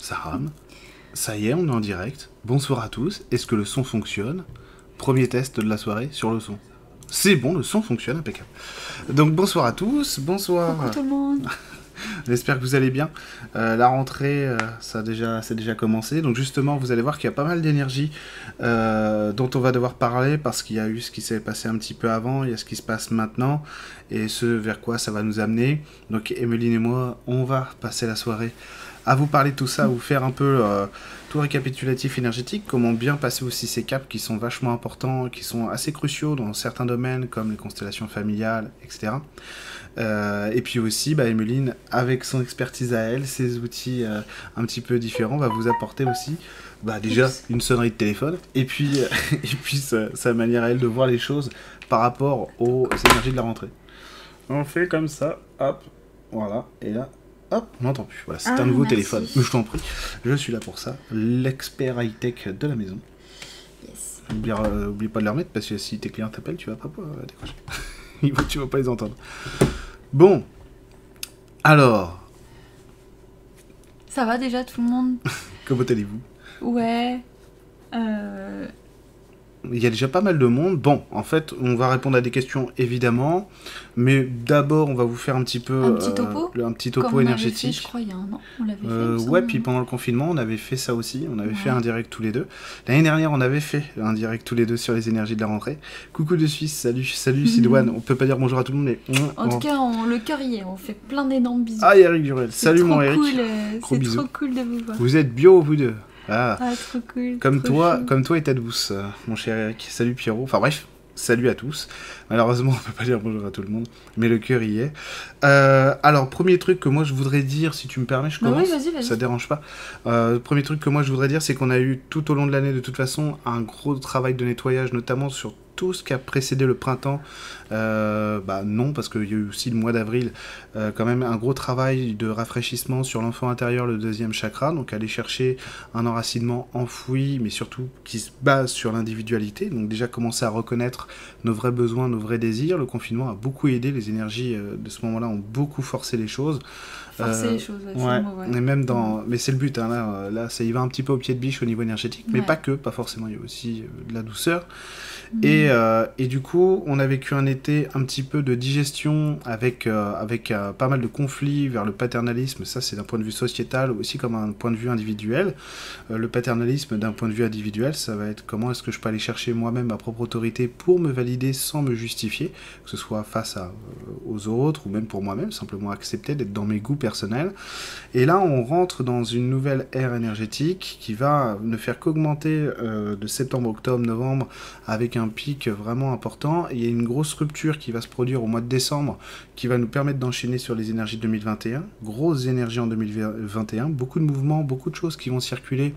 ça rame. Ça y est, on est en direct. Bonsoir à tous. Est-ce que le son fonctionne? Premier test de la soirée sur le son. C'est bon, le son fonctionne, impeccable. Donc bonsoir à tous, bonsoir. Coucou tout le monde. J'espère que vous allez bien. Euh, la rentrée, euh, ça a déjà, c'est déjà commencé. Donc justement, vous allez voir qu'il y a pas mal d'énergie euh, dont on va devoir parler parce qu'il y a eu ce qui s'est passé un petit peu avant, il y a ce qui se passe maintenant et ce vers quoi ça va nous amener. Donc Emeline et moi, on va passer la soirée à vous parler de tout ça, à vous faire un peu euh, tout récapitulatif énergétique, comment bien passer aussi ces caps qui sont vachement importants, qui sont assez cruciaux dans certains domaines comme les constellations familiales, etc. Euh, et puis aussi, bah, Emeline, avec son expertise à elle, ses outils euh, un petit peu différents, va vous apporter aussi bah, déjà Oups. une sonnerie de téléphone, et puis, et puis sa, sa manière à elle de voir les choses par rapport aux énergies de la rentrée. On fait comme ça, hop, voilà, et là, hop, on n'entend plus. Voilà, c'est Ah, un nouveau merci. téléphone. Mais je t'en prie, je suis là pour ça, l'expert high-tech de la maison. Yes. Oublie, euh, oublie pas de le remettre parce que si tes clients t'appellent, tu vas pas pouvoir euh, décrocher. Tu vas pas les entendre. Bon, alors, Ça va déjà tout le monde? Comment allez-vous? Ouais. Euh... Il y a déjà pas mal de monde. Bon, en fait, on va répondre à des questions évidemment, mais d'abord, on va vous faire un petit peu Un petit euh, topo le- un petit comme topo on avait énergétique. fait, je crois, il y a un an. On l'avait fait. Euh, ouais, puis pendant le confinement, on avait fait ça aussi. On avait fait un direct tous les deux. L'année dernière, on avait fait un direct tous les deux sur les énergies de la rentrée. Coucou de Suisse, salut, salut Sidouane. On peut pas dire bonjour à tout le monde, mais. En tout cas, on, le cœur y est. On fait plein d'énormes bisous. Ah, Eric Durel. Salut mon Eric. Cool, euh, C'est bisous. trop cool de vous voir. Vous êtes bio, vous deux. Ah. Ah, trop cool. Comme trop toi, chou. comme toi et ta douce, euh, mon cher Eric. Salut Pierrot. Enfin bref, salut à tous. Malheureusement, on peut pas dire bonjour à tout le monde, mais le cœur y est. Euh, alors, premier truc que moi je voudrais dire, si tu me permets, je Bah commence. oui, vas-y, vas-y. Ça te dérange pas. Euh, premier truc que moi je voudrais dire, c'est qu'on a eu tout au long de l'année, de toute façon, un gros travail de nettoyage, notamment sur tout ce qui a précédé le printemps. Euh, bah non, parce qu'il y a eu aussi le mois d'avril, euh, quand même un gros travail de rafraîchissement sur l'enfant intérieur, le deuxième chakra. Donc aller chercher un enracinement enfoui, mais surtout qui se base sur l'individualité. Donc déjà commencer à reconnaître nos vrais besoins, nos vrais désirs. Le confinement a beaucoup aidé. Les énergies euh, de ce moment-là ont beaucoup forcé les choses. Forcer Euh, les choses, ouais, c'est Ouais, le mot, ouais. et même dans... Mais c'est le but, hein, là, euh, là, ça y va un petit peu au pied de biche au niveau énergétique, mais Ouais. pas que, pas forcément, il y a aussi euh, de la douceur. Mhm. Et, euh, et du coup, on a vécu un été un petit peu de digestion avec, euh, avec euh, pas mal de conflits vers le paternalisme, ça c'est d'un point de vue sociétal, aussi comme un point de vue individuel. Euh, le paternalisme d'un point de vue individuel, ça va être comment est-ce que je peux aller chercher moi-même ma propre autorité pour me valider sans me justifier, que ce soit face à, euh, aux autres ou même pour moi-même, simplement accepter d'être dans mes goûts personnels. Et là, on rentre dans une nouvelle ère énergétique qui va ne faire qu'augmenter euh, de septembre, octobre, novembre avec un pic vraiment important. Et il y a une grosse rupture qui va se produire au mois de décembre qui va nous permettre d'enchaîner sur les énergies de 2021. Grosse énergie en 2021, beaucoup de mouvements, beaucoup de choses qui vont circuler,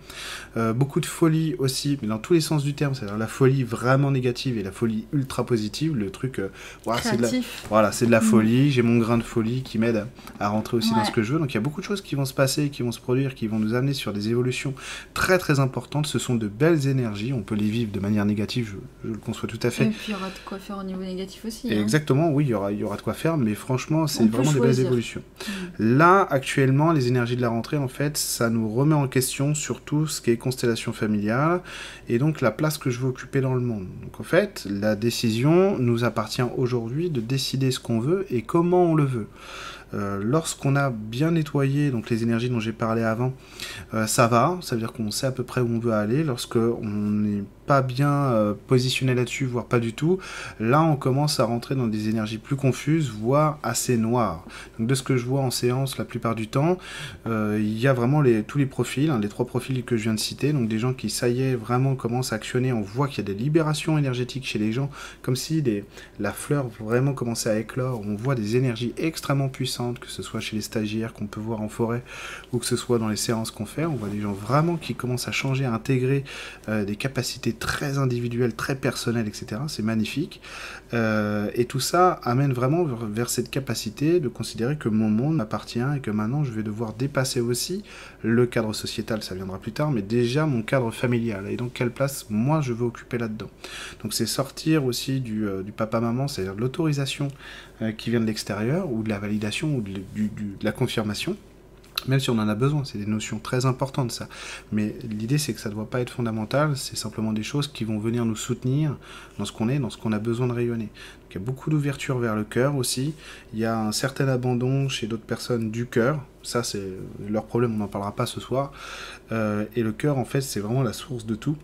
euh, beaucoup de folie aussi, mais dans tous les sens du terme, c'est-à-dire la folie vraiment négative et la folie ultra positive, le truc, euh, voilà, c'est de la, voilà, c'est de la Mm. folie, j'ai mon grain de folie qui m'aide à rentrer aussi dans ce que je veux. Donc il y a beaucoup de choses qui vont se passer, qui vont se produire, qui vont nous amener sur des évolutions très très importantes. Ce sont de belles énergies, on peut les vivre de manière négative, je, je le conçois tout à Et fait. puis il y aura de quoi faire au niveau négatif aussi. Et hein. exactement, oui, il y aura, il y aura de quoi faire, mais franchement, c'est vraiment des belles évolutions. Mm. Là, actuellement, les énergies de la rentrée, en fait, ça nous remet en question sur tout ce qui est constellation familiale et donc la place que je veux occuper dans le monde. Donc, en fait, la décision nous appartient aujourd'hui de décider ce qu'on veut et comment on le veut. Euh, Lorsqu'on a bien nettoyé donc les énergies dont j'ai parlé avant, euh, ça va, ça veut dire qu'on sait à peu près où on veut aller. Lorsque on n'est pas bien euh, positionné là-dessus, voire pas du tout, là on commence à rentrer dans des énergies plus confuses, voire assez noires. Donc de ce que je vois en séance la plupart du temps, euh, il y a vraiment les, tous les profils, hein, les trois profils que je viens de citer, donc des gens qui, ça y est, vraiment commencent à actionner, on voit qu'il y a des libérations énergétiques chez les gens, comme si la fleur vraiment commençait à éclore, on voit des énergies extrêmement puissantes, que ce soit chez les stagiaires qu'on peut voir en forêt, ou que ce soit dans les séances qu'on fait, on voit des gens vraiment qui commencent à changer, à intégrer euh, des capacités très individuelles, très personnelles, etc. C'est magnifique. Euh, et tout ça amène vraiment vers, cette capacité de considérer que mon monde m'appartient et que maintenant je vais devoir dépasser aussi le cadre sociétal, ça viendra plus tard, mais déjà mon cadre familial. Et donc quelle place moi je veux occuper là-dedans? Donc c'est sortir aussi du, euh, papa-maman, c'est-à-dire de l'autorisation euh, qui vient de l'extérieur, ou de la validation, ou de la confirmation Même si on en a besoin, c'est des notions très importantes ça. Mais l'idée c'est que ça ne doit pas être fondamental, c'est simplement des choses qui vont venir nous soutenir dans ce qu'on est, dans ce qu'on a besoin de rayonner. Il y a beaucoup d'ouverture vers le cœur aussi. Il y a un certain abandon chez d'autres personnes du cœur. Ça c'est leur problème, on n'en parlera pas ce soir. Euh, et le cœur en fait c'est vraiment la source de tout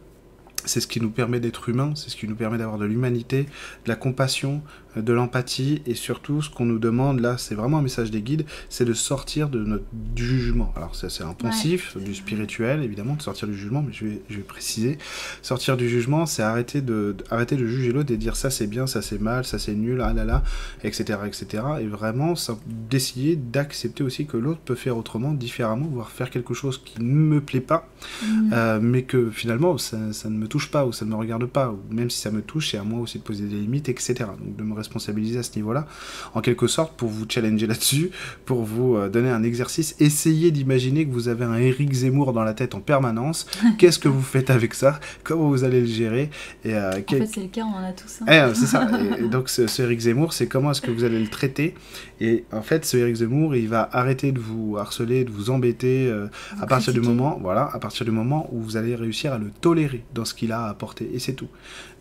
c'est ce qui nous permet d'être humains, c'est ce qui nous permet d'avoir de l'humanité, de la compassion, de l'empathie et surtout ce qu'on nous demande là, c'est vraiment un message des guides, c'est de sortir de notre du jugement. Alors ça c'est un poncif, du spirituel évidemment, de sortir du jugement, mais je vais, je vais préciser. Sortir du jugement, c'est arrêter de, arrêter de juger l'autre et dire ça c'est bien, ça c'est mal, ça c'est nul, ah là là, etc. etc. Et vraiment d'essayer d'accepter aussi que l'autre peut faire autrement, différemment, voire faire quelque chose qui ne me plaît pas, mmh. euh, mais que finalement ça, ça, ne me touche pas ou ça ne me regarde pas, ou même si ça me touche, c'est à moi aussi de poser des limites, etc. Donc de me responsabiliser à ce niveau-là, en quelque sorte, pour vous challenger là-dessus, pour vous euh, donner un exercice. Essayez d'imaginer que vous avez un Eric Zemmour dans la tête en permanence. Qu'est-ce que vous faites avec ça? Comment vous allez le gérer? Et, euh, En fait, c'est le cas, on en a tous. Hein. Eh, c'est ça. et, donc, ce, ce, Eric Zemmour, c'est comment est-ce que vous allez le traiter? Et en fait, ce Eric Zemmour, il va arrêter de vous harceler, de vous embêter euh, à partir du moment, voilà, à partir du moment où vous allez réussir à le tolérer dans ce qu'il a à apporter. Et c'est tout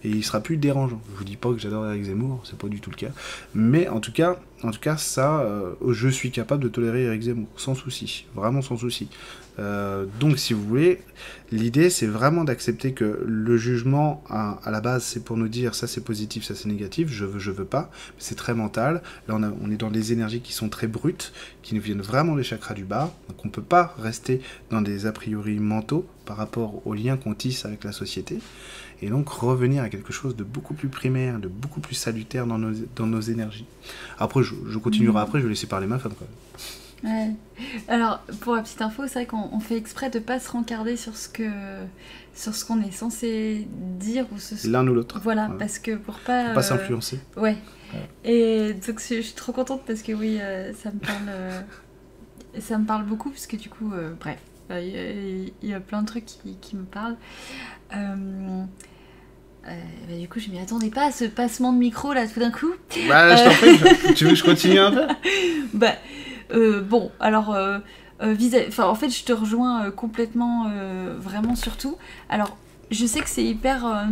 et il sera plus dérangeant. Je vous dis pas que j'adore Eric Zemmour, c'est pas du tout le cas, mais en tout cas, en tout cas ça, euh, je suis capable de tolérer Eric Zemmour sans souci, vraiment sans souci. Euh, donc si vous voulez, l'idée c'est vraiment d'accepter que le jugement à, la base c'est pour nous dire ça c'est positif, ça c'est négatif, je veux, je veux pas, c'est très mental. Là on, on, est dans des énergies qui sont très brutes, qui nous viennent vraiment des chakras du bas, donc on peut pas rester dans des a priori mentaux par rapport aux liens qu'on tisse avec la société et donc revenir à quelque chose de beaucoup plus primaire, de beaucoup plus salutaire dans nos, dans nos énergies. Après, je, je continuerai mm. après, je vais laisser parler ma femme quand même. Ouais. Alors, pour la petite info, c'est vrai qu'on fait exprès de pas se rencarder sur ce que sur ce qu'on est censé dire ou ce l'un ou l'autre. Voilà, parce que pour pas pour pas s'influencer. Ouais. Et donc je suis trop contente parce que oui, euh, ça me parle euh, ça me parle beaucoup puisque du coup, euh, bref, il y, a plein de trucs qui, qui me parlent. Euh, bah, du coup, je m'y attendais pas à ce passement de micro là tout d'un coup. Bah, je t'en prie, tu veux que je continue un peu? Bah, euh, bon, alors, euh, enfin, en fait, je te rejoins complètement, vraiment surtout. Alors, je sais que c'est hyper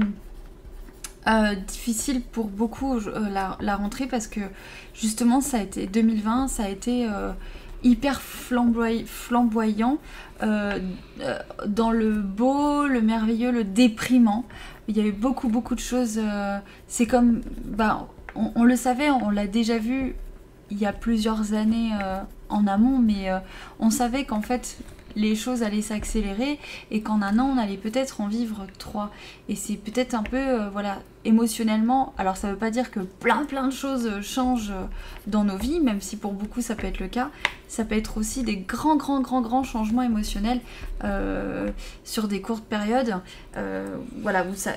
difficile pour beaucoup la, la, rentrée parce que justement, ça a été 2020, ça a été hyper flamboyant dans le beau, le merveilleux, le déprimant. Il y a eu beaucoup, beaucoup de choses. Euh, c'est comme. Bah, on, le savait, on l'a déjà vu il y a plusieurs années euh, en amont, mais euh, on savait qu'en fait, les choses allaient s'accélérer et qu'en un an, on allait peut-être en vivre trois. Et c'est peut-être un peu, euh, voilà, émotionnellement. Alors, ça veut pas dire que plein, plein de choses changent dans nos vies, même si pour beaucoup ça peut être le cas. Ça peut être aussi des grands, grands, grands, grands changements émotionnels euh, sur des courtes périodes. Euh, voilà, où ça,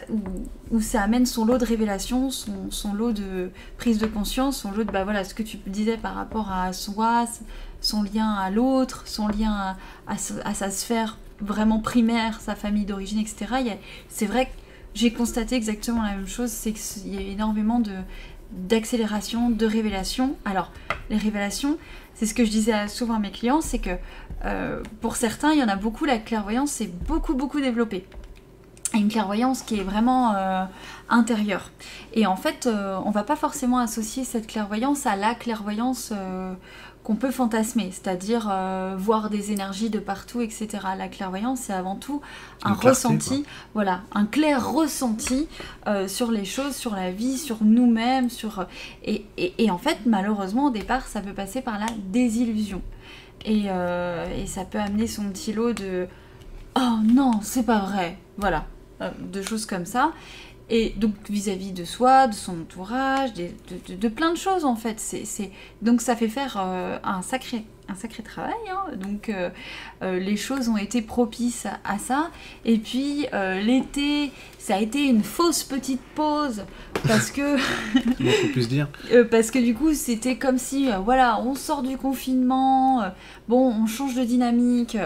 ça amène son lot de révélations, son, son, lot de prise de conscience, son lot de, bah voilà, ce que tu disais par rapport à soi, son lien à l'autre, son lien à, sa sphère vraiment primaire, sa famille d'origine, etc. C'est vrai que j'ai constaté exactement la même chose, c'est qu'il y a énormément de d'accélération, de révélation. Alors, les révélations, c'est ce que je disais souvent à mes clients, c'est que euh, pour certains, il y en a beaucoup, la clairvoyance c'est beaucoup, beaucoup développé. Une clairvoyance qui est vraiment euh, intérieure. Et en fait, euh, on va pas forcément associer cette clairvoyance à la clairvoyance qu'on peut fantasmer, c'est-à-dire euh, voir des énergies de partout, etc. La clairvoyance, c'est avant tout un ressenti, voilà, un clair ressenti euh, sur les choses, sur la vie, sur nous-mêmes, sur et, et, en fait, malheureusement, au départ, ça peut passer par la désillusion et, euh, et ça peut amener son petit lot de oh non, c'est pas vrai, voilà, de choses comme ça. Et donc vis-à-vis de soi, de son entourage, de, plein de choses en fait. C'est, Donc ça fait faire euh, un, sacré, un sacré travail. Hein. Donc euh, euh, les choses ont été propices à, ça. Et puis l'été, ça a été une fausse petite pause parce que... faut plus dire? parce que du coup c'était comme si, voilà, on sort du confinement, bon, on change de dynamique.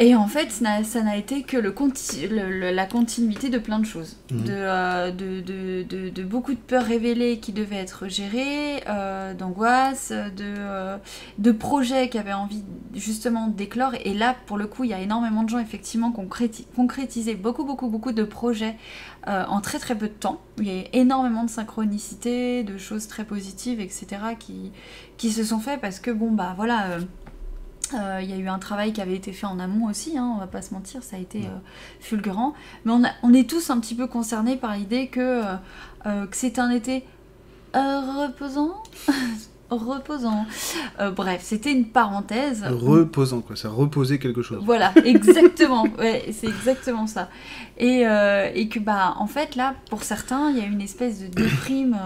Et en fait, ça n'a été que le, la continuité de plein de choses. Mhm. De, de, de, de, de, beaucoup de peurs révélées qui devaient être gérées, d'angoisse, de, de projets qui avaient envie justement d'éclore. Et là, pour le coup, il y a énormément de gens effectivement qui ont concrétisé beaucoup, beaucoup, beaucoup de projets en très très peu de temps. Il y a énormément de synchronicité, de choses très positives, etc. qui, qui se sont faits parce que, bon, bah voilà euh, il y a eu un travail qui avait été fait en amont aussi, hein, on va pas se mentir, ça a été euh, fulgurant. Mais on, est tous un petit peu concernés par l'idée que, euh, que c'est un été reposant. reposant. bref, c'était une parenthèse. Reposant, quoi, ça reposait quelque chose. Voilà, exactement. ouais, c'est exactement ça. Et, et, que, bah, en fait, là, pour certains, il y a une espèce de déprime.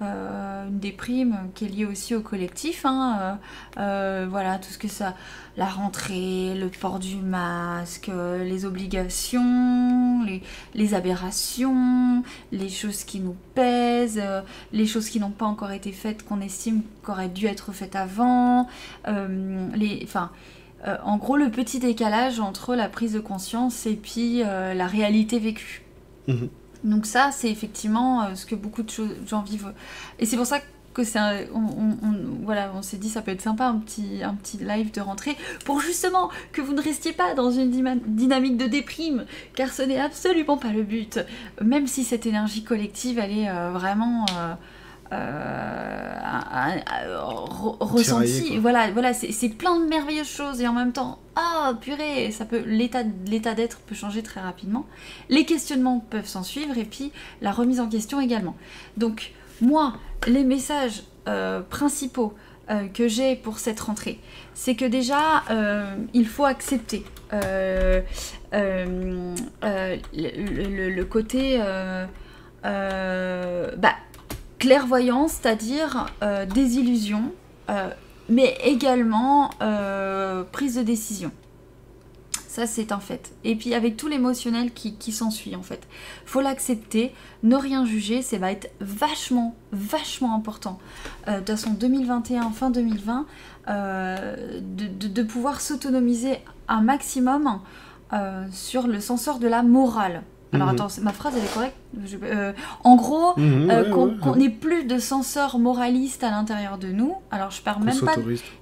Euh, une déprime qui est liée aussi au collectif. Hein, euh, euh, voilà, tout ce que ça. La rentrée, le port du masque, les obligations, les, les aberrations, les choses qui nous pèsent, les choses qui n'ont pas encore été faites, qu'on estime qu'auraient dû être faites avant. les, enfin, en gros, le petit décalage entre la prise de conscience et puis la réalité vécue. Mmh. Donc ça, c'est effectivement euh, ce que beaucoup de gens vivent. Et c'est pour ça que c'est voilà, on s'est dit ça peut être sympa un petit, un petit live de rentrée pour justement que vous ne restiez pas dans une dynamique de déprime, car ce n'est absolument pas le but. Même si cette énergie collective, elle est euh, vraiment euh, euh, ressenti. Voilà, voilà c'est plein de merveilleuses choses et en même temps, ah purée, ça peut l'état d'être peut changer très rapidement. Les questionnements peuvent s'en suivre et puis la remise en question également. Donc moi, les messages euh, principaux euh, que j'ai pour cette rentrée, c'est que déjà il faut accepter le, le, côté bah clairvoyance, c'est-à-dire euh, désillusion, euh, mais également euh, prise de décision. Ça, c'est un fait. Et puis avec tout l'émotionnel qui, s'ensuit, en fait. Faut l'accepter, ne rien juger, ça va être vachement, vachement important. de toute façon, 2021, fin 2020, de, pouvoir s'autonomiser un maximum sur le senseur de la morale. Alors mhm. attends, ma phrase elle est correcte. Euh, en gros, mhm, euh, qu'on n'ait plus de censeur moraliste à l'intérieur de nous. Alors je parle même pas,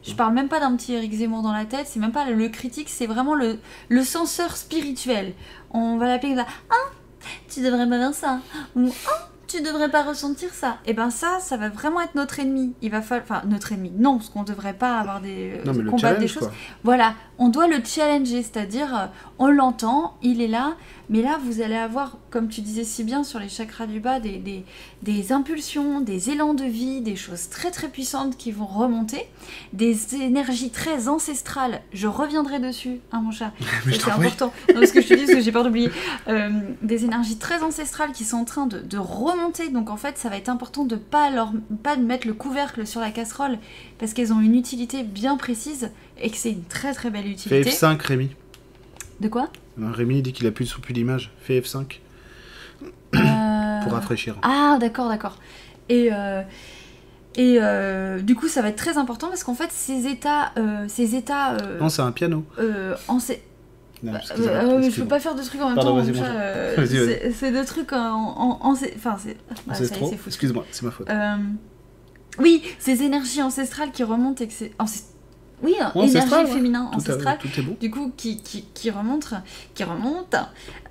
je parle même pas d'un petit Eric Zemmour dans la tête. C'est même pas le critique, c'est vraiment le, le censeur spirituel. On va l'appeler comme ça. Ah, tu devrais pas faire ça. Ou ah, tu devrais pas ressentir ça. Et eh ben ça, ça va vraiment être notre ennemi. Il va falloir, enfin notre ennemi. Non, parce qu'on devrait pas avoir des euh, combattre des choses. Voilà, on doit le challenger, c'est-à-dire on l'entend, il est là, mais là, vous allez avoir, comme tu disais si bien sur les chakras du bas, des, des, impulsions, des élans de vie, des choses très très puissantes qui vont remonter, des énergies très ancestrales. Je reviendrai dessus, hein, mon chat. C'est important. Non, ce que je te dis, parce que j'ai peur d'oublier. Euh, des énergies très ancestrales qui sont en train de, remonter. Donc en fait, ça va être important de pas leur pas de mettre le couvercle sur la casserole parce qu'elles ont une utilité bien précise et que c'est une très très belle utilité. F5, Rémi. De quoi? Rémi dit qu'il a plus de l'image. Fais F5. Euh, Pour rafraîchir. Ah, d'accord, d'accord. Et, euh, et euh, du coup, ça va être très important parce qu'en fait, ces états. ces états non, c'est un piano. en ces... Bah, je peux pas faire deux trucs en même temps. c'est deux trucs en. enfin, c'est. Ah, Excuse-moi, c'est ma faute. oui, ces énergies ancestrales qui remontent et que c'est. Oui, énergie féminin ancestrale, du coup, qui, qui, qui remonte, qui remonte.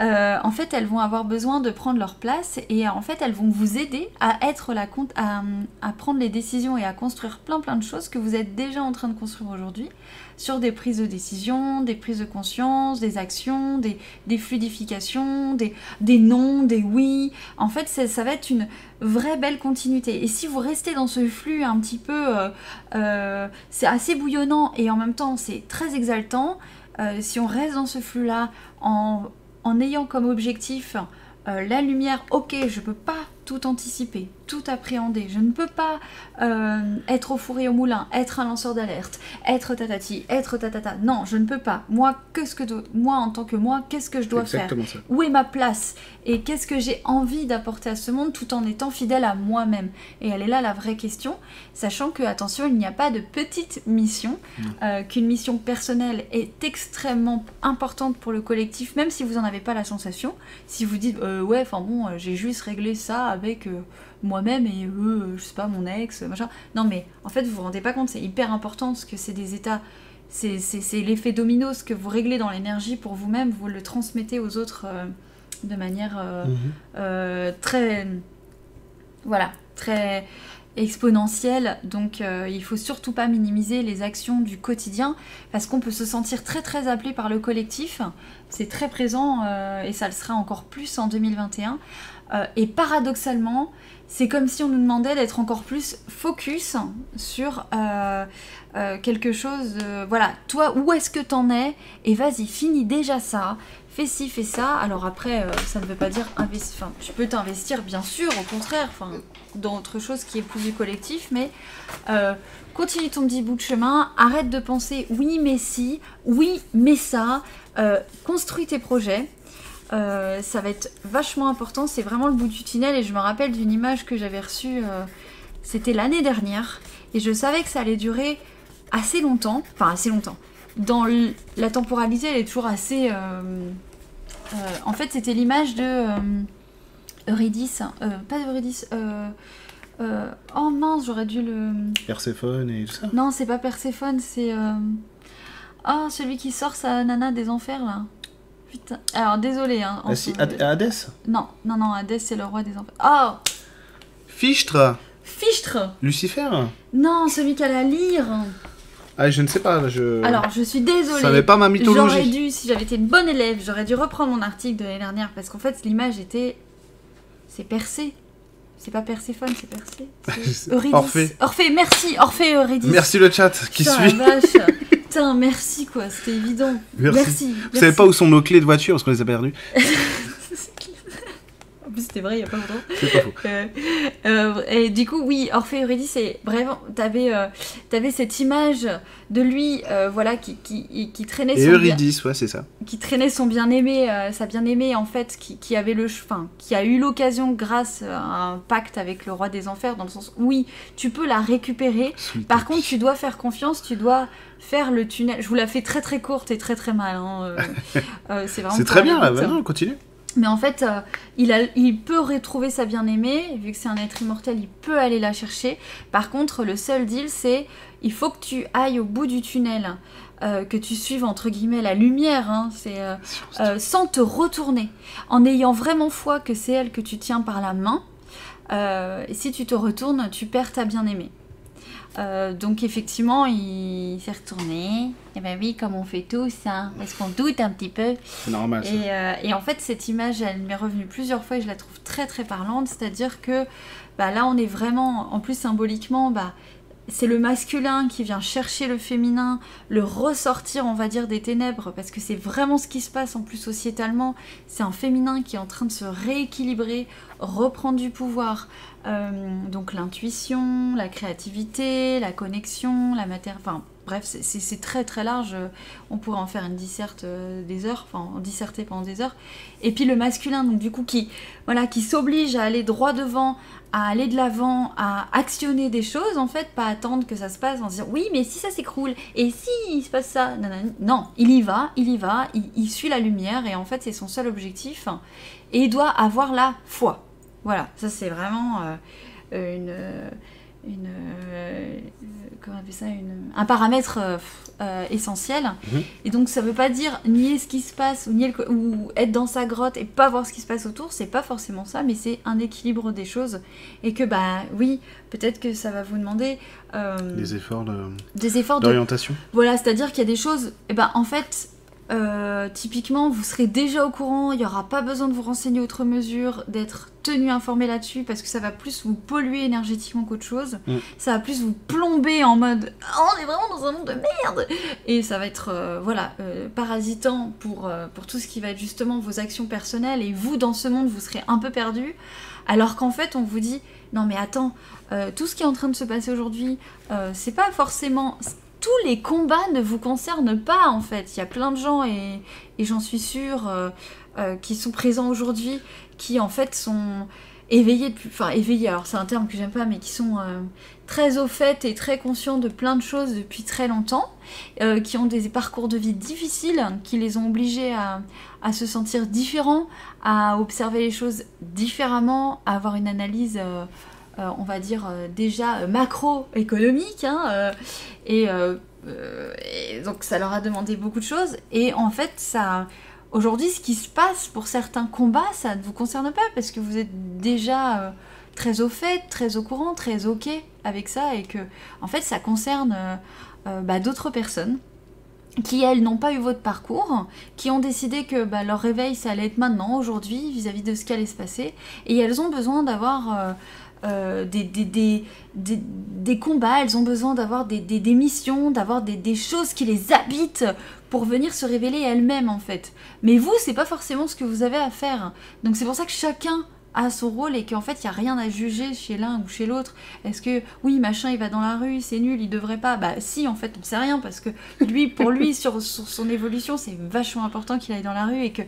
Euh, en fait, elles vont avoir besoin de prendre leur place et en fait, elles vont vous aider à être la compte, à, à prendre les décisions et à construire plein plein de choses que vous êtes déjà en train de construire aujourd'hui sur des prises de décision, des prises de conscience, des actions, des, fluidifications, des, des non, des oui. En fait, ça va être une vraie belle continuité. Et si vous restez dans ce flux un petit peu, euh, euh, c'est assez bouillonnant et en même temps c'est très exaltant, euh, si on reste dans ce flux-là en, en, ayant comme objectif la lumière, ok, je peux pas tout anticiper, tout appréhender. Je ne peux pas euh, être au four et au moulin, être un lanceur d'alerte, être tatati, être tatata. Non, je ne peux pas. Moi, qu'est-ce que moi en tant que moi, qu'est-ce que je dois faire? Où est ma place? Et qu'est-ce que j'ai envie d'apporter à ce monde tout en étant fidèle à moi-même? Et elle est là la vraie question, sachant que attention, il n'y a pas de petite mission, euh, qu'une mission personnelle est extrêmement importante pour le collectif, même si vous n'en avez pas la sensation. Si vous dites euh, ouais, enfin bon, j'ai juste réglé ça avec moi-même et eux, euh, je sais pas, mon ex, machin. Non, mais en fait, vous vous rendez pas compte, c'est hyper important parce que c'est des états. C'est l'effet domino, ce que vous réglez dans l'énergie pour vous-même, vous le transmettez aux autres euh, de manière euh, mhm. très. Voilà, très exponentielle. Donc il faut surtout pas minimiser les actions du quotidien parce qu'on peut se sentir très très appelé par le collectif. C'est très présent et ça le sera encore plus en 2021. Et paradoxalement, c'est comme si on nous demandait d'être encore plus focus sur euh, euh, quelque chose. voilà, toi, où est-ce que t'en es? Et vas-y, finis déjà ça. Fais ci, fais ça. Alors après, euh, ça ne veut pas dire investir. Tu peux t'investir, bien sûr, au contraire, dans autre chose qui est plus du collectif, mais continue ton petit bout de chemin. Arrête de penser oui, mais si, oui, mais ça. construis tes projets. Euh, ça va être vachement important. C'est vraiment le bout du tunnel. Et je me rappelle d'une image que j'avais reçue, euh, c'était l'année dernière. Et je savais que ça allait durer assez longtemps. Enfin, assez longtemps. Dans la temporalité, elle est toujours assez. Euh, en fait, c'était l'image de Eurydice. pas d'Eurydice. oh mince, j'aurais dû le. Perséphone et tout ça Non, c'est pas Perséphone, c'est. Oh, celui qui sort sa nana des enfers là. Alors désolé. Hein, ah, si, Hadès Non, non, non, Hadès c'est le roi des enfers. Oh Fichtre Fichtre Lucifer Non, celui qui a la lyre. Ah, je ne sais pas, je... Alors, je suis désolée. Ça n'est pas ma mythologie. J'aurais dû, si j'avais été une bonne élève, j'aurais dû reprendre mon article de l'année dernière, parce qu'en fait, l'image était... C'est percé. C'est pas Perséphone, c'est Percé. Eurydice. Orphée. Orphée, merci, Orphée Eurydice. Merci le chat qui suit. vache. Putain, merci quoi, c'était évident. Merci. Vous savez pas où sont nos clés de voiture parce qu'on les a perdues plus, c'était vrai il y a pas longtemps. C'est pas faux. Euh, euh, et du coup, oui, Orphée Eurydice, c'est vraiment. T'avais euh, avais cette image de lui, voilà, qui, qui, qui traînait et Eurydice, ouais, c'est ça. Qui traînait son bien-aimé, sa bien-aimée, en fait, qui, qui avait le. Enfin, qui a eu l'occasion, grâce à un pacte avec le roi des enfers, dans le sens. Oui, tu peux la récupérer. Par contre, tu dois faire confiance, tu dois faire le tunnel. Je vous la fais très très courte et très très mal. Hein, euh, c'est vraiment. C'est très bien, là, on continue. Mais en fait, euh, il, a, il peut retrouver sa bien-aimée, vu que c'est un être immortel, il peut aller la chercher. Par contre, le seul deal, c'est il faut que tu ailles au bout du tunnel, que tu suives entre guillemets la lumière, hein, c'est sans te retourner, en ayant vraiment foi que c'est elle que tu tiens par la main. et si tu te retournes, tu perds ta bien-aimée. Euh, donc effectivement, il s'est retourné. Et ben oui, comme on fait tous, hein, parce qu'on doute un petit peu? C'est normal. Euh, et, en fait, cette image, elle m'est revenue plusieurs fois et je la trouve très très parlante. C'est-à-dire que bah, là, on est vraiment, en plus symboliquement, bah, c'est le masculin qui vient chercher le féminin, le ressortir, on va dire, des ténèbres, parce que c'est vraiment ce qui se passe en plus sociétalement. C'est un féminin qui est en train de se rééquilibrer, reprendre du pouvoir. Euh, donc l'intuition, la créativité, la connexion, la matière. Enfin, bref, c'est très très large. On pourrait en faire une disserte euh, des heures, enfin, en disserter pendant des heures. Et puis le masculin, donc du coup, qui, voilà, qui s'oblige à aller droit devant, à aller de l'avant, à actionner des choses, en fait, pas attendre que ça se passe en se disant oui, mais si ça s'écroule, et si il se passe ça, non, non, non, il y va, il y va, il, suit la lumière, et en fait, c'est son seul objectif, et il doit avoir la foi. Voilà, ça c'est vraiment euh, une euh, comment on ça, une, un paramètre euh, euh, essentiel. Mhm. Et donc ça veut pas dire nier ce qui se passe ou, nier ou être dans sa grotte et pas voir ce qui se passe autour, c'est pas forcément ça, mais c'est un équilibre des choses. Et que bah oui, peut-être que ça va vous demander des efforts des efforts d'orientation. voilà, c'est-à-dire qu'il y a des choses, et ben en fait euh, typiquement, vous serez déjà au courant, il n'y aura pas besoin de vous renseigner outre mesure, d'être tenu informé là-dessus, parce que ça va plus vous polluer énergétiquement qu'autre chose. Mm. Ça va plus vous plomber en mode Ah, on est vraiment dans un monde de merde Et ça va être euh, voilà, euh, parasitant pour, pour tout ce qui va être justement vos actions personnelles, et vous, dans ce monde, vous serez un peu perdu. Alors qu'en fait, on vous dit Non, mais attends, tout ce qui est en train de se passer aujourd'hui, c'est pas forcément tous les combats ne vous concernent pas en fait. Il y a plein de gens et, j'en suis sûre euh, euh, qui sont présents aujourd'hui qui en fait sont éveillés depuis, enfin éveillés. Alors c'est un terme que j'aime pas, mais qui sont euh, très au fait et très conscients de plein de choses depuis très longtemps, qui ont des parcours de vie difficiles, qui les ont obligés à, à se sentir différents, à observer les choses différemment, à avoir une analyse. Euh, on va dire euh, déjà euh, macroéconomique, hein, et, donc ça leur a demandé beaucoup de choses. Et en fait, ça, aujourd'hui, ce qui se passe pour certains combats, ça ne vous concerne pas parce que vous êtes déjà très au fait, très au courant, très ok avec ça, et que en fait, ça concerne bah, d'autres personnes qui elles n'ont pas eu votre parcours, qui ont décidé que bah, leur réveil ça allait être maintenant, aujourd'hui, vis-à-vis de ce qui allait se passer, et elles ont besoin d'avoir euh, des, des, des, des, combats, elles ont besoin d'avoir des, missions, d'avoir des, choses qui les habitent pour venir se révéler elles-mêmes en fait. Mais vous, c'est pas forcément ce que vous avez à faire. Donc c'est pour ça que chacun a son rôle et qu'en fait il n'y a rien à juger chez l'un ou chez l'autre. Est-ce que oui machin il va dans la rue, c'est nul, il devrait pas? Bah si en fait on sait rien parce que lui pour lui sur, sur son évolution c'est vachement important qu'il aille dans la rue et que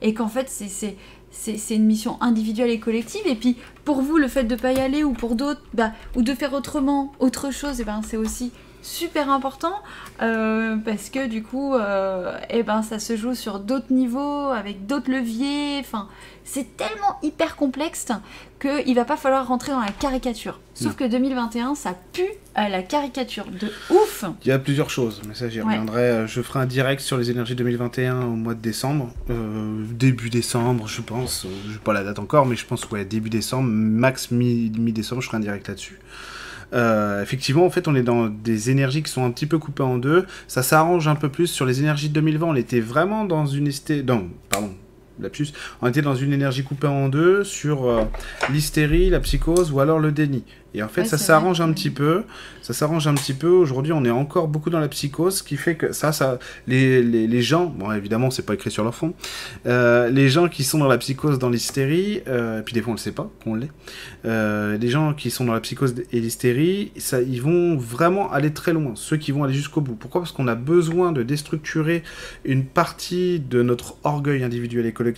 et qu'en fait c'est c'est une mission individuelle et collective. Et puis pour vous le fait de pas y aller ou pour d'autres bah ou de faire autrement autre chose et ben c'est aussi super important euh, parce que du coup euh, et ben ça se joue sur d'autres niveaux avec d'autres leviers enfin c'est tellement hyper complexe que il va pas falloir rentrer dans la caricature sauf Non. que 2021 ça pue à la caricature de ouf Il y a plusieurs choses, mais ça j'y reviendrai. Euh, Je ferai un direct sur les énergies 2021 au mois de décembre, euh, début décembre, je pense. Je sais pas la date encore, mais je pense ouais début décembre, max mi- mi-décembre, je ferai un direct là-dessus. Euh, effectivement, en fait, on est dans des énergies qui sont un petit peu coupées en deux. Ça s'arrange un peu plus sur les énergies de 2020. On était vraiment dans une esté... Non, pardon, lapsus. On était dans une énergie coupée en deux sur euh, l'hystérie, la psychose ou alors le déni. Et en fait, Ouais, ça s'arrange un petit peu. Ça s'arrange un petit peu. Aujourd'hui, on est encore beaucoup dans la psychose, ce qui fait que ça, ça, les, les, les gens, bon, évidemment, c'est pas écrit sur leur fond, euh, les gens qui sont dans la psychose, dans l'hystérie, euh, et puis des fois on le sait pas qu'on l'est, euh, les gens qui sont dans la psychose et l'hystérie, ça, ils vont vraiment aller très loin, ceux qui vont aller jusqu'au bout. Pourquoi? Parce qu'on a besoin de déstructurer une partie de notre orgueil individuel et collectif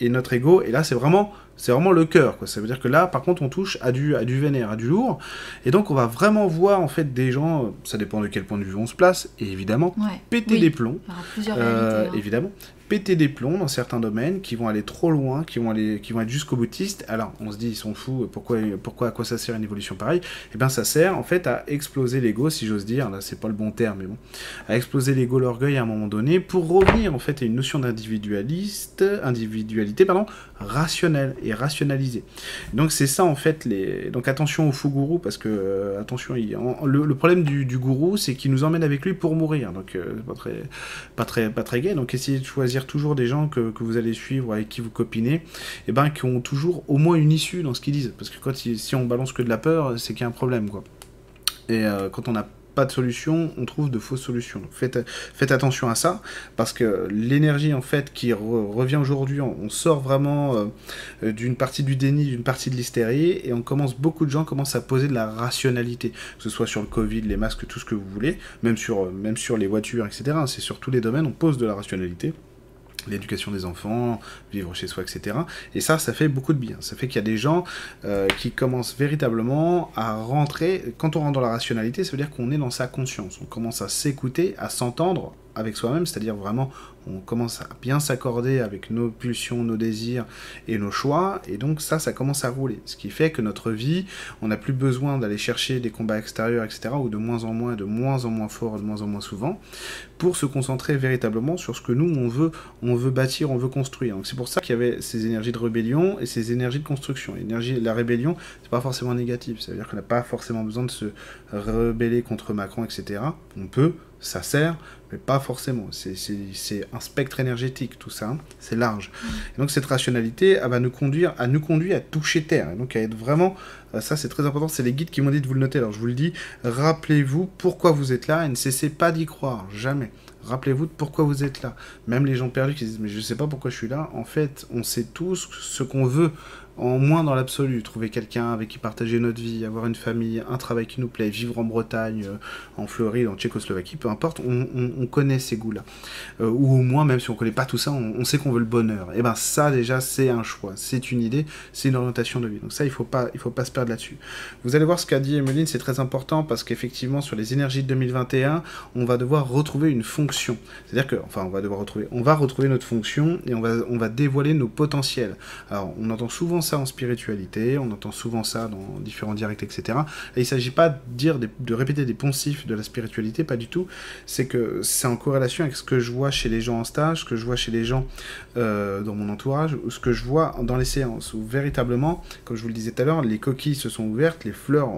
et notre ego, et là c'est vraiment c'est vraiment le cœur, quoi. Ça veut dire que là, par contre, on touche à du, à du vénère, à du lourd. Et donc, on va vraiment voir, en fait, des gens, euh, ça dépend de quel point de vue on se place, et évidemment, ouais péter Oui. des plombs. plusieurs Euh, réalités hein. évidemment, péter des plombs dans certains domaines qui vont aller trop loin, qui vont aller, qui vont être jusqu'au boutiste. Alors, on se dit, ils sont fous. Pourquoi, pourquoi, à quoi ça sert une évolution pareille? Eh bien, ça sert en fait à exploser l'ego, si j'ose dire. Là, c'est pas le bon terme, mais bon, à exploser l'ego, l'orgueil à un moment donné, pour revenir en fait à une notion d'individualiste, individualité, pardon, rationnelle et rationalisée. Donc, c'est ça en fait les. Donc, attention au faux gourou parce que euh, attention, le, problème du, gourou, c'est qu'il nous emmène avec lui pour mourir. Donc, euh, pas très pas très, pas très gai. Donc essayez de choisir toujours des gens que, que vous allez suivre, avec qui vous copinez, et ben qui ont toujours au moins une issue dans ce qu'ils disent. Parce que quand ils- si on balance que de la peur, c'est qu'il y a un problème, quoi. Et euh, quand on n'a pas de solution, on trouve de fausses solutions. Faites, faites attention à ça, parce que l'énergie en fait qui re- revient aujourd'hui, on, sort vraiment euh, euh, d'une partie du déni, d'une partie de l'hystérie, et on commence, beaucoup de gens commencent à poser de la rationalité, que ce soit sur le Covid, les masques, tout ce que vous voulez, même sur, même sur les voitures, etc. C'est sur tous les domaines, on pose de la rationalité l'éducation des enfants, vivre chez soi, etc. Et ça, ça fait beaucoup de bien. Ça fait qu'il y a des gens euh, qui commencent véritablement à rentrer. Quand on rentre dans la rationalité, ça veut dire qu'on est dans sa conscience. On commence à s'écouter, à s'entendre avec soi-même, c'est-à-dire vraiment, on commence à bien s'accorder avec nos pulsions, nos désirs et nos choix. Et donc ça, ça commence à rouler. Ce qui fait que notre vie, on n'a plus besoin d'aller chercher des combats extérieurs, etc., ou de moins en moins, de moins en moins fort, de moins en moins souvent, pour se concentrer véritablement sur ce que nous, on veut, on veut bâtir, on veut construire. Donc c'est pour ça qu'il y avait ces énergies de rébellion et ces énergies de construction. L'énergie, la rébellion, c'est pas forcément négatif. Ça veut dire qu'on n'a pas forcément besoin de se rebeller contre Macron, etc. On peut, ça sert, mais pas forcément. C'est un spectre énergétique, tout ça. Hein. C'est large. Et donc cette rationalité, elle va nous conduire, à nous conduire à toucher terre. Et donc à être vraiment, euh, ça c'est très important. C'est les guides qui m'ont dit de vous le noter. Alors je vous le dis, rappelez-vous pourquoi vous êtes là et ne cessez pas d'y croire, jamais. Rappelez-vous de pourquoi vous êtes là. Même les gens perdus qui disent mais je sais pas pourquoi je suis là. En fait, on sait tous ce qu'on veut en moins dans l'absolu, trouver quelqu'un avec qui partager notre vie, avoir une famille, un travail qui nous plaît, vivre en Bretagne, euh, en Floride, en Tchécoslovaquie, peu importe, on, connaît ces goûts-là. Euh, ou au moins, même si on connaît pas tout ça, on, sait qu'on veut le bonheur. Et eh ben ça déjà, c'est un choix, c'est une idée, c'est une orientation de vie. Donc ça, il faut faut pas se perdre là-dessus. Vous allez voir ce qu'a dit Emeline, c'est très important parce qu'effectivement, sur les énergies de 2021, on va devoir retrouver une fonction. C'est-à-dire que, enfin, on va devoir retrouver, on va retrouver notre fonction et on va, on va dévoiler nos potentiels. Alors, on entend souvent ça en spiritualité, on entend souvent ça dans différents directs, etc. Et il ne s'agit pas de dire, de répéter des poncifs de la spiritualité, pas du tout. C'est que c'est en corrélation avec ce que je vois chez les gens en stage, ce que je vois chez les gens euh, dans mon entourage, ou ce que je vois dans les séances, où véritablement, comme je vous le disais tout à l'heure, les coquilles se sont ouvertes, les fleurs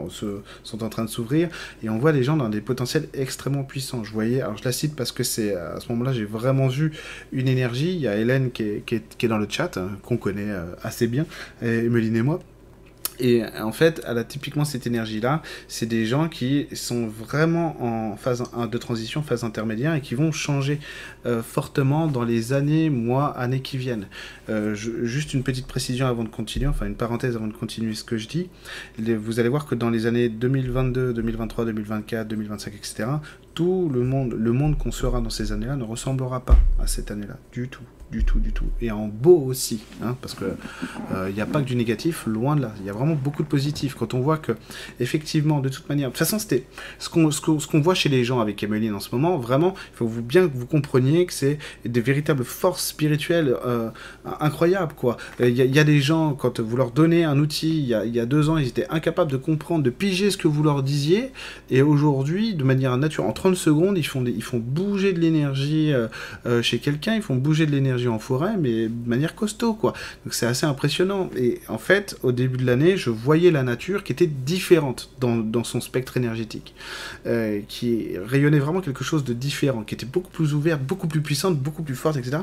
sont en train de s'ouvrir, et on voit les gens dans des potentiels extrêmement puissants. Je voyais, alors je la cite parce que c'est à ce moment-là, j'ai vraiment vu une énergie. Il y a Hélène qui est, qui est, dans le chat, hein, qu'on connaît euh, assez bien, et et moi. Et en fait, elle a typiquement cette énergie-là. C'est des gens qui sont vraiment en phase de transition, phase intermédiaire, et qui vont changer euh, fortement dans les années, mois, années qui viennent. Euh, juste une petite précision avant de continuer, enfin une parenthèse avant de continuer ce que je dis. vous allez voir que dans les années 2022, 2023, 2024, 2025, etc., tout le monde, le monde qu'on sera dans ces années-là ne ressemblera pas à cette année-là, du tout du tout, du tout. Et en beau aussi, hein, parce que il euh, n'y a pas que du négatif, loin de là. Il y a vraiment beaucoup de positifs. Quand on voit que, effectivement, de toute manière, de toute façon, c'était ce qu'on ce qu'on voit chez les gens avec Emeline en ce moment. Vraiment, il faut vous bien que vous compreniez que c'est des véritables forces spirituelles euh, incroyables, quoi. Il y, a des gens quand vous leur donnez un outil, il y, a, y a deux ans, ils étaient incapables de comprendre, de piger ce que vous leur disiez, et aujourd'hui, de manière naturelle, en 30 secondes, ils font ils font bouger de l'énergie euh, chez quelqu'un, ils font bouger de l'énergie en forêt, mais de manière costaud, quoi. Donc c'est assez impressionnant. Et en fait, au début de l'année, je voyais la nature qui était différente dans, son spectre énergétique, euh, qui rayonnait vraiment quelque chose de différent, qui était beaucoup plus ouverte, beaucoup plus puissante, beaucoup plus forte, etc.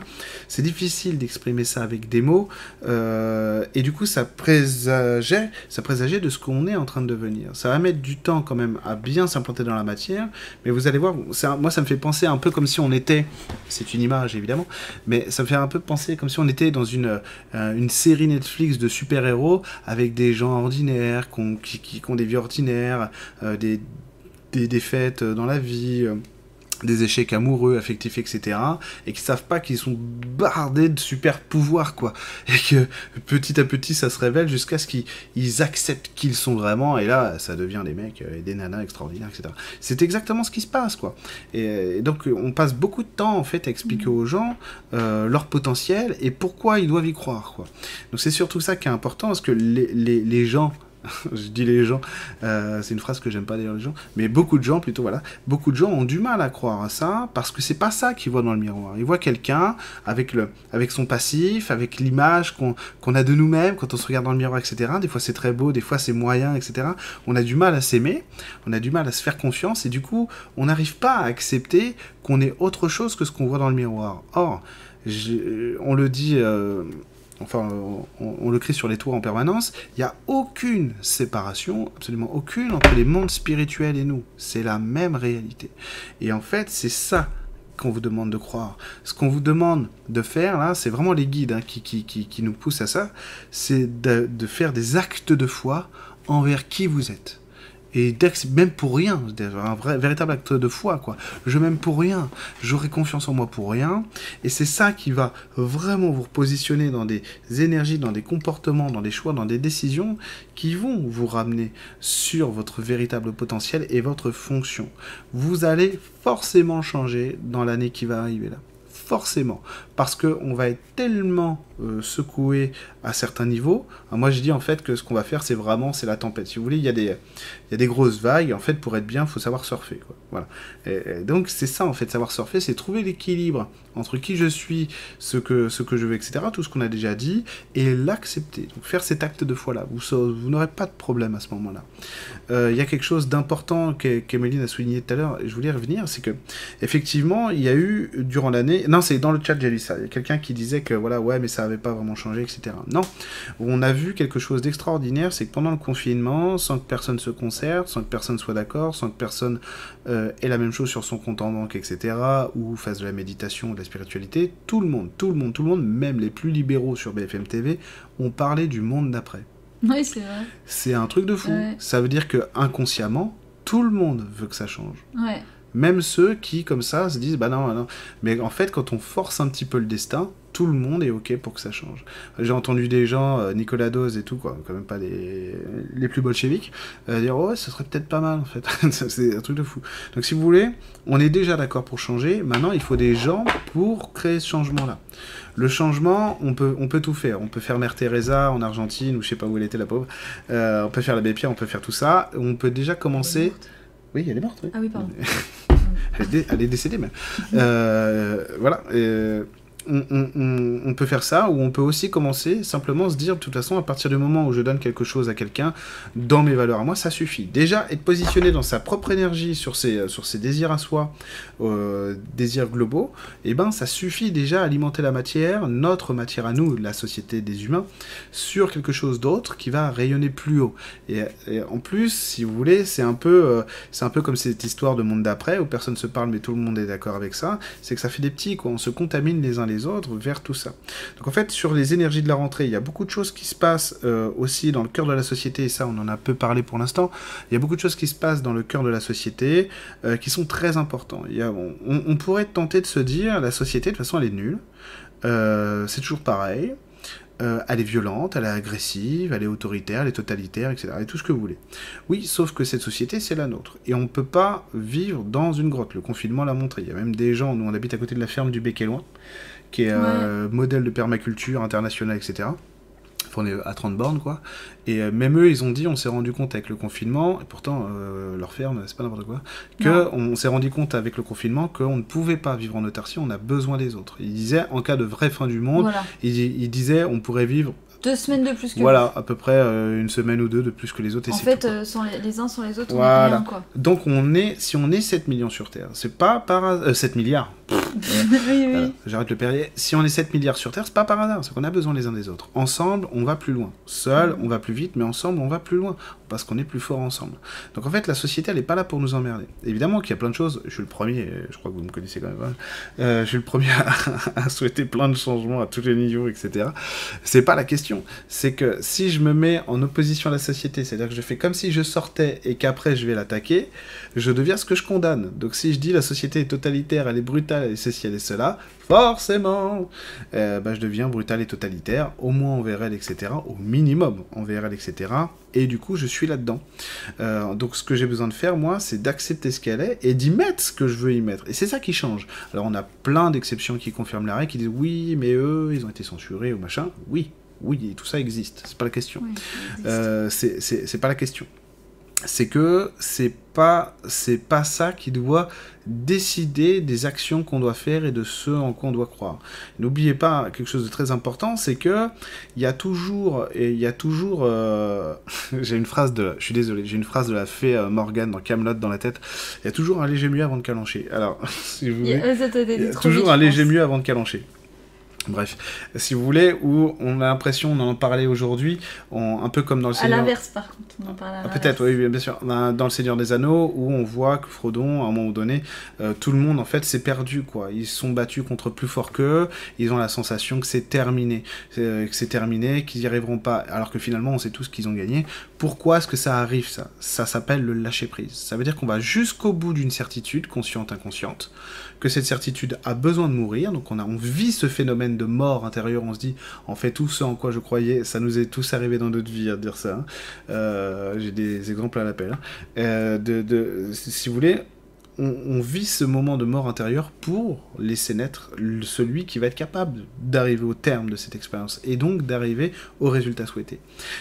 C'est difficile d'exprimer ça avec des mots, euh, et du coup, ça présageait, ça présageait de ce qu'on est en train de devenir. Ça va mettre du temps quand même à bien s'implanter dans la matière, mais vous allez voir, moi ça me fait penser un peu comme si on était, c'est une image évidemment, mais ça me fait un peu penser comme si on était dans une, euh, une série Netflix de super-héros avec des gens ordinaires, qui, qui, ont des vies ordinaires, euh, des, des défaites dans la vie. Euh, des échecs amoureux, affectifs, etc. et qui savent pas qu'ils sont bardés de super pouvoirs, quoi. Et que petit à petit ça se révèle jusqu'à ce qu'ils acceptent qu'ils sont vraiment, et là ça devient des mecs et des nanas extraordinaires, etc. C'est exactement ce qui se passe, quoi. Et, donc on passe beaucoup de temps en fait à expliquer aux gens euh, leur potentiel et pourquoi ils doivent y croire, quoi. Donc c'est surtout ça qui est important parce que les, les, les gens je dis les gens, euh, c'est une phrase que j'aime pas dire les gens, mais beaucoup de gens plutôt, voilà, beaucoup de gens ont du mal à croire à ça parce que c'est pas ça qu'ils voient dans le miroir. Ils voient quelqu'un avec, le, avec son passif, avec l'image qu'on a de nous-mêmes quand on se regarde dans le miroir, etc. Des fois c'est très beau, des fois c'est moyen, etc. On a du mal à s'aimer, on a du mal à se faire confiance et du coup on n'arrive pas à accepter qu'on est autre chose que ce qu'on voit dans le miroir. Or, on le dit. Euh, enfin on, le crie sur les toits en permanence, il n'y a aucune séparation, absolument aucune, entre les mondes spirituels et nous. C'est la même réalité. Et en fait, c'est ça qu'on vous demande de croire. Ce qu'on vous demande de faire, là, c'est vraiment les guides hein, qui, qui, qui, nous poussent à ça, c'est de, de faire des actes de foi envers qui vous êtes et même pour rien, un vrai, véritable acte de foi, quoi. Je m'aime pour rien, j'aurai confiance en moi pour rien, et c'est ça qui va vraiment vous positionner dans des énergies, dans des comportements, dans des choix, dans des décisions qui vont vous ramener sur votre véritable potentiel et votre fonction. Vous allez forcément changer dans l'année qui va arriver là forcément, parce qu'on va être tellement euh, secoué à certains niveaux. moi, je dis en fait que ce qu'on va faire, c'est vraiment c'est la tempête. Si vous voulez, il y, a des, il y a des grosses vagues. En fait, pour être bien, il faut savoir surfer. Voilà. Donc, c'est ça, en fait, savoir surfer, c'est trouver l'équilibre entre qui je suis, ce que, ce que je veux, etc., tout ce qu'on a déjà dit, et l'accepter. Donc, faire cet acte de foi-là. Vous, vous n'aurez pas de problème à ce moment-là. Euh, il y a quelque chose d'important qu'Emeline a souligné tout à l'heure, et je voulais revenir, c'est que, effectivement, il y a eu, durant l'année, non, c'est dans le chat, lu ça, il y a quelqu'un qui disait que, voilà, ouais, mais ça pas vraiment changé, etc. Non, on a vu quelque chose d'extraordinaire, c'est que pendant le confinement, sans que personne se concerte, sans que personne soit d'accord, sans que personne euh, ait la même chose sur son compte en banque, etc., ou fasse de la méditation ou de la spiritualité, tout le monde, tout le monde, tout le monde, même les plus libéraux sur BFM TV, ont parlé du monde d'après. Oui, c'est vrai. C'est un truc de fou. Ça veut dire que inconsciemment, tout le monde veut que ça change. Ouais. Même ceux qui, comme ça, se disent, bah non, non. Mais en fait, quand on force un petit peu le destin, tout le monde est ok pour que ça change. J'ai entendu des gens, euh, Nicolas Dose et tout, quoi, quand même pas les, les plus bolcheviques, euh, dire oh, ce serait peut-être pas mal en fait. c'est un truc de fou. Donc si vous voulez, on est déjà d'accord pour changer. Maintenant, il faut des gens pour créer ce changement-là. Le changement, on peut, on peut tout faire. On peut faire Mère Teresa en Argentine, ou je sais pas où elle était la pauvre. Euh, on peut faire l'abbé Pierre, on peut faire tout ça. On peut déjà commencer. Oui, elle est morte. Oui. Ah oui, pardon. elle, est décédée même. voilà on, peut faire ça, ou on peut aussi commencer simplement se dire, de toute façon, à partir du moment où je donne quelque chose à quelqu'un, dans mes valeurs à moi, ça suffit. Déjà, être positionné dans sa propre énergie sur ses, désirs à soi, euh, désirs globaux, et eh ben, ça suffit déjà à alimenter la matière, notre matière à nous, la société des humains, sur quelque chose d'autre qui va rayonner plus haut. Et, en plus, si vous voulez, c'est un peu, euh, c'est un peu comme cette histoire de monde d'après, où personne se parle, mais tout le monde est d'accord avec ça, c'est que ça fait des petits, quoi. On se contamine les uns les autres vers tout ça. Donc en fait, sur les énergies de la rentrée, il y a beaucoup de choses qui se passent euh, aussi dans le cœur de la société, et ça on en a peu parlé pour l'instant, il y a beaucoup de choses qui se passent dans le cœur de la société euh, qui sont très importantes. On, pourrait tenter de se dire, la société de toute façon elle est nulle, euh, c'est toujours pareil, elle est violente, elle est agressive, elle est autoritaire, elle est totalitaire, etc. Et tout ce que vous voulez. Oui, sauf que cette société, c'est la nôtre. Et on ne peut pas vivre dans une grotte. Le confinement l'a montré. Il y a même des gens, nous on habite à côté de la ferme du Bec et Loin, qui est euh, modèle de permaculture internationale, etc. Enfin, on est à 30 bornes, quoi. Et euh, même eux, ils ont dit, on s'est rendu compte avec le confinement, et pourtant, euh, leur ferme, c'est pas n'importe quoi, qu'on s'est rendu compte avec le confinement qu'on ne pouvait pas vivre en autarcie, on a besoin des autres. Ils disaient, en cas de vraie fin du monde, ils, ils disaient, on pourrait vivre deux semaines de plus que Voilà, à peu près euh, une semaine ou deux de plus que les autres. en fait, euh, sans les, uns sans les autres, voilà. on rien, quoi. Donc, on est, si on est 7 millions sur Terre, c'est pas par hasard... 7 euh, milliards oui, oui. J'arrête le périer. Si on est 7 milliards sur Terre, c'est pas par hasard, c'est qu'on a besoin les uns des autres. Ensemble, on va plus loin. Seul, on va plus vite, mais ensemble, on va plus loin. Parce qu'on est plus fort ensemble. Donc en fait, la société, elle n'est pas là pour nous emmerder. Évidemment qu'il y a plein de choses, je suis le premier, je crois que vous me connaissez quand même, hein. je suis le premier à, à, souhaiter plein de changements à tous les niveaux, etc. C'est pas la question. C'est que si je me mets en opposition à la société, c'est-à-dire que je fais comme si je sortais et qu'après je vais l'attaquer, je deviens ce que je condamne. Donc si je dis la société est totalitaire, elle est brutale, elle est ceci, elle est cela, forcément, euh, bah, je deviens brutal et totalitaire, au moins envers elle, etc. Au minimum envers elle, etc. Et du coup, je suis là-dedans. Euh, donc ce que j'ai besoin de faire, moi, c'est d'accepter ce qu'elle est et d'y mettre ce que je veux y mettre. Et c'est ça qui change. Alors on a plein d'exceptions qui confirment la règle, qui disent oui, mais eux, ils ont été censurés ou machin. Oui, oui, tout ça existe, c'est pas la question. Euh, c'est pas la question. C'est que c'est pas c'est pas ça qui doit décider des actions qu'on doit faire et de ce en quoi on doit croire. N'oubliez pas quelque chose de très important, c'est que il y a toujours et il y a toujours euh, j'ai une phrase de je suis désolé, j'ai une phrase de la fée euh, Morgane dans Camelot dans la tête. Il y a toujours un léger mieux avant de calancher. Alors, si vous voulez, il y a, toujours un léger mieux avant de calancher. Bref, si vous voulez, où on a l'impression, on en parlait aujourd'hui, un peu comme dans le Seigneur... À l'inverse, par contre, on en parle à Peut-être, oui, bien sûr. Dans le Seigneur des Anneaux, où on voit que Frodon, à un moment donné, euh, tout le monde, en fait, s'est perdu, quoi. Ils sont battus contre plus fort qu'eux, ils ont la sensation que c'est terminé, que c'est terminé, qu'ils n'y arriveront pas, alors que finalement, on sait tous qu'ils ont gagné. Pourquoi est-ce que ça arrive, ça? Ça s'appelle le lâcher-prise. Ça veut dire qu'on va jusqu'au bout d'une certitude, consciente, inconsciente, que cette certitude a besoin de mourir, donc on, a, on vit ce phénomène de mort intérieure, on se dit, en fait, tout ce en quoi je croyais, ça nous est tous arrivé dans notre vie à dire ça. Hein. Euh, j'ai des exemples à l'appel. Hein. Euh, de, de, si vous voulez, on, vit ce moment de mort intérieure pour laisser naître celui qui va être capable d'arriver au terme de cette expérience et donc d'arriver au résultat souhaité.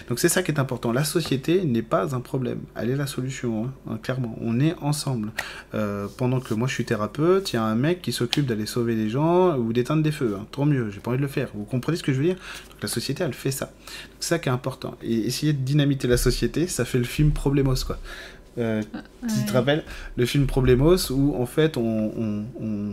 Donc c'est ça qui est important. La société n'est pas un problème, elle est la solution, hein, hein, clairement. On est ensemble. Euh, pendant que moi je suis thérapeute, il y a un mec qui s'occupe d'aller sauver les gens ou d'éteindre des feux. Hein. Tant mieux, j'ai pas envie de le faire. Vous comprenez ce que je veux dire? La société, elle fait ça. C'est ça qui est important. Et essayer de dynamiter la société, ça fait le film Problemos, quoi. Euh, tu te rappelles le film Problemos où en fait on,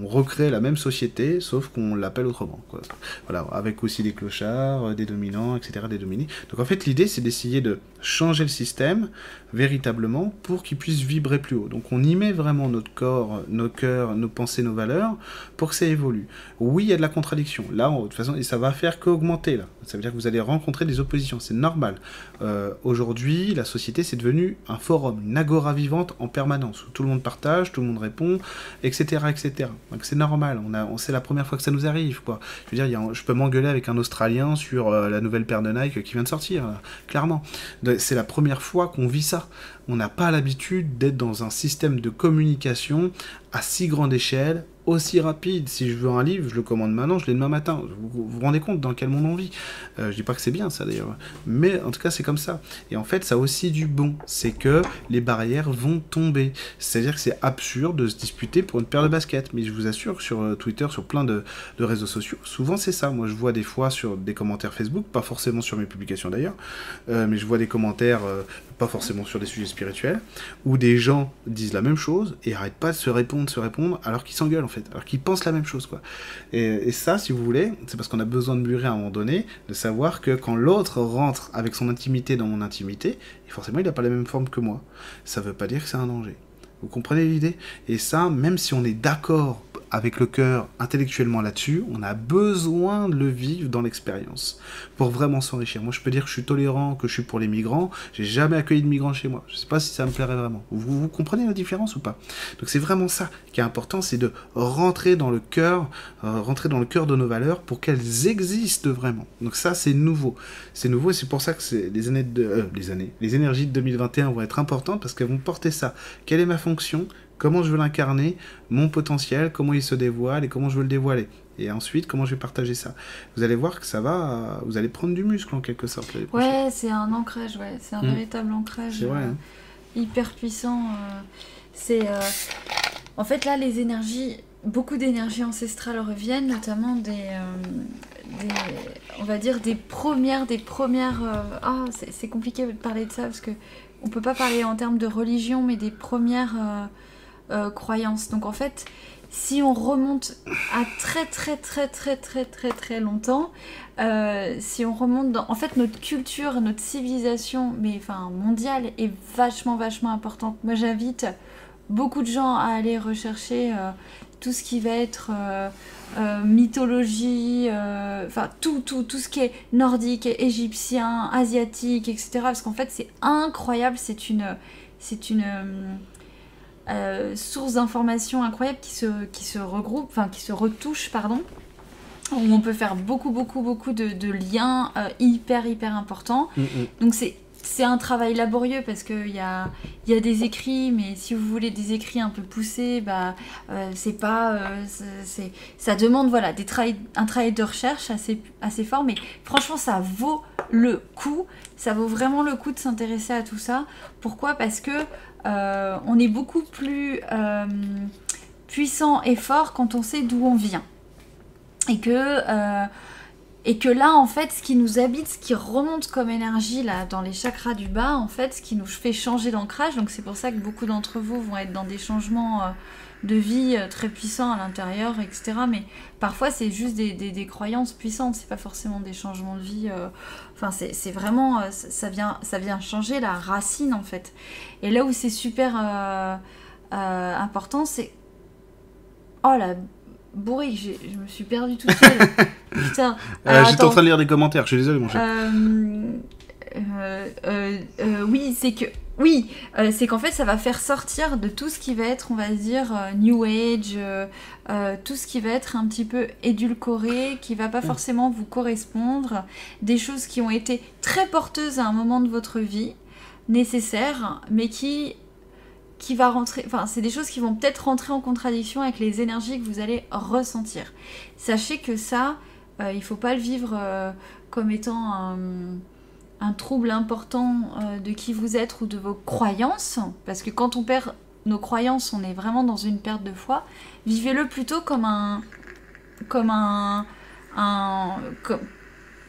recrée la même société sauf qu'on l'appelle autrement. Quoi. Voilà, avec aussi des clochards, euh, des dominants, etc., des dominés. Donc en fait l'idée c'est d'essayer de changer le système véritablement pour qu'il puisse vibrer plus haut. Donc on y met vraiment notre corps, nos cœurs, nos pensées, nos valeurs pour que ça évolue. Oui, il y a de la contradiction. Là, de toute façon, et ça va faire qu'augmenter. Ça veut dire que vous allez rencontrer des oppositions. C'est normal. Euh, aujourd'hui, la société c'est devenu un forum, une agora vivante en permanence où tout le monde partage, tout le monde répond, etc., etc. Donc c'est normal. On c'est la première fois que ça nous arrive. Je veux dire, je peux m'engueuler avec un Australien sur euh, la nouvelle paire de Nike qui vient de sortir. clairement, c'est la première fois qu'on vit ça. On n'a pas l'habitude d'être dans un système de communication à si grande échelle, aussi rapide. Si je veux un livre, je le commande maintenant, je l'ai demain matin. Vous vous rendez compte dans quel monde on vit euh, Je dis pas que c'est bien ça d'ailleurs, mais en tout cas c'est comme ça. Et en fait, ça a aussi du bon, c'est que les barrières vont tomber. C'est-à-dire que c'est absurde de se disputer pour une paire de baskets. Mais je vous assure sur euh, Twitter, sur plein de, réseaux sociaux, souvent c'est ça. Moi, je vois des fois sur des commentaires Facebook, pas forcément sur mes publications d'ailleurs, euh, mais je vois des commentaires, pas forcément sur des sujets spirituels, où des gens disent la même chose et arrêtent pas de se répondre, se répondre, alors qu'ils s'engueulent en fait alors qu'ils pensent la même chose, quoi. Et, ça, si vous voulez, c'est parce qu'on a besoin de mûrir à un moment donné, de savoir que quand l'autre rentre avec son intimité dans mon intimité, forcément, il n'a pas la même forme que moi. Ça veut pas dire que c'est un danger. Vous comprenez l'idée? Et ça, même si on est d'accord avec le cœur intellectuellement là-dessus, on a besoin de le vivre dans l'expérience pour vraiment s'enrichir. Moi, je peux dire que je suis tolérant, que je suis pour les migrants. J'ai jamais accueilli de migrants chez moi. Je sais pas si ça me plairait vraiment. Vous, comprenez la différence ou pas? Donc c'est vraiment ça qui est important, c'est de rentrer dans le cœur, euh, rentrer dans le cœur de nos valeurs pour qu'elles existent vraiment. Donc ça, c'est nouveau. C'est nouveau et c'est pour ça que les années de, euh, les années, les énergies de 2021 vont être importantes parce qu'elles vont porter ça. Quelle est ma fonction? Comment je veux l'incarner, mon potentiel, comment il se dévoile et comment je veux le dévoiler. Et ensuite, comment je vais partager ça. Vous allez voir que ça va, vous allez prendre du muscle en quelque sorte. Ouais, c'est un ancrage, ouais. c'est un hmm. véritable ancrage vrai, euh, hein. hyper puissant. Euh. c'est, euh, en fait, là, les énergies, beaucoup d'énergies ancestrales reviennent, notamment des, des, on va dire des premières, des premières. Ah, c'est compliqué de parler de ça parce que on peut pas parler en termes de religion, mais des premières euh, croyances. Donc en fait, si on remonte à très très très très très très très longtemps, euh, si on remonte dans... En fait, notre culture, notre civilisation, mais enfin mondiale, est vachement vachement importante. Moi, j'invite beaucoup de gens à aller rechercher euh, tout ce qui va être mythologie, enfin tout, tout, tout ce qui est nordique, égyptien, asiatique, etc. Parce qu'en fait, c'est incroyable, c'est une... C'est une euh, sources d'informations incroyables qui se, qui se regroupent, enfin qui se retouchent, pardon, où on peut faire beaucoup, beaucoup, beaucoup de, liens euh, hyper, hyper importants. Mm, mm. Donc c'est c'est un travail laborieux parce qu'il y a, y a des écrits, mais si vous voulez des écrits un peu poussés, bah, euh, c'est pas. c'est, ça demande voilà, des un travail de recherche assez, assez fort, mais franchement, ça vaut le coup. Ça vaut vraiment le coup de s'intéresser à tout ça. Pourquoi? Parce que euh, on est beaucoup plus euh, puissant et fort quand on sait d'où on vient. Et que, euh, et que là, en fait, ce qui nous habite, ce qui remonte comme énergie là, dans les chakras du bas, en fait, ce qui nous fait changer d'ancrage, donc c'est pour ça que beaucoup d'entre vous vont être dans des changements de vie très puissants à l'intérieur, etc. Mais parfois, c'est juste des, croyances puissantes, c'est pas forcément des changements de vie Enfin, c'est vraiment, euh, ça vient, ça vient changer la racine en fait. Et là où c'est super euh, euh, important, c'est. Oh la bourrique, je me suis perdue tout seul. Putain. J'étais en train de lire des commentaires, je suis désolé mon cher. oui, c'est que oui, euh, c'est qu'en fait, ça va faire sortir de tout ce qui va être, on va dire, euh, New Age, euh, tout ce qui va être un petit peu édulcoré, qui va pas mm. forcément vous correspondre, des choses qui ont été très porteuses à un moment de votre vie, nécessaires, mais qui qui va rentrer, enfin c'est des choses qui vont peut-être rentrer en contradiction avec les énergies que vous allez ressentir. Sachez que ça, euh, il faut pas le vivre euh, comme étant un, trouble important euh, de qui vous êtes ou de vos croyances, parce que quand on perd nos croyances, on est vraiment dans une perte de foi. Vivez-le plutôt comme un, comme un,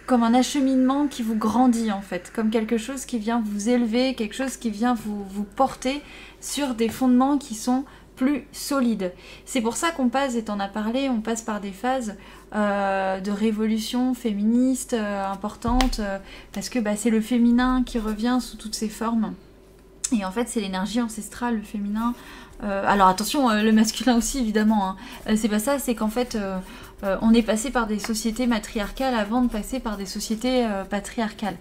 comme, un acheminement qui vous grandit en fait, comme quelque chose qui vient vous élever, quelque chose qui vient vous porter sur des fondements qui sont plus solides. C'est pour ça qu'on passe, et t'en as parlé, on passe par des phases euh, de révolution féministe euh, importante, euh, parce que bah, c'est le féminin qui revient sous toutes ses formes. Et en fait, c'est l'énergie ancestrale, le féminin. Alors attention, le masculin aussi, évidemment. hein. C'est pas ça, c'est qu'en fait, on est passé par des sociétés matriarcales avant de passer par des sociétés patriarcales.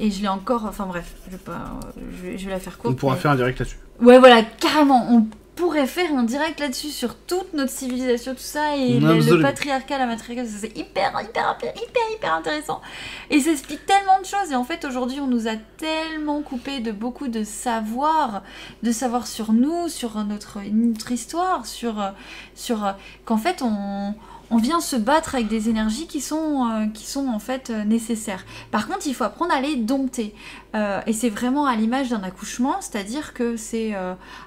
Et je l'ai encore. Enfin bref, je vais, pas, je vais, je vais la faire courte. On pourra mais- faire un direct là-dessus. Ouais, voilà, carrément. On pourrait faire un direct là-dessus sur toute notre civilisation, tout ça, et le, le patriarcat, la matriarcat, c'est hyper, hyper, hyper, hyper, hyper intéressant. Et ça explique tellement de choses. Et en fait, aujourd'hui, on nous a tellement coupé de beaucoup de savoir, de savoir sur nous, sur notre, notre histoire, sur, sur qu'en fait, on, on vient se battre avec des énergies qui sont, euh, qui sont en fait euh, nécessaires. Par contre, il faut apprendre à les dompter. Euh, et c'est vraiment à l'image d'un accouchement, c'est-à-dire que c'est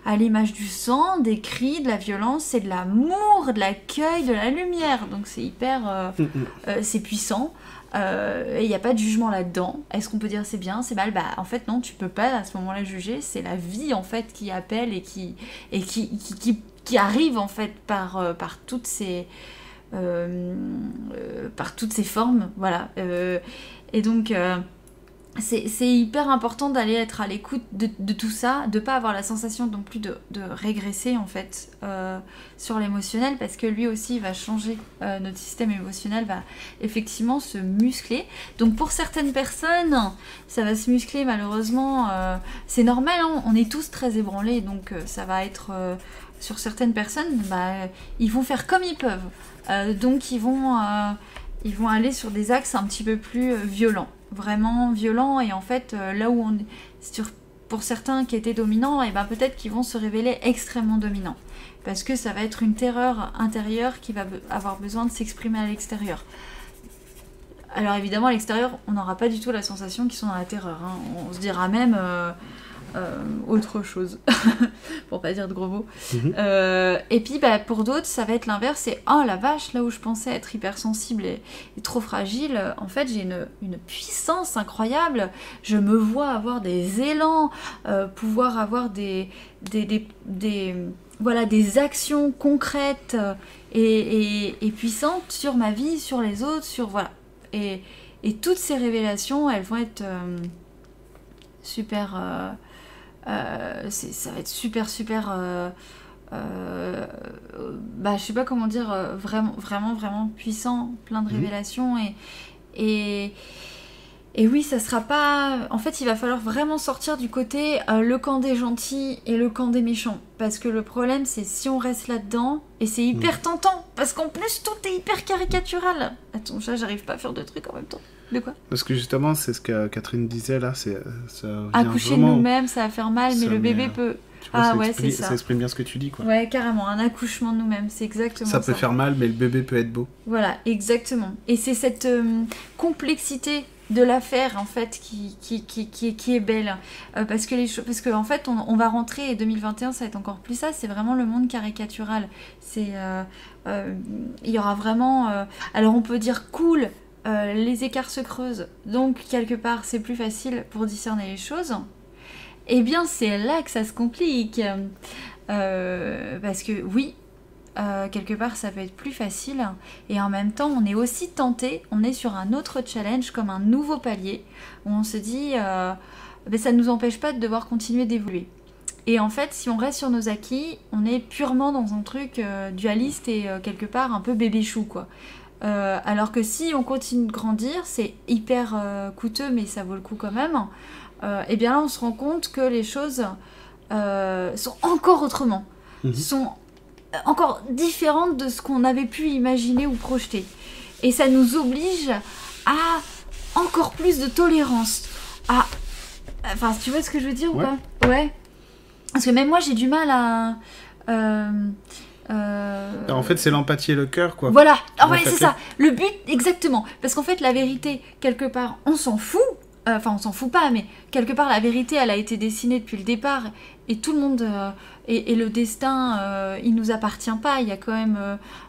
à l'image du sang, des cris, de la violence, c'est de l'amour, de l'accueil, de la lumière. Donc c'est hyper, Mm, mm. c'est puissant. Et il n'y a pas de jugement là-dedans. Est-ce qu'on peut dire c'est bien, c'est mal? Bah en fait non, tu peux pas à ce moment-là juger. C'est la vie en fait qui appelle et qui et qui, qui, qui- qui arrive en fait par par toutes ces par toutes ces formes, voilà. Euh, et donc euh, c'est hyper important d'aller être à l'écoute de, tout ça, de pas avoir la sensation non plus de, régresser en fait euh, sur l'émotionnel parce que lui aussi va changer, euh, notre système émotionnel va effectivement se muscler. Donc pour certaines personnes, ça va se muscler malheureusement, euh, c'est normal, hein, on est tous très ébranlés donc euh, ça va être euh, sur certaines personnes, bah, ils vont faire comme ils peuvent. Euh, donc ils vont, euh, ils vont aller sur des axes un petit peu plus euh, violents, vraiment violents. Et en fait, là où on est sur, pour certains qui étaient dominants, et ben peut-être qu'ils vont se révéler extrêmement dominants. Parce que ça va être une terreur intérieure qui va avoir besoin de s'exprimer à l'extérieur. Alors évidemment, à l'extérieur, on n'aura pas du tout la sensation qu'ils sont dans la terreur. hein. On se dira même euh, autre chose, pour pas dire de gros mots. Mhm. Euh, et puis bah, pour d'autres, ça va être l'inverse, c'est oh la vache, là où je pensais être hypersensible et, et trop fragile, en fait j'ai une, une puissance incroyable, je me vois avoir des élans, euh, pouvoir avoir des, des, des, des- voilà, des actions concrètes et, et- et puissantes sur ma vie, sur les autres, sur voilà. Et, et toutes ces révélations, elles vont être super... euh, c'est- ça va être super super euh, euh, bah je sais pas comment dire euh, vraiment vraiment vraiment puissant plein de Mhm. révélations et et et oui ça sera pas en fait il va falloir vraiment sortir du côté le camp des gentils et le camp des méchants. Parce que le problème c'est si on reste là dedans et c'est hyper tentant parce qu'en plus tout est hyper caricatural. Attends ça j'arrive pas à faire deux trucs en même temps de quoi? Parce que justement, c'est ce que Catherine disait là, c'est accoucher nous-mêmes ça va faire mal mais le bébé peut vois, Ah ça ouais, c'est ça. Ça exprime bien ce que tu dis, quoi. Ouais, carrément, un accouchement nous-mêmes, c'est exactement ça. ça peut faire mal, mais le bébé peut être beau. Voilà, exactement. Et c'est cette euh, complexité de l'affaire en fait qui, qui, qui, qui, qui est belle Euh, parce que les choses parce que en fait on, on va rentrer et 2021 ça va être encore plus ça c'est vraiment le monde caricatural c'est euh, euh, il y aura vraiment alors on peut dire cool euh, les écarts se creusent donc quelque part c'est plus facile pour discerner les choses eh bien c'est là que ça se complique Euh, parce que oui euh, quelque part ça peut être plus facile et en même temps on est aussi tenté, on est sur un autre challenge comme un nouveau palier où on se dit ben, ça ne nous empêche pas de devoir continuer d'évoluer. Et en fait si on reste sur nos acquis, on est purement dans un truc dualiste et quelque part un peu bébé chou quoi. Euh, alors que si on continue de grandir, c'est hyper euh, coûteux mais ça vaut le coup quand même. Euh, et bien là on se rend compte que les choses sont encore autrement, Mhm. sont encore différentes de ce qu'on avait pu imaginer ou projeter. Et ça nous oblige à encore plus de tolérance. À... Enfin, tu vois ce que je veux dire ou pas? Ouais. Parce que même moi, j'ai du mal à. Euh, En fait, c'est l'empathie et le cœur, quoi. Voilà, ah ouais, c'est ça. Le but, exactement. Parce qu'en fait, la vérité, quelque part, on s'en fout. Euh, Enfin, on s'en fout pas, mais quelque part, la vérité, elle a été dessinée depuis le départ. Et tout le monde. euh, et, et le destin, il nous appartient pas. Il y a quand même.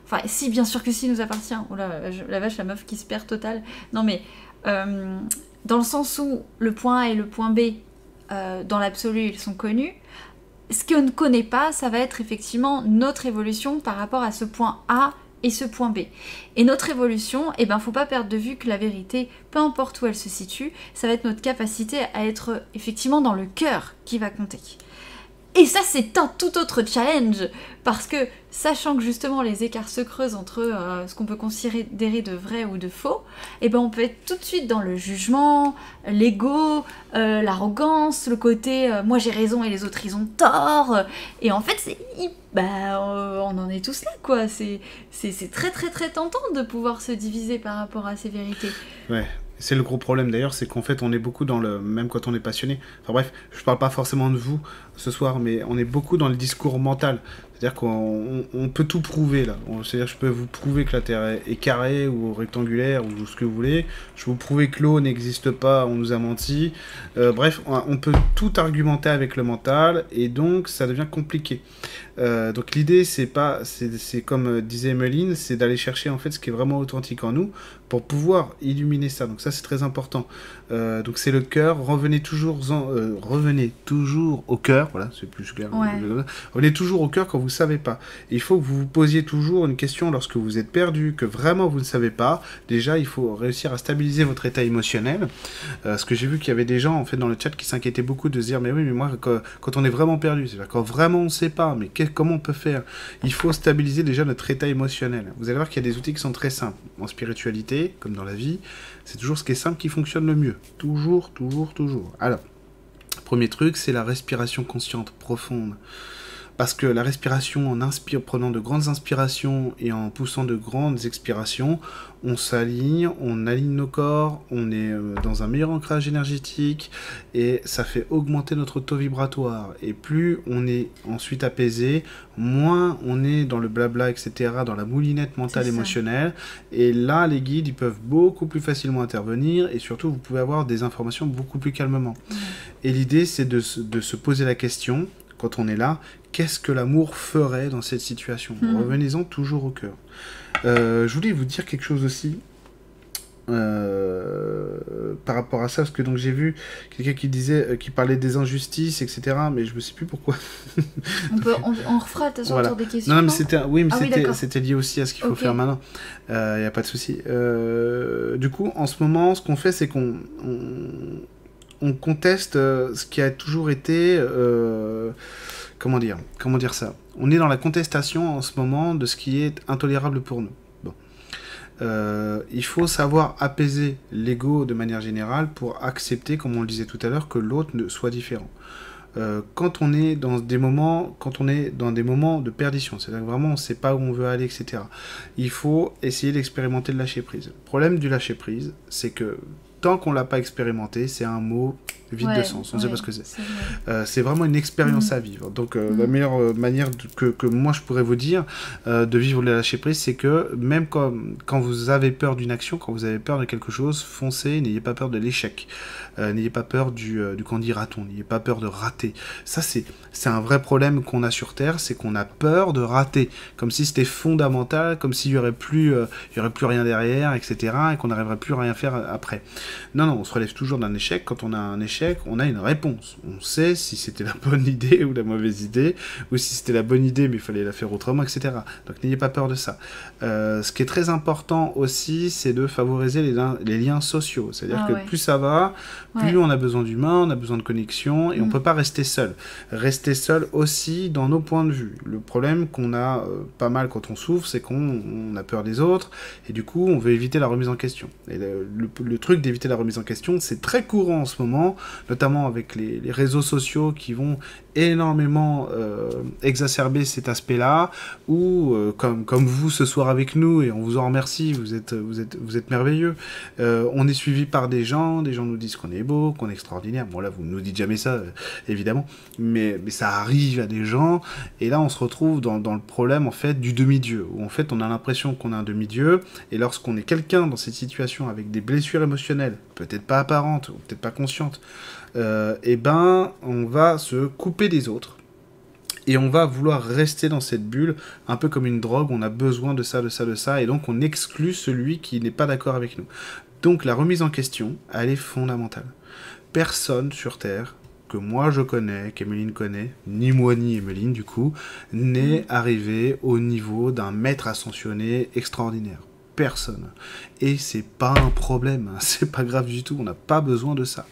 Enfin, si, bien sûr que si, il nous appartient. Oh là, je- la vache, la meuf qui se perd total. Non, mais. dans le sens où le point A et le point B, dans l'absolu, ils sont connus. Ce qu'on ne connaît pas, ça va être effectivement notre évolution par rapport à ce point A et ce point B. Et notre évolution, eh ben, faut pas perdre de vue que la vérité, peu importe où elle se situe, ça va être notre capacité à être effectivement dans le cœur qui va compter. Et ça, c'est un tout autre challenge, parce que sachant que justement les écarts se creusent entre euh, ce qu'on peut considérer de vrai ou de faux, eh ben on peut être tout de suite dans le jugement, l'ego, euh, l'arrogance, le côté euh, moi j'ai raison et les autres ils ont tort. Et en fait, c'est bah, on en est tous là quoi. C'est c'est très très très tentant de pouvoir se diviser par rapport à ces vérités. Ouais. C'est le gros problème d'ailleurs, c'est qu'en fait on est beaucoup dans le, même quand on est passionné, enfin bref, je parle pas forcément de vous ce soir, mais on est beaucoup dans le discours mental. C'est-à-dire qu'on on- on peut tout prouver là. C'est-à-dire je peux vous prouver que la Terre est, carrée ou rectangulaire ou ce que vous voulez. Je peux vous prouver que l'eau n'existe pas, on nous a menti. Euh, bref, on, peut tout argumenter avec le mental et donc ça devient compliqué. Euh, donc l'idée c'est pas, c'est c'est comme euh, disait Emeline, c'est d'aller chercher en fait ce qui est vraiment authentique en nous pour pouvoir illuminer ça. Donc ça c'est très important. Euh, donc c'est le cœur. Revenez toujours, en- euh, revenez toujours au cœur. Voilà, c'est plus clair. Ouais. Revenez toujours au cœur quand vous savez pas. Il faut que vous vous posiez toujours une question lorsque vous êtes perdu, que vraiment vous ne savez pas. Déjà, il faut réussir à stabiliser votre état émotionnel. Euh, parce que j'ai vu qu'il y avait des gens en fait dans le chat qui s'inquiétaient beaucoup de se dire mais oui mais moi quand, quand on est vraiment perdu, c'est-à-dire quand vraiment on ne sait pas, mais quel- comment on peut faire? Il faut stabiliser déjà notre état émotionnel. Vous allez voir qu'il y a des outils qui sont très simples en spiritualité comme dans la vie. C'est toujours ce qui est simple qui fonctionne le mieux. Toujours, toujours, toujours. Alors, premier truc, c'est la respiration consciente profonde. Parce que la respiration, en inspire, prenant de grandes inspirations et en poussant de grandes expirations, on s'aligne, on aligne nos corps, on est euh, dans un meilleur ancrage énergétique et ça fait augmenter notre taux vibratoire. Et plus on est ensuite apaisé, moins on est dans le blabla, etc., dans la moulinette mentale émotionnelle. Et là, les guides, ils peuvent beaucoup plus facilement intervenir et surtout, vous pouvez avoir des informations beaucoup plus calmement. Et l'idée, c'est de, de se poser la question, quand on est là, qu'est-ce que l'amour ferait dans cette situation Mhm. Revenez-en toujours au cœur. Euh, je voulais vous dire quelque chose aussi. euh, par rapport à ça, parce que donc j'ai vu quelqu'un qui disait, euh, qui parlait des injustices, etc. Mais je me sais plus pourquoi. On, peut, on, on refera de Voilà. autour des questions. Non, mais c'était, oui, mais Ah c'était, lié aussi à ce qu'il faut faire maintenant. Il n'y a pas de souci. Du coup, en ce moment, ce qu'on fait, c'est qu'on on, on conteste ce qui a toujours été, comment dire, comment dire ça? On est dans la contestation en ce moment de ce qui est intolérable pour nous. Euh, il faut savoir apaiser l'ego de manière générale pour accepter, comme on le disait tout à l'heure, que l'autre soit différent. Euh, quand on est dans des moments, quand on est dans des moments de perdition, c'est-à-dire que vraiment on ne sait pas où on veut aller, etc. Il faut essayer d'expérimenter le lâcher prise. Le problème du lâcher prise, c'est que tant qu'on l'a pas expérimenté, c'est un mot vide de sens. On ne sait pas ce que c'est. vrai. Euh, c'est vraiment une expérience Mhm. à vivre. Donc euh, Mhm. la meilleure euh, manière de- que, que moi je pourrais vous dire euh, de vivre le lâcher prise, c'est que même quand, quand vous avez peur d'une action, quand vous avez peur de quelque chose, foncez, n'ayez pas peur de l'échec, n'ayez pas peur du, du candidaton, n'ayez pas peur de rater. Ça c'est c'est un vrai problème qu'on a sur Terre, c'est qu'on a peur de rater, comme si c'était fondamental, comme s'il y aurait plus il y aurait plus rien derrière, etc. et qu'on n'arriverait plus à rien faire après. Non, non, on se relève toujours d'un échec. Quand on a un échec, on a une réponse. On sait si c'était la bonne idée ou la mauvaise idée, ou si c'était la bonne idée mais il fallait la faire autrement, etc. Donc n'ayez pas peur de ça. Euh, ce qui est très important aussi, c'est de favoriser les, liens sociaux. C'est-à-dire Ah que ouais. plus ça va, plus Ouais. on a besoin d'humains, on a besoin de connexion, et on Mm. peut pas rester seul. Rester seul aussi dans nos points de vue. Le problème qu'on a euh, pas mal quand on souffre, c'est qu'on on a peur des autres, et du coup, on veut éviter la remise en question. Et le, le- le truc d'éviter la remise en question, c'est très courant en ce moment notamment avec les, réseaux sociaux qui vont énormément euh, exacerber cet aspect-là, ou euh, comme, comme vous ce soir avec nous, et on vous en remercie, vous êtes, vous êtes, vous êtes merveilleux, euh, on est suivi par des gens, des gens nous disent qu'on est beau, qu'on est extraordinaire, bon là vous nous dites jamais ça, évidemment, mais, mais ça arrive à des gens, et là on se retrouve dans, dans le problème en fait du demi-dieu, où en fait on a l'impression qu'on a un demi-dieu, et lorsqu'on est quelqu'un dans cette situation avec des blessures émotionnelles, peut-être pas apparentes, ou peut-être pas conscientes, euh, eh ben, on va se couper des autres. Et on va vouloir rester dans cette bulle, un peu comme une drogue, on a besoin de ça, de ça, de ça, et donc on exclut celui qui n'est pas d'accord avec nous. Donc la remise en question, elle est fondamentale. Personne sur Terre, que moi je connais, qu'Emeline connaît, ni moi ni Emeline du coup, n'est arrivé au niveau d'un maître ascensionné extraordinaire personne. Et c'est pas un problème, c'est pas grave du tout, on n'a pas besoin de ça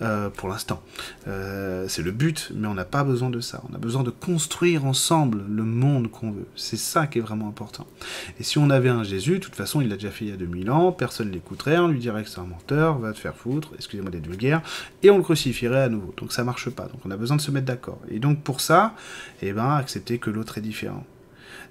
euh, pour l'instant. Euh, c'est le but, mais on n'a pas besoin de ça. On a besoin de construire ensemble le monde qu'on veut. C'est ça qui est vraiment important. Et si on avait un Jésus, de toute façon, il l'a déjà fait il y a 2000 ans, personne l'écouterait, on lui dirait que c'est un menteur, va te faire foutre, excusez-moi d'être vulgaire, et on le crucifierait à nouveau. Donc ça marche pas. Donc on a besoin de se mettre d'accord. Et donc pour ça, eh ben, accepter que l'autre est différent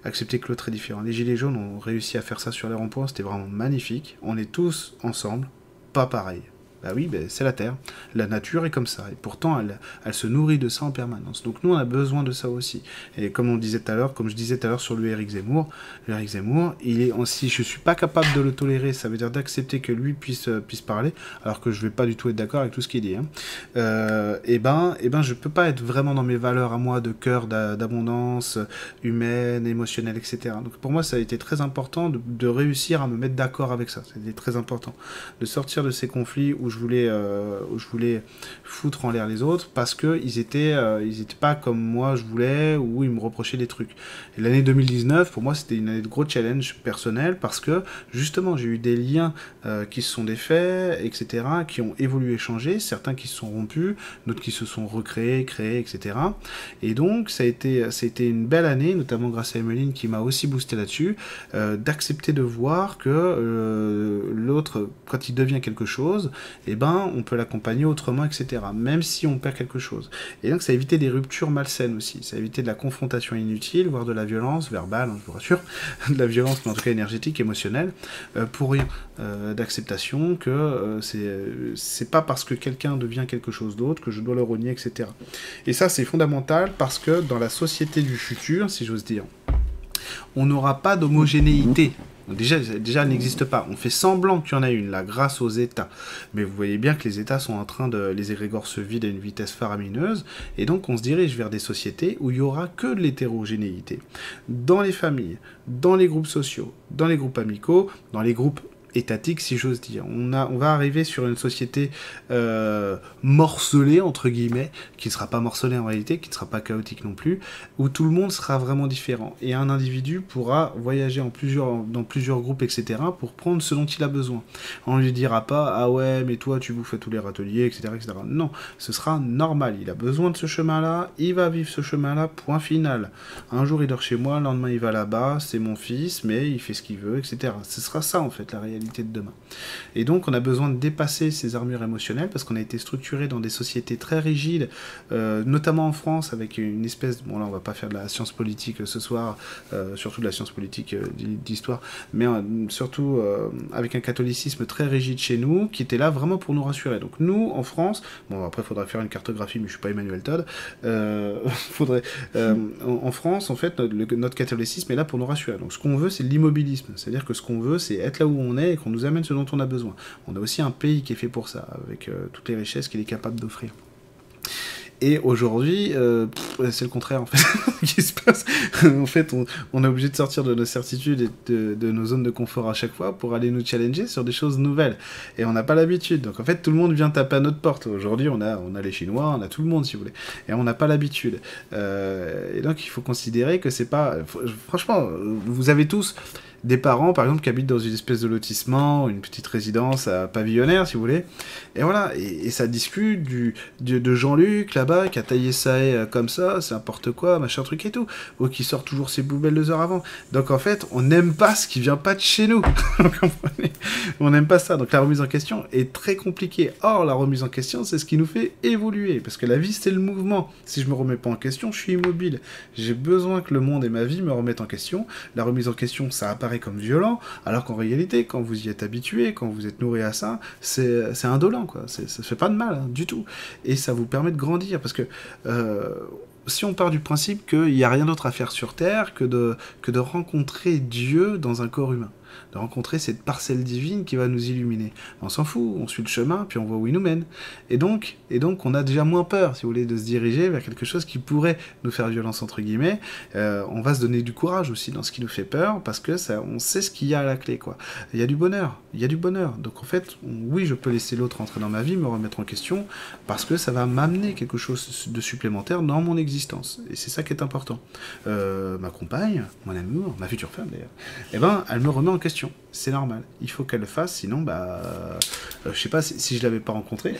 accepter que l'autre est différent. Les Gilets jaunes ont réussi à faire ça sur les ronds-points, c'était vraiment magnifique. On est tous ensemble, pas pareil. Bah oui, ben, c'est la Terre. La nature est comme ça. Et pourtant, elle, elle, se nourrit de ça en permanence. Donc nous, on a besoin de ça aussi. Et comme on disait tout à l'heure, comme je disais tout à l'heure sur lui, Eric Zemmour, Eric Zemmour, il est, si je suis pas capable de le tolérer, ça veut dire d'accepter que lui puisse, euh, puisse parler, alors que je vais pas du tout être d'accord avec tout ce qu'il dit. Hein. Euh, et ben, et ben, je peux pas être vraiment dans mes valeurs à moi de cœur, d'abondance humaine, émotionnelle, etc. Donc pour moi, ça a été très important de, de réussir à me mettre d'accord avec ça. C'était très important de sortir de ces conflits où je voulais, euh, je voulais foutre en l'air les autres parce qu'ils étaient, euh, ils étaient pas comme moi je voulais ou ils me reprochaient des trucs. L'année 2019, pour moi, c'était une année de gros challenge personnel parce que justement, j'ai eu des liens euh, qui se sont défaits, etc., qui ont évolué, changé, certains qui se sont rompus, d'autres qui se sont recréés, créés, etc. Et donc, ça a été, ça une belle année, notamment grâce à Emeline qui m'a aussi boosté là-dessus, d'accepter de voir que l'autre, quand il devient quelque chose, eh ben, on peut l'accompagner autrement, etc. Même si on perd quelque chose. Et donc, ça a évité des ruptures malsaines aussi. Ça a évité de la confrontation inutile, voire de la violence verbale, hein, je vous rassure, de la violence, mais en tout cas énergétique, émotionnelle, euh, pour rien. Euh, d'acceptation que euh, c'est pas parce que quelqu'un devient quelque chose d'autre que je dois le renier, etc. Et ça, c'est fondamental parce que dans la société du futur, si j'ose dire, on n'aura pas d'homogénéité déjà, déjà, elle n'existe pas. On fait semblant qu'il y en a une, là, grâce aux États. Mais vous voyez bien que les États sont en train de... Les égrégores se vident à une vitesse faramineuse. Et donc, on se dirige vers des sociétés où il n'y aura que de l'hétérogénéité. Dans les familles, dans les groupes sociaux, dans les groupes amicaux, dans les groupes étatique, si j'ose dire. On, a, on va arriver sur une société euh, morcelée, entre guillemets, qui ne sera pas morcelée en réalité, qui ne sera pas chaotique non plus, où tout le monde sera vraiment différent. Et un individu pourra voyager en plusieurs, dans plusieurs groupes, etc., pour prendre ce dont il a besoin. On ne lui dira pas, ah ouais, mais toi, tu bouffes tous les râteliers, etc., etc. Non, ce sera normal. Il a besoin de ce chemin-là, il va vivre ce chemin-là, point final. Un jour, il dort chez moi, le lendemain, il va là-bas, c'est mon fils, mais il fait ce qu'il veut, etc. Ce sera ça, en fait, la réalité de demain. Et donc on a besoin de dépasser ces armures émotionnelles parce qu'on a été structuré dans des sociétés très rigides, euh, notamment en France avec une espèce, bon là on va pas faire de la science politique ce soir, euh, surtout de la science politique euh, d'histoire, mais surtout avec un catholicisme très rigide chez nous qui était là vraiment pour nous rassurer. Donc nous en France, bon après il faudrait faire une cartographie mais je suis pas Emmanuel Todd, faudrait, en, France en fait notre catholicisme est là pour nous rassurer. Donc ce qu'on veut c'est l'immobilisme, c'est-à-dire que ce qu'on veut c'est être là où on est et qu'on nous amène ce dont on a besoin. On a aussi un pays qui est fait pour ça, avec euh, toutes les richesses qu'il est capable d'offrir. Et aujourd'hui, euh, c'est le contraire en fait qui se passe. en fait, on, est obligé de sortir de nos certitudes et de, nos zones de confort à chaque fois pour aller nous challenger sur des choses nouvelles. Et on n'a pas l'habitude. Donc en fait, tout le monde vient taper à notre porte. Aujourd'hui, on a, on a les Chinois, on a tout le monde si vous voulez. Et on n'a pas l'habitude. Euh, et donc il faut considérer que c'est pas. Franchement, vous avez tous des parents, par exemple, qui habitent dans une espèce de lotissement, une petite résidence à pavillonnaire, si vous voulez. Et voilà, et, ça discute de Jean-Luc là-bas qui a taillé ça et comme ça, c'est n'importe quoi, machin truc et tout, ou qui sort toujours ses poubelles deux heures avant. Donc en fait, on n'aime pas ce qui vient pas de chez nous. on n'aime pas ça. Donc la remise en question est très compliquée. Or, la remise en question, c'est ce qui nous fait évoluer, parce que la vie, c'est le mouvement. Si je me remets pas en question, je suis immobile. J'ai besoin que le monde et ma vie me remettent en question. La remise en question, ça apparaît comme violent, alors qu'en réalité, quand vous y êtes habitué, quand vous êtes nourri à ça, c'est indolent, quoi. Ça fait pas de mal, hein, du tout. Et ça vous permet de grandir, parce que euh, si on part du principe qu'il n'y a rien d'autre à faire sur Terre que de, que de rencontrer Dieu dans un corps humain, de rencontrer cette parcelle divine qui va nous illuminer. On s'en fout, on suit le chemin, puis on voit où il nous mène. Et donc, et donc on a déjà moins peur, si vous voulez, de se diriger vers quelque chose qui pourrait nous faire violence, entre guillemets. Euh, on va se donner du courage aussi dans ce qui nous fait peur, parce que ça, on sait ce qu'il y a à la clé. quoi. Il y a du bonheur, il y a du bonheur. Donc en fait, oui, je peux laisser l'autre entrer dans ma vie, me remettre en question, parce que ça va m'amener quelque chose de supplémentaire dans mon existence. Et c'est ça qui est important. Euh, ma compagne, mon amour, ma future femme d'ailleurs, eh ben, elle me remet en question c'est normal. Il faut qu'elle le fasse, sinon, bah, euh, je sais pas si, si je l'avais pas rencontré.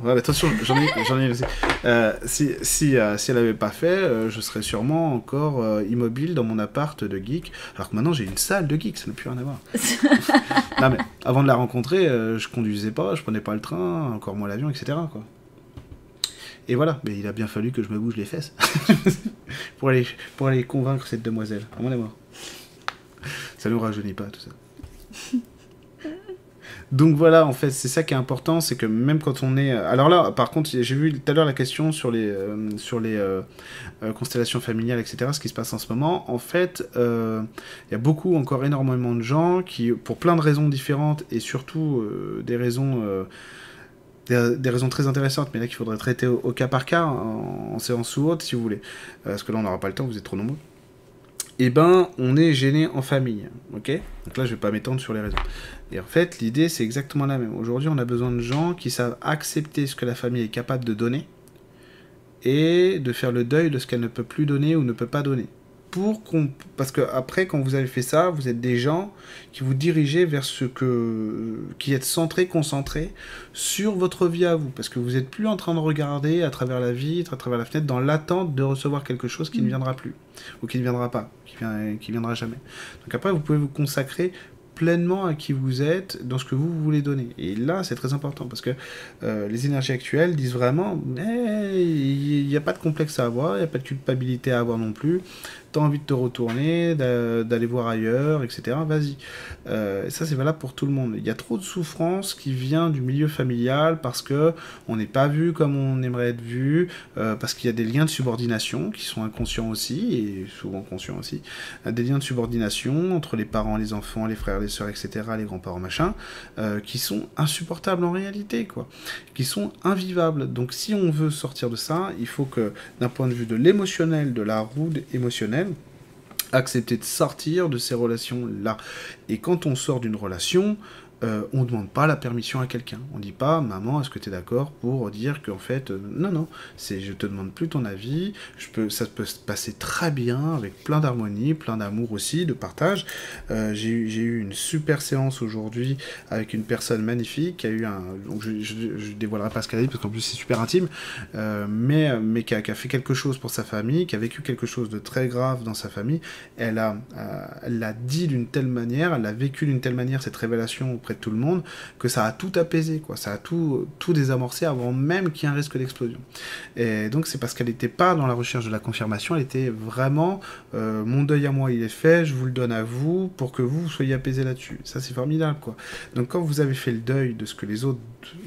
Voilà. attention, j'en ai, j'en ai aussi. Euh, si, si, euh, si, elle l'avait pas fait, je serais sûrement encore immobile dans mon appart de geek. Alors que maintenant, j'ai une salle de geek, ça n'a plus rien à voir. non, mais avant de la rencontrer, je conduisais pas, je prenais pas le train, encore moins l'avion, etc. Quoi. Et voilà, mais il a bien fallu que je me bouge les fesses pour, aller, pour aller convaincre cette demoiselle, à mon amour. Ça ne nous rajeunit pas tout ça. Donc voilà, en fait, c'est ça qui est important, c'est que même quand on est... Alors là, par contre, j'ai vu tout à l'heure la question sur les, euh, sur les euh, euh, constellations familiales, etc., ce qui se passe en ce moment. En fait, il y a beaucoup, encore énormément de gens qui, pour plein de raisons différentes, et surtout des raisons... Des, raisons très intéressantes, mais là qu'il faudrait traiter au, cas par cas, en, en, séance ou autre, si vous voulez. Parce que là, on n'aura pas le temps, vous êtes trop nombreux eh ben, on est gêné en famille. Ok? Donc là, je vais pas m'étendre sur les raisons. Et en fait, l'idée, c'est exactement la même. Aujourd'hui, on a besoin de gens qui savent accepter ce que la famille est capable de donner et de faire le deuil de ce qu'elle ne peut plus donner ou ne peut pas donner pour qu'on parce que après quand vous avez fait ça vous êtes des gens qui vous dirigez vers ce que qui êtes centré concentré sur votre vie à vous parce que vous êtes plus en train de regarder à travers la vitre à travers la fenêtre dans l'attente de recevoir quelque chose qui ne mm. viendra plus ou qui ne viendra pas qui, vient, qui viendra jamais donc après vous pouvez vous consacrer pleinement à qui vous êtes dans ce que vous voulez donner. Et là, c'est très important parce que euh, les énergies actuelles disent vraiment il n'y a pas de complexe à avoir, il n'y a pas de culpabilité à avoir non plus t'as envie de te retourner, d'aller voir ailleurs, etc., vas-y. Euh, ça, c'est valable pour tout le monde. Il y a trop de souffrance qui vient du milieu familial parce que on n'est pas vu comme on aimerait être vu, euh, parce qu'il y a des liens de subordination qui sont inconscients aussi, et souvent conscients aussi, euh, des liens de subordination entre les parents, les enfants, les frères, les sœurs, etc., les grands-parents, machin, qui sont insupportables en réalité, quoi, qui sont invivables. Donc si on veut sortir de ça, il faut que, d'un point de vue de l'émotionnel, de la roue émotionnelle, accepter de sortir de ces relations-là. Et quand on sort d'une relation, euh, on ne demande pas la permission à quelqu'un. On ne dit pas, maman, est-ce que tu es d'accord pour dire qu'en fait, euh, non, non, c'est je te demande plus ton avis, je peux, ça peut se passer très bien, avec plein d'harmonie, plein d'amour aussi, de partage. Euh, j'ai eu une super séance aujourd'hui avec une personne magnifique qui a eu un. Donc je, ne dévoilerai pas ce qu'elle a dit parce qu'en plus c'est super intime, mais, mais qui a, fait quelque chose pour sa famille, qui a vécu quelque chose de très grave dans sa famille. Elle l'a elle l'a dit d'une telle manière, elle a vécu d'une telle manière cette révélation auprès tout le monde, que ça a tout apaisé, quoi. Ça a tout, tout désamorcé avant même qu'il y ait un risque d'explosion. Et donc c'est parce qu'elle n'était pas dans la recherche de la confirmation, elle était vraiment euh, mon deuil à moi il est fait, je vous le donne à vous pour que vous soyez apaisé là-dessus. Ça c'est formidable, quoi. Donc quand vous avez fait le deuil de ce que les autres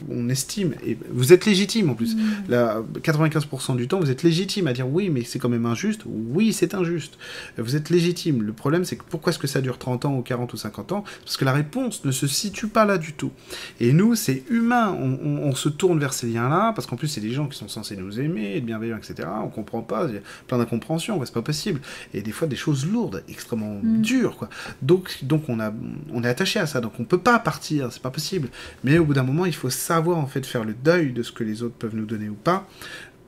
on estime, et vous êtes légitime en plus, mmh. 95% du temps vous êtes légitime à dire oui mais c'est quand même injuste, oui c'est injuste. Vous êtes légitime. Le problème c'est que pourquoi est-ce que ça dure 30 ans ou 40 ou 50 ans? Parce que la réponse ne se situe pas là du tout. Et nous, c'est humain. On, se tourne vers ces liens-là, parce qu'en plus, c'est des gens qui sont censés nous aimer, être bienveillants, etc. On comprend pas, il y a plein d'incompréhensions, c'est pas possible. Et des fois, des choses lourdes, extrêmement mm. dures, quoi. Donc, donc on, a, on est attaché à ça, donc on peut pas partir, c'est pas possible. Mais au bout d'un moment, il faut savoir, en fait, faire le deuil de ce que les autres peuvent nous donner ou pas,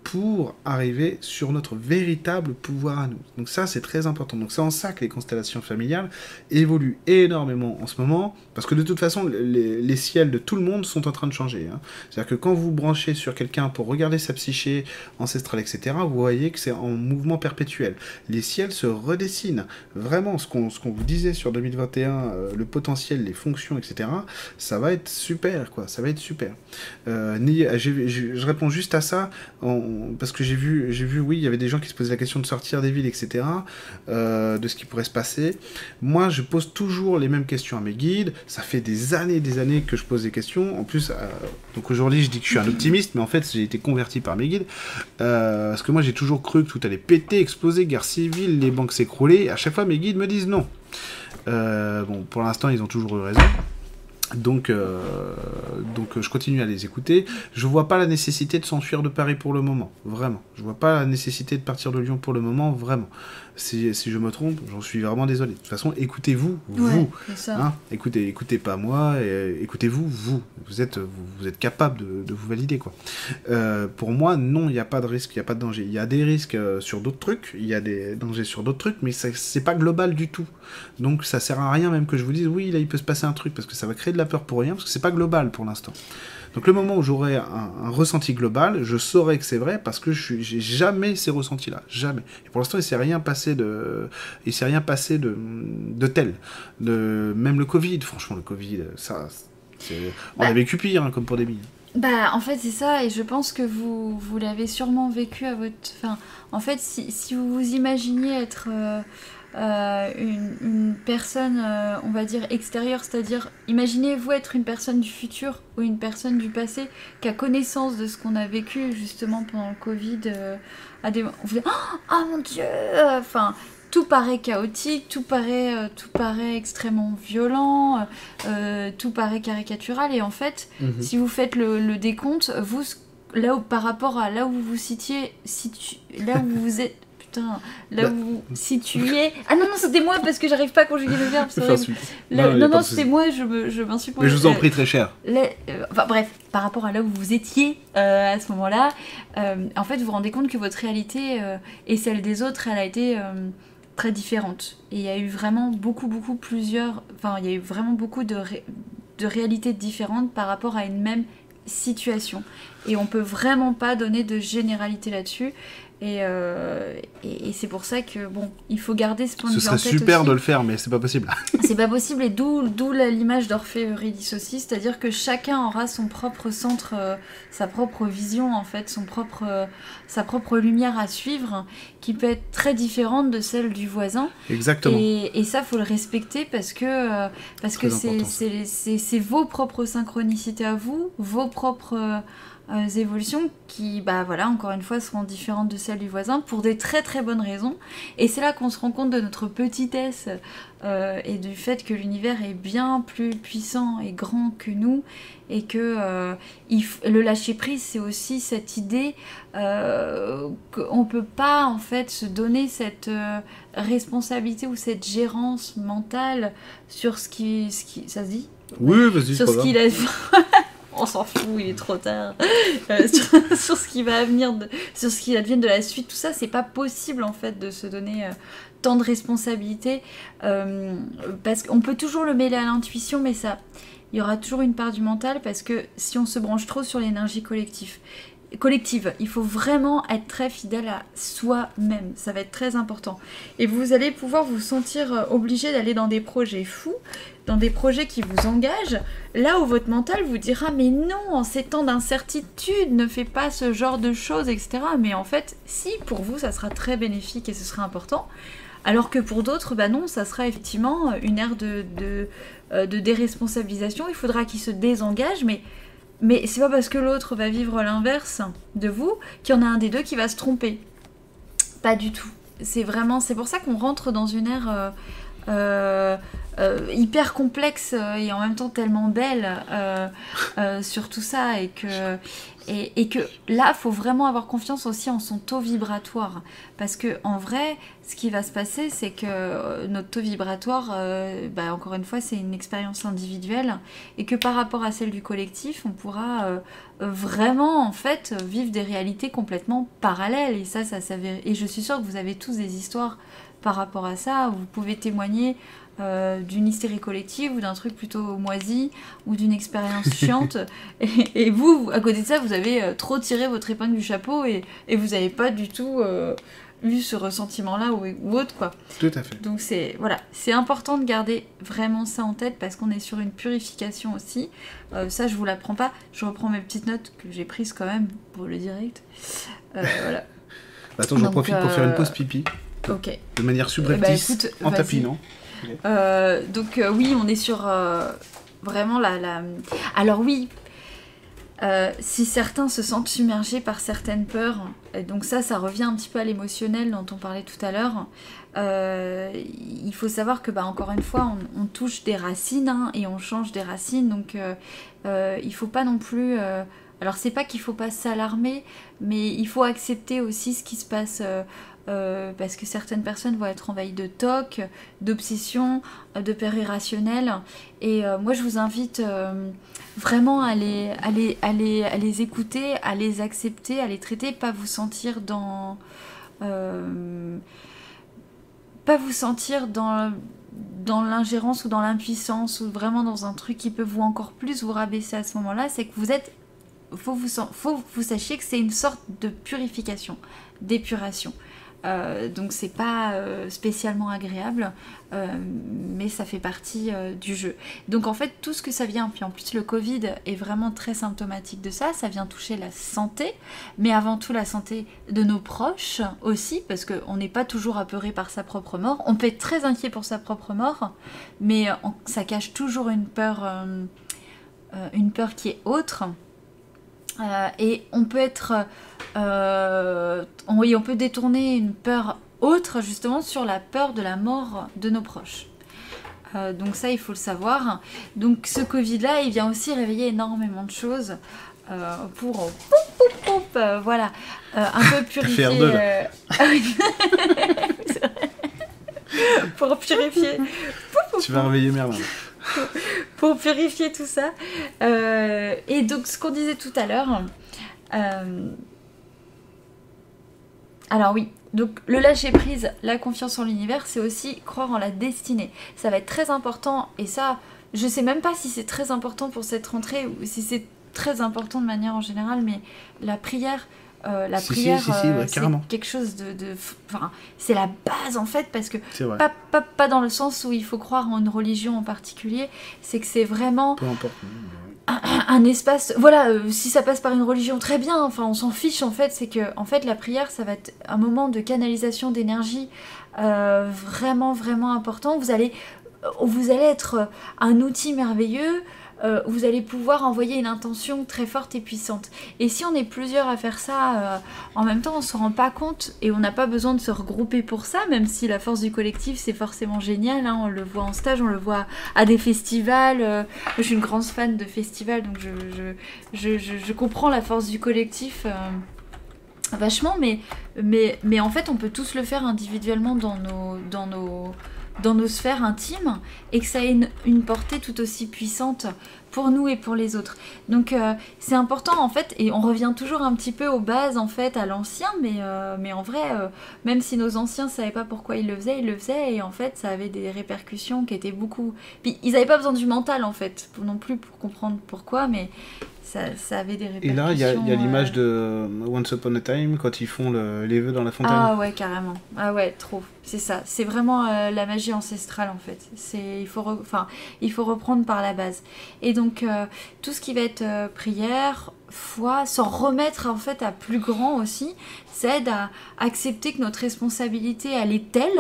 pour arriver sur notre véritable pouvoir à nous. Donc ça, c'est très important. Donc c'est en ça que les constellations familiales évoluent énormément en ce moment, parce que de toute façon, les, ciels de tout le monde sont en train de changer. Hein. C'est-à-dire que quand vous branchez sur quelqu'un pour regarder sa psyché ancestrale, etc., vous voyez que c'est en mouvement perpétuel. Les ciels se redessinent. Vraiment, ce qu'on vous disait sur 2021, euh, le potentiel, les fonctions, etc., ça va être super, quoi. Ça va être super. Euh, je réponds juste à ça parce que j'ai vu, j'ai vu, oui, il y avait des gens qui se posaient la question de sortir des villes, etc., euh, de ce qui pourrait se passer. Moi, je pose toujours les mêmes questions à mes guides. Ça fait des années, des années que je pose des questions. En plus, euh, donc aujourd'hui, je dis que je suis un optimiste, mais en fait, j'ai été converti par mes guides euh, parce que moi, j'ai toujours cru que tout allait péter, exploser, guerre civile, les banques s'écrouler. À chaque fois, mes guides me disent non. bon, pour l'instant, ils ont toujours eu raison. Donc, euh, donc je continue à les écouter. Je vois pas la nécessité de s'enfuir de Paris pour le moment, vraiment. Je vois pas la nécessité de partir de Lyon pour le moment, vraiment si, je me trompe, j'en suis vraiment désolé. De toute façon, écoutez-vous, vous. Hein écoutez, écoutez pas moi, écoutez-vous, vous. Vous êtes, vous, êtes capable de, vous valider, quoi. Euh, pour moi, non, il n'y a pas de risque, il n'y a pas de danger. Il y a des risques euh, sur d'autres trucs, il y a des dangers sur d'autres trucs, mais c'est pas global du tout. Donc ça sert à rien même que je vous dise, oui, là, il peut se passer un truc, parce que ça va créer de la peur pour rien, parce que c'est pas global pour l'instant. Donc le moment où j'aurai un, ressenti global, je saurai que c'est vrai parce que je j'ai jamais ces ressentis-là, jamais. Et pour l'instant, il s'est rien passé de, il s'est rien passé de, de tel. De même le Covid, franchement, le Covid, ça, on a bah. vécu pire hein, comme pour des billes. Bah, en fait, c'est ça, et je pense que vous, vous l'avez sûrement vécu à votre. Enfin, en fait, si, si vous vous imaginiez être. Euh, euh, une, personne, euh, on va dire, extérieure, c'est-à-dire, imaginez-vous être une personne du futur ou une personne du passé qui a connaissance de ce qu'on a vécu justement pendant le Covid. Euh, à des... On vous dit, oh, mon dieu Enfin, tout paraît chaotique, tout paraît, tout paraît extrêmement violent, tout paraît caricatural, et en fait, mhm. si vous faites le, décompte, vous, là où, par rapport à là où vous vous situez, là où vous êtes là où vous situez. Ah non, non, c'était moi parce que j'arrive pas à conjuguer le verbe. non, non, c'était moi, je m'insupporte. Mais je vous en prie très cher. Euh, enfin bref, par rapport à là où vous étiez euh, à ce moment-là, euh, en fait, vous vous rendez compte que votre réalité et celle des autres, elle a été très différente. Et il y a eu vraiment beaucoup, beaucoup plusieurs. Enfin, il y a eu vraiment beaucoup de, de réalités différentes par rapport à une même situation. Et on peut vraiment pas donner de généralité là-dessus. Euh, et, et, c'est pour ça que bon, il faut garder ce point de vue. Ce serait super de le faire, mais c'est pas possible. c'est pas possible, et d'où, d'où l'image d'Orphée Eurydice aussi, c'est-à-dire que chacun aura son propre centre, euh, sa propre vision en fait, son propre, euh, sa propre lumière à suivre, qui peut être très différente de celle du voisin. Exactement. Et, et ça, faut le respecter parce que parce que c'est, c'est, c'est, c'est vos propres synchronicités à vous, vos propres euh, évolutions qui, bah voilà, encore une fois, seront différentes de celles du voisin pour des très très bonnes raisons. Et c'est là qu'on se rend compte de notre petitesse euh, et du fait que l'univers est bien plus puissant et grand que nous et que euh, le lâcher prise, c'est aussi cette idée qu'on peut pas en fait se donner cette responsabilité ou cette gérance mentale sur ce qui, ce qui ça se dit? Oui, vas-y. Sur ce qu'il a on s'en fout, il est trop tard. Euh, sur, ce qui va venir, sur ce qui advienne de la suite, tout ça, c'est pas possible en fait de se donner euh, tant de responsabilités euh, parce qu'on peut toujours le mêler à l'intuition, mais ça, il y aura toujours une part du mental parce que si on se branche trop sur l'énergie collective, collective. Il faut vraiment être très fidèle à soi-même. Ça va être très important. Et vous allez pouvoir vous sentir euh, obligé d'aller dans des projets fous, dans des projets qui vous engagent, là où votre mental vous dira mais non, en ces temps d'incertitude, ne fais pas ce genre de choses, etc. Mais en fait, si, pour vous, ça sera très bénéfique et ce sera important. Alors que pour d'autres, bah non, ça sera effectivement une ère de, de, euh, de déresponsabilisation. Il faudra qu'ils se désengagent, mais mais c'est pas parce que l'autre va vivre l'inverse de vous qu'il y en a un des deux qui va se tromper. Pas du tout. C'est vraiment, c'est pour ça qu'on rentre dans une ère, euh, hyper complexe et en même temps tellement belle sur tout ça et que et, que là, faut vraiment avoir confiance aussi en son taux vibratoire. Parce que en vrai, ce qui va se passer, c'est que euh, notre taux vibratoire, euh, bah, encore une fois, c'est une expérience individuelle. Et que par rapport à celle du collectif, on pourra euh, vraiment, en fait, vivre des réalités complètement parallèles. Et ça, ça s'avère. Et je suis sûre que vous avez tous des histoires par rapport à ça. Vous pouvez témoigner euh, d'une hystérie collective ou d'un truc plutôt moisi ou d'une expérience chiante. et, vous, à côté de ça, vous avez euh, trop tiré votre épingle du chapeau et, vous n'avez pas du tout euh, eu ce ressentiment-là ou, autre, quoi. Tout à fait. Donc c'est voilà, c'est important de garder vraiment ça en tête parce qu'on est sur une purification aussi. ça, je vous l'apprends pas. Je reprends mes petites notes que j'ai prises quand même pour le direct. voilà. Attends, j'en profite pour faire une pause pipi. Ok. De manière subreptice, eh ben, en tapinant. Euh, donc euh, oui, on est sur euh, vraiment la, Alors oui, si certains se sentent submergés par certaines peurs, et donc ça, ça revient un petit peu à l'émotionnel dont on parlait tout à l'heure. il faut savoir que, bah, encore une fois, on, touche des racines hein, et on change des racines, donc il faut pas non plus. alors c'est pas qu'il faut pas s'alarmer, mais il faut accepter aussi ce qui se passe euh, parce que certaines personnes vont être envahies de toc, d'obsession, euh, de peur irrationnelle. Et euh, moi, je vous invite vraiment à les, écouter, à les accepter, à les traiter, pas vous sentir dans... vous sentir dans l'ingérence ou dans l'impuissance ou vraiment dans un truc qui peut vous encore plus vous rabaisser à ce moment-là, c'est que vous êtes faut vous, faut vous sachiez que c'est une sorte de purification, d'épuration. Euh, donc c'est pas euh, spécialement agréable, euh, mais ça fait partie du jeu. Donc en fait tout ce que ça vient, puis en plus le Covid est vraiment très symptomatique de ça, ça vient toucher la santé, mais avant tout la santé de nos proches aussi, parce qu'on n'est pas toujours apeuré par sa propre mort. On peut être très inquiet pour sa propre mort, mais ça cache toujours une peur, une peur qui est autre. Et on peut être euh, oui, on peut détourner une peur autre justement sur la peur de la mort de nos proches. Euh, donc ça, il faut le savoir. Donc ce Covid-là, il vient aussi réveiller énormément de choses euh, pour voilà, un peu purifier. pour purifier. tu vas réveiller Merlin. pour purifier tout ça. et donc ce qu'on disait tout à l'heure. Alors oui, donc le lâcher prise, la confiance en l'univers, c'est aussi croire en la destinée. Ça va être très important et ça, je sais même pas si c'est très important pour cette rentrée ou si c'est très important de manière en général, mais la prière, euh, la prière, euh, c'est quelque chose de, enfin, c'est la base en fait parce que pas, pas, pas, dans le sens où il faut croire en une religion en particulier, c'est que c'est vraiment. Peu importe. Un, espace voilà euh, si ça passe par une religion très bien enfin on s'en fiche en fait c'est que en fait la prière ça va être un moment de canalisation d'énergie euh, vraiment vraiment important. Vous allez vous allez être un outil merveilleux euh, vous allez pouvoir envoyer une intention très forte et puissante. Et si on est plusieurs à faire ça euh, en même temps, on ne se rend pas compte et on n'a pas besoin de se regrouper pour ça, même si la force du collectif c'est forcément génial. Hein. on le voit en stage, on le voit à des festivals. Euh, je suis une grande fan de festivals, donc je, je, comprends la force du collectif vachement, mais, mais, mais en fait on peut tous le faire individuellement dans nos, dans nos, dans nos sphères intimes et que ça ait une, portée tout aussi puissante pour nous et pour les autres. Donc euh, c'est important en fait, et on revient toujours un petit peu aux bases en fait, à l'ancien, mais, euh, en vrai, euh, même si nos anciens ne savaient pas pourquoi ils le faisaient, ils le faisaient, et en fait ça avait des répercussions qui étaient beaucoup... Puis ils n'avaient pas besoin du mental en fait, non plus pour comprendre pourquoi, mais ça, avait des répercussions. Et là, il y a, l'image de Once Upon a Time quand ils font les vœux dans la fontaine. Ah ouais, carrément. Ah ouais, trop. C'est ça. C'est vraiment euh, la magie ancestrale en fait. C'est il faut enfin il faut reprendre par la base. Et donc euh, tout ce qui va être euh, prière, foi, s'en remettre en fait à plus grand aussi, c'est à accepter que notre responsabilité elle est telle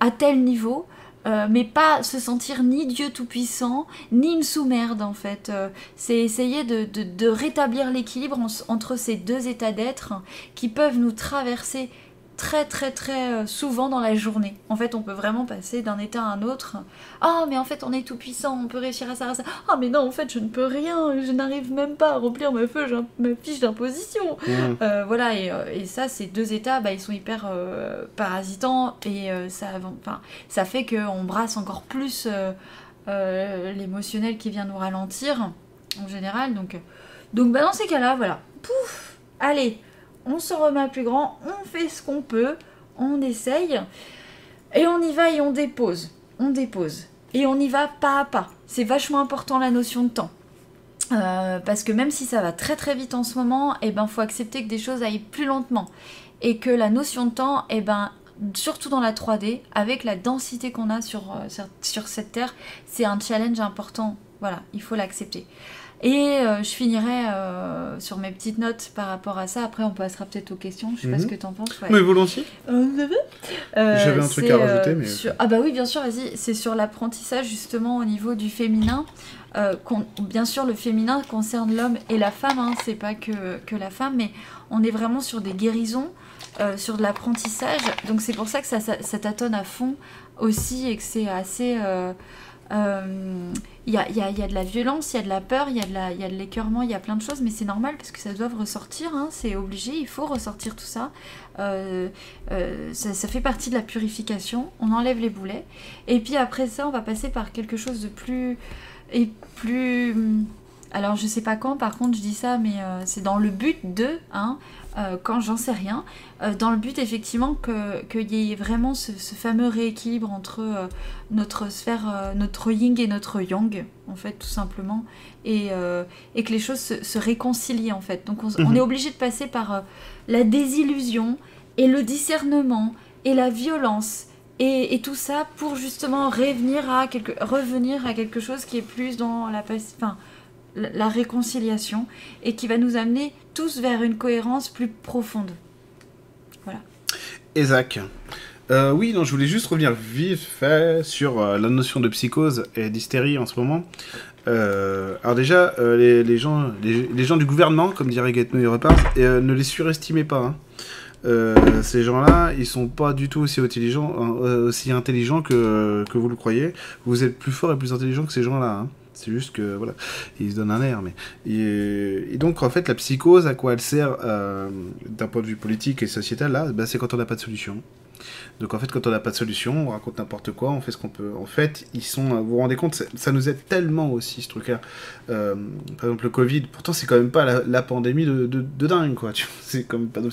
à tel niveau euh, mais pas se sentir ni Dieu tout-puissant, ni une sous-merde en fait. Euh, c'est essayer de, rétablir l'équilibre entre ces deux états d'être qui peuvent nous traverser très très très euh, souvent dans la journée. En fait, on peut vraiment passer d'un état à un autre. Ah, mais en fait, on est tout puissant, on peut réussir à ça, à ça. Ah, mais non, en fait, je ne peux rien, je n'arrive même pas à remplir ma, feuille, ma fiche d'imposition. Mmh. Euh, voilà, et, euh, et ça, ces deux états, bah, ils sont hyper euh, parasitants et euh, ça, enfin, ça fait qu'on brasse encore plus l'émotionnel qui vient nous ralentir en général. Donc, donc bah, dans ces cas-là, voilà, pouf, allez, on se remet plus grand, on fait ce qu'on peut, on essaye et on y va et on dépose, on dépose et on y va pas à pas. C'est vachement important la notion de temps. Euh, parce que même si ça va très très vite en ce moment, eh ben faut accepter que des choses aillent plus lentement et que la notion de temps, eh ben surtout dans la 3D, avec la densité qu'on a euh, sur cette terre, c'est un challenge important. Voilà, il faut l'accepter. Et euh, je finirai euh, sur mes petites notes par rapport à ça. Après, on passera peut-être aux questions. Je sais pas Mhm. ce que t'en penses. ouais. Mais volontiers. Euh, J'avais un truc à rajouter, mais- sur- Ah bah oui, bien sûr, vas-y. C'est sur l'apprentissage justement au niveau du féminin. Euh, bien sûr, le féminin concerne l'homme et la femme. Hein, c'est pas que, que la femme, mais on est vraiment sur des guérisons, euh, sur de l'apprentissage. Donc c'est pour ça que ça, ça, ça tâtonne à fond aussi et que c'est assez... euh, euh, Il y, a, il y a- il y a de la violence, il y a de la peur, il y a de y l'écœurement, il y a plein de choses, mais c'est normal parce que ça doit ressortir, hein, c'est obligé, il faut ressortir tout ça. Euh, euh, ça. ça fait partie de la purification, on enlève les boulets. Et puis après ça, on va passer par quelque chose de plus... Et plus... Alors je sais pas quand, par contre je dis ça, mais euh, c'est dans le but de, hein, euh, quand j'en sais rien, euh, dans le but effectivement que- qu'il y ait vraiment ce, ce fameux rééquilibre entre euh, notre sphère, notre yin et notre yang, en fait, tout simplement, et, et que les choses se, se réconcilient, en fait. Donc on, Mhm. est obligé de passer par la désillusion et le discernement et la violence. Et, et tout ça pour justement revenir à quelque, revenir à quelque chose qui est plus dans la, enfin, la, réconciliation et qui va nous amener tous vers une cohérence plus profonde. Isaac. Euh, oui, non, je voulais juste revenir vite fait sur euh, la notion de psychose et d'hystérie en ce moment. Euh, alors déjà, euh, les, gens, les, gens du gouvernement, comme dirait Gaetno et Repart, euh, ne les surestimez pas. hein. Ces gens-là, ils sont pas du tout aussi intelligents, aussi intelligents que, que vous le croyez. Vous êtes plus fort et plus intelligent que ces gens-là. hein. C'est juste que voilà, ils se donnent un air. Mais et, donc en fait, la psychose, à quoi elle sert euh, d'un point de vue politique et sociétal là, ben, c'est quand on n'a pas de solution. Donc en fait, quand on n'a pas de solution, on raconte n'importe quoi, on fait ce qu'on peut. En fait, ils sont. Vous vous rendez compte, ça, nous aide tellement aussi ce truc-là. Euh, par exemple, le Covid. Pourtant, c'est quand même pas la, pandémie de, dingue, quoi. C'est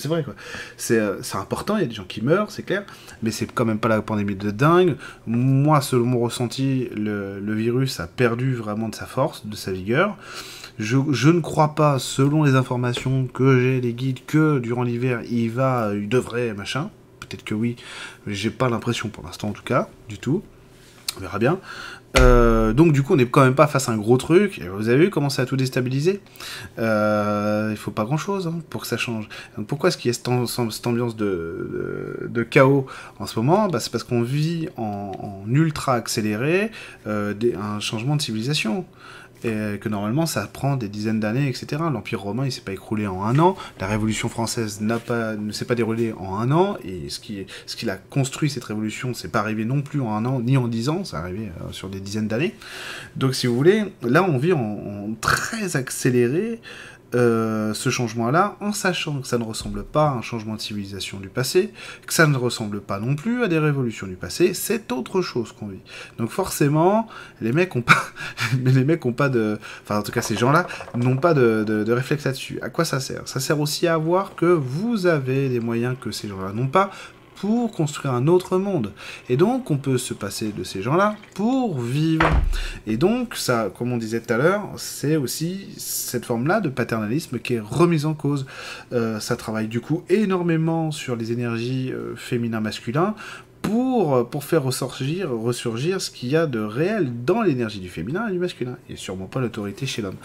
vrai, quoi. C'est euh, c'est important. Il y a des gens qui meurent, c'est clair. Mais c'est quand même pas la pandémie de dingue. Moi, selon mon ressenti, le, le virus a perdu vraiment de sa force, de sa vigueur. Je, je ne crois pas, selon les informations que j'ai, les guides, que durant l'hiver, il va, il devrait, machin. Peut-être que oui, j'ai pas l'impression pour l'instant en tout cas, du tout. On verra bien. Euh, donc du coup, on n'est quand même pas face à un gros truc. Vous avez vu comment ça a tout déstabilisé euh, Il faut pas grand-chose hein, pour que ça change. Pourquoi est-ce qu'il y a cette, ambiance de, chaos en ce moment? Bah, C'est parce qu'on vit en, ultra accéléré euh, un changement de civilisation. Que normalement ça prend des dizaines d'années, etc. L'Empire romain il s'est pas écroulé en un an, la Révolution française ne s'est pas déroulée en un an, et ce qui, ce qui a construit cette révolution, c'est pas arrivé non plus en un an, ni en dix ans, c'est arrivé euh, sur des dizaines d'années. Donc si vous voulez, là on vit en très accéléré euh, ce changement-là, en sachant que ça ne ressemble pas à un changement de civilisation du passé, que ça ne ressemble pas non plus à des révolutions du passé, c'est autre chose qu'on vit. Donc forcément, les mecs ont pas, les mecs ont pas de, enfin en tout cas ces gens-là n'ont pas de, de, de réflexe là-dessus. À quoi ça sert? Ça sert aussi à voir que vous avez des moyens que ces gens-là n'ont pas pour construire un autre monde. Et donc, on peut se passer de ces gens-là pour vivre. Et donc, ça, comme on disait tout à l'heure, c'est aussi cette forme-là de paternalisme qui est remise en cause. Euh, ça travaille du coup énormément sur les énergies euh, féminin-masculin pour, pour faire ressurgir, ce qu'il y a de réel dans l'énergie du féminin et du masculin, et sûrement pas l'autorité chez l'homme.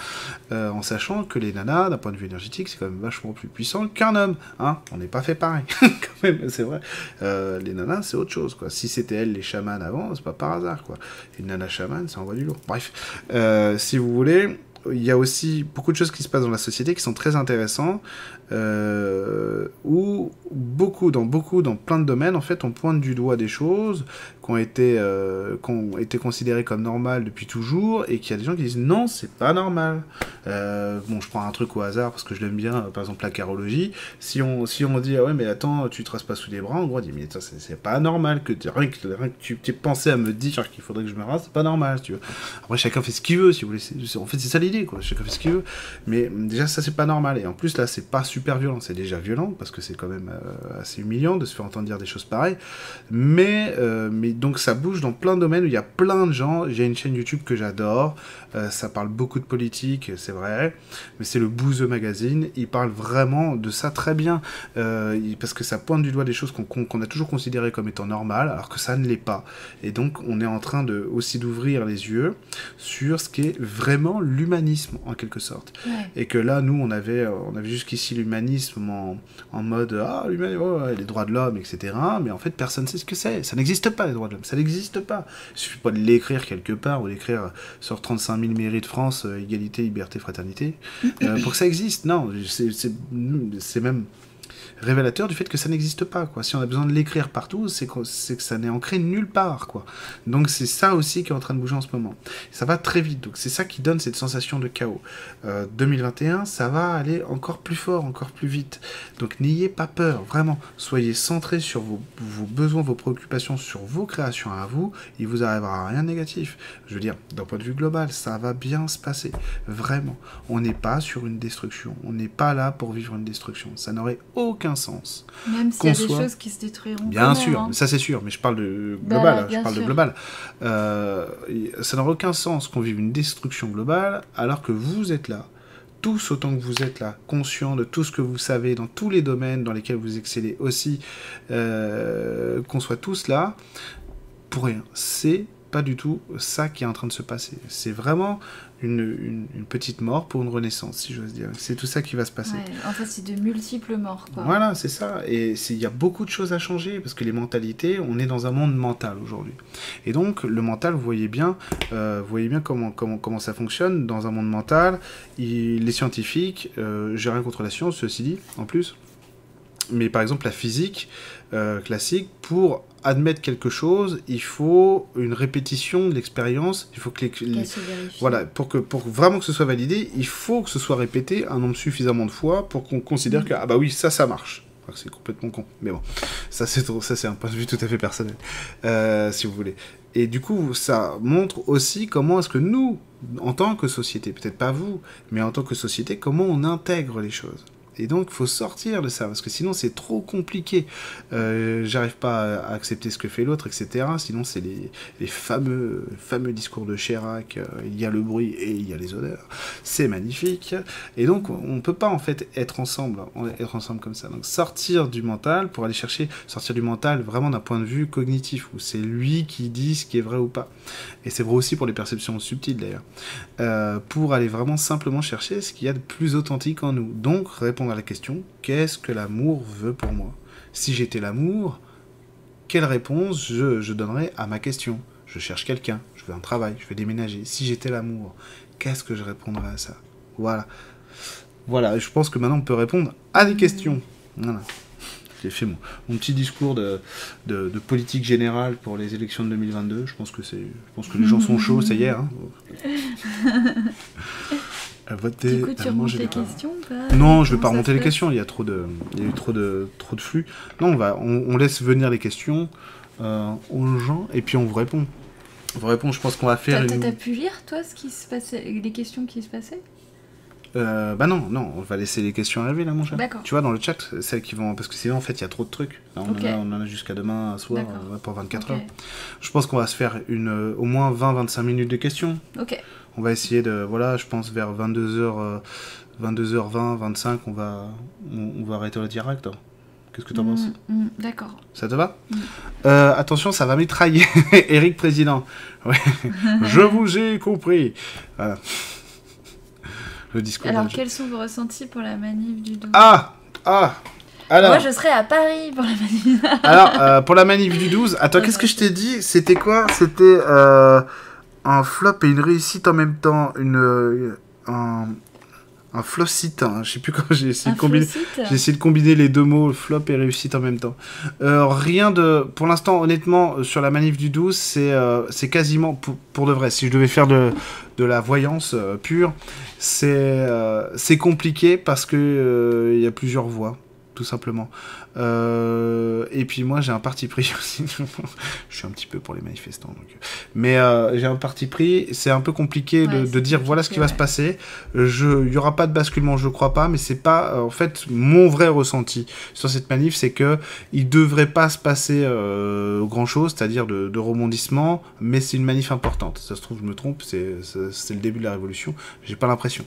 Euh, en sachant que les nanas, d'un point de vue énergétique, c'est quand même vachement plus puissant qu'un homme. Hein On n'est pas fait pareil, quand même, c'est vrai. Euh, les nanas, c'est autre chose, quoi. Si c'était elles les chamans avant, c'est pas par hasard, quoi. Une nana chamane, ça envoie du lourd. Bref, euh, si vous voulez, il y a aussi beaucoup de choses qui se passent dans la société qui sont très intéressantes, euh, où beaucoup, dans beaucoup, dans plein de domaines, en fait, on pointe du doigt des choses qui ont été, euh, qui ont été considérées comme normales depuis toujours, et qu'il y a des gens qui disent non, c'est pas normal. Euh, bon, je prends un truc au hasard parce que je l'aime bien, par exemple la carologie. Si on, si on dit ah ouais, mais attends, tu te rases pas sous les bras, en gros, on dit mais c'est pas normal que, rien que, rien que tu aies pensé à me dire qu'il faudrait que je me rase, c'est pas normal, tu veux. Après, chacun fait ce qu'il veut, si vous voulez. En fait, c'est ça l'idée, quoi. Chacun fait ce qu'il veut. Mais déjà, ça, c'est pas normal. Et en plus, là, c'est pas super violent. C'est déjà violent parce que c'est quand même euh, assez humiliant de se faire entendre dire des choses pareilles. Mais, euh, mais donc, ça bouge dans plein de domaines où il y a plein de gens. J'ai une chaîne YouTube que j'adore. Euh, ça parle beaucoup de politique, c'est vrai. Mais c'est le Bouzeux Magazine. Il parle vraiment de ça très bien. parce que ça pointe du doigt des choses qu'on a toujours considérées comme étant normales, alors que ça ne l'est pas. Et donc, on est en train de, aussi d'ouvrir les yeux sur ce qui est vraiment l'humanisme, en quelque sorte. Et que là, nous, on avait, on avait jusqu'ici l'humanisme en, en, mode Ah, les droits de l'homme, etc. Mais en fait, personne ne sait ce que c'est. Ça n'existe pas, les droits de l'homme. Ça n'existe pas. Il suffit pas de l'écrire quelque part ou d'écrire sur 35 000 mairies de France, euh, égalité, liberté, fraternité, euh, pour que ça existe. Non, c'est même révélateur du fait que ça n'existe pas. Quoi. Si on a besoin de l'écrire partout, c'est que, que ça n'est ancré nulle part. Quoi. Donc c'est ça aussi qui est en train de bouger en ce moment. ça va très vite, donc c'est ça qui donne cette sensation de chaos. 2021, euh, ça va aller encore plus fort, encore plus vite. Donc n'ayez pas peur, vraiment. Soyez centrés sur vos, vos, besoins, vos préoccupations, sur vos créations à vous. Il vous arrivera rien de négatif. Je veux dire, d'un point de vue global, ça va bien se passer. Vraiment. On n'est pas sur une destruction. On n'est pas là pour vivre une destruction. Ça n'aurait aucun sens. Même s'il y a des choses qui se détruiront. Bien sûr, hein. ça c'est sûr, mais je parle de bah, global. je parle de global. Euh, ça n'aurait aucun sens qu'on vive une destruction globale alors que vous êtes là, tous autant que vous êtes là, conscients de tout ce que vous savez dans tous les domaines dans lesquels vous excellez aussi, euh, qu'on soit tous là, pour rien. C'est pas du tout ça qui est en train de se passer. C'est vraiment une, petite mort pour une renaissance, si j'ose dire. C'est tout ça qui va se passer. en fait, c'est de multiples morts. Voilà, c'est ça. Et il y a beaucoup de choses à changer, parce que les mentalités, on est dans un monde mental aujourd'hui. Et donc, le mental, vous voyez bien, euh, vous voyez bien comment, comment, comment ça fonctionne. Dans un monde mental, les scientifiques, euh, j'ai rien contre la science, ceci dit, en plus, mais par exemple, la physique euh, classique, pour admettre quelque chose, il faut une répétition de l'expérience. Il faut que les, voilà pour que pour vraiment que ce soit validé, il faut que ce soit répété un nombre suffisamment de fois pour qu'on considère mm. que ah bah oui ça ça marche. c'est complètement con, mais bon, ça c'est ça c'est un point de vue tout à fait personnel, euh, si vous voulez. Et du coup, ça montre aussi comment est-ce que nous, en tant que société, peut-être pas vous, mais en tant que société, comment on intègre les choses. Et donc, il faut sortir de ça, parce que sinon, c'est trop compliqué. Euh, J'arrive pas à accepter ce que fait l'autre, etc. Sinon, c'est les, les, fameux, fameux discours de Chirac. Euh, il y a le bruit et il y a les odeurs. C'est magnifique. Et donc, on peut pas, en fait, être ensemble, être ensemble comme ça. Donc, sortir du mental pour aller chercher, sortir du mental vraiment d'un point de vue cognitif, où c'est lui qui dit ce qui est vrai ou pas. Et c'est vrai aussi pour les perceptions subtiles, d'ailleurs. Euh, pour aller vraiment simplement chercher ce qu'il y a de plus authentique en nous. Donc, répondre à la question qu'est-ce que l'amour veut pour moi? Si j'étais l'amour, quelle réponse je, donnerais à ma question? Je cherche quelqu'un, je veux un travail, je veux déménager. Si j'étais l'amour, qu'est-ce que je répondrais à ça? Voilà. Voilà, je pense que maintenant on peut répondre à des questions. Voilà. J'ai fait mon, petit discours de, politique générale pour les élections de 2022. Je pense que, c'est, je pense que les gens sont chauds, ça y est. Hein. à voter. Du coup, tu remontes les questions Non, je vais pas remonter les questions. Il y a trop de, il y a eu trop de, trop de flux. Non, on va, on, laisse venir les questions euh, aux gens et puis on vous répond. On vous répond. Je pense qu'on va faire. T'as une... pu lire toi ce qui se passait, les questions qui se passaient? Euh, bah non, non, on va laisser les questions arriver là, mon cher. D'accord. Tu vois, dans le chat, celles qui vont. Parce que sinon, en fait, il y a trop de trucs. on, en a, jusqu'à demain soir pour 24 heures. Je pense qu'on va se faire une, euh, au moins 20-25 minutes de questions. Ok on va essayer de voilà je pense vers 22h 22h20 25 on va on, va arrêter le direct qu'est-ce que tu en penses mm, mm, d'accord. Ça te va mm. euh, attention ça va mitrailler. Eric président. Je vous ai compris. Voilà. le discours alors quels sont vos ressentis pour la manif du 12 ah ah alors, Moi, je serai à Paris pour la manif. alors, euh, pour la manif du 12, attends, qu'est-ce que je t'ai dit? C'était quoi? C'était euh, un flop et une réussite en même temps. Une, un, un flop-site. Hein. Je sais plus comment j'ai essayé, de combiner... j'ai essayé de combiner les deux mots, flop et réussite en même temps. Euh, rien de. Pour l'instant, honnêtement, euh, sur la manif du 12, c'est euh, c'est quasiment pour, de vrai. Si je devais faire de, de la voyance pure, c'est c'est compliqué parce que il y a plusieurs voies, tout simplement. Euh, et puis moi j'ai un parti pris aussi. je suis un petit peu pour les manifestants. Donc... Mais euh, j'ai un parti pris. C'est un peu compliqué de, dire voilà ce qui va se passer. Il n'y aura pas de basculement, je crois pas. Mais c'est pas euh, en fait mon vrai ressenti sur cette manif, c'est que il devrait pas se passer grand chose, c'est-à-dire de, de, rebondissement. Mais c'est une manif importante. Ça se trouve je me trompe. C'est le début de la révolution. J'ai pas l'impression.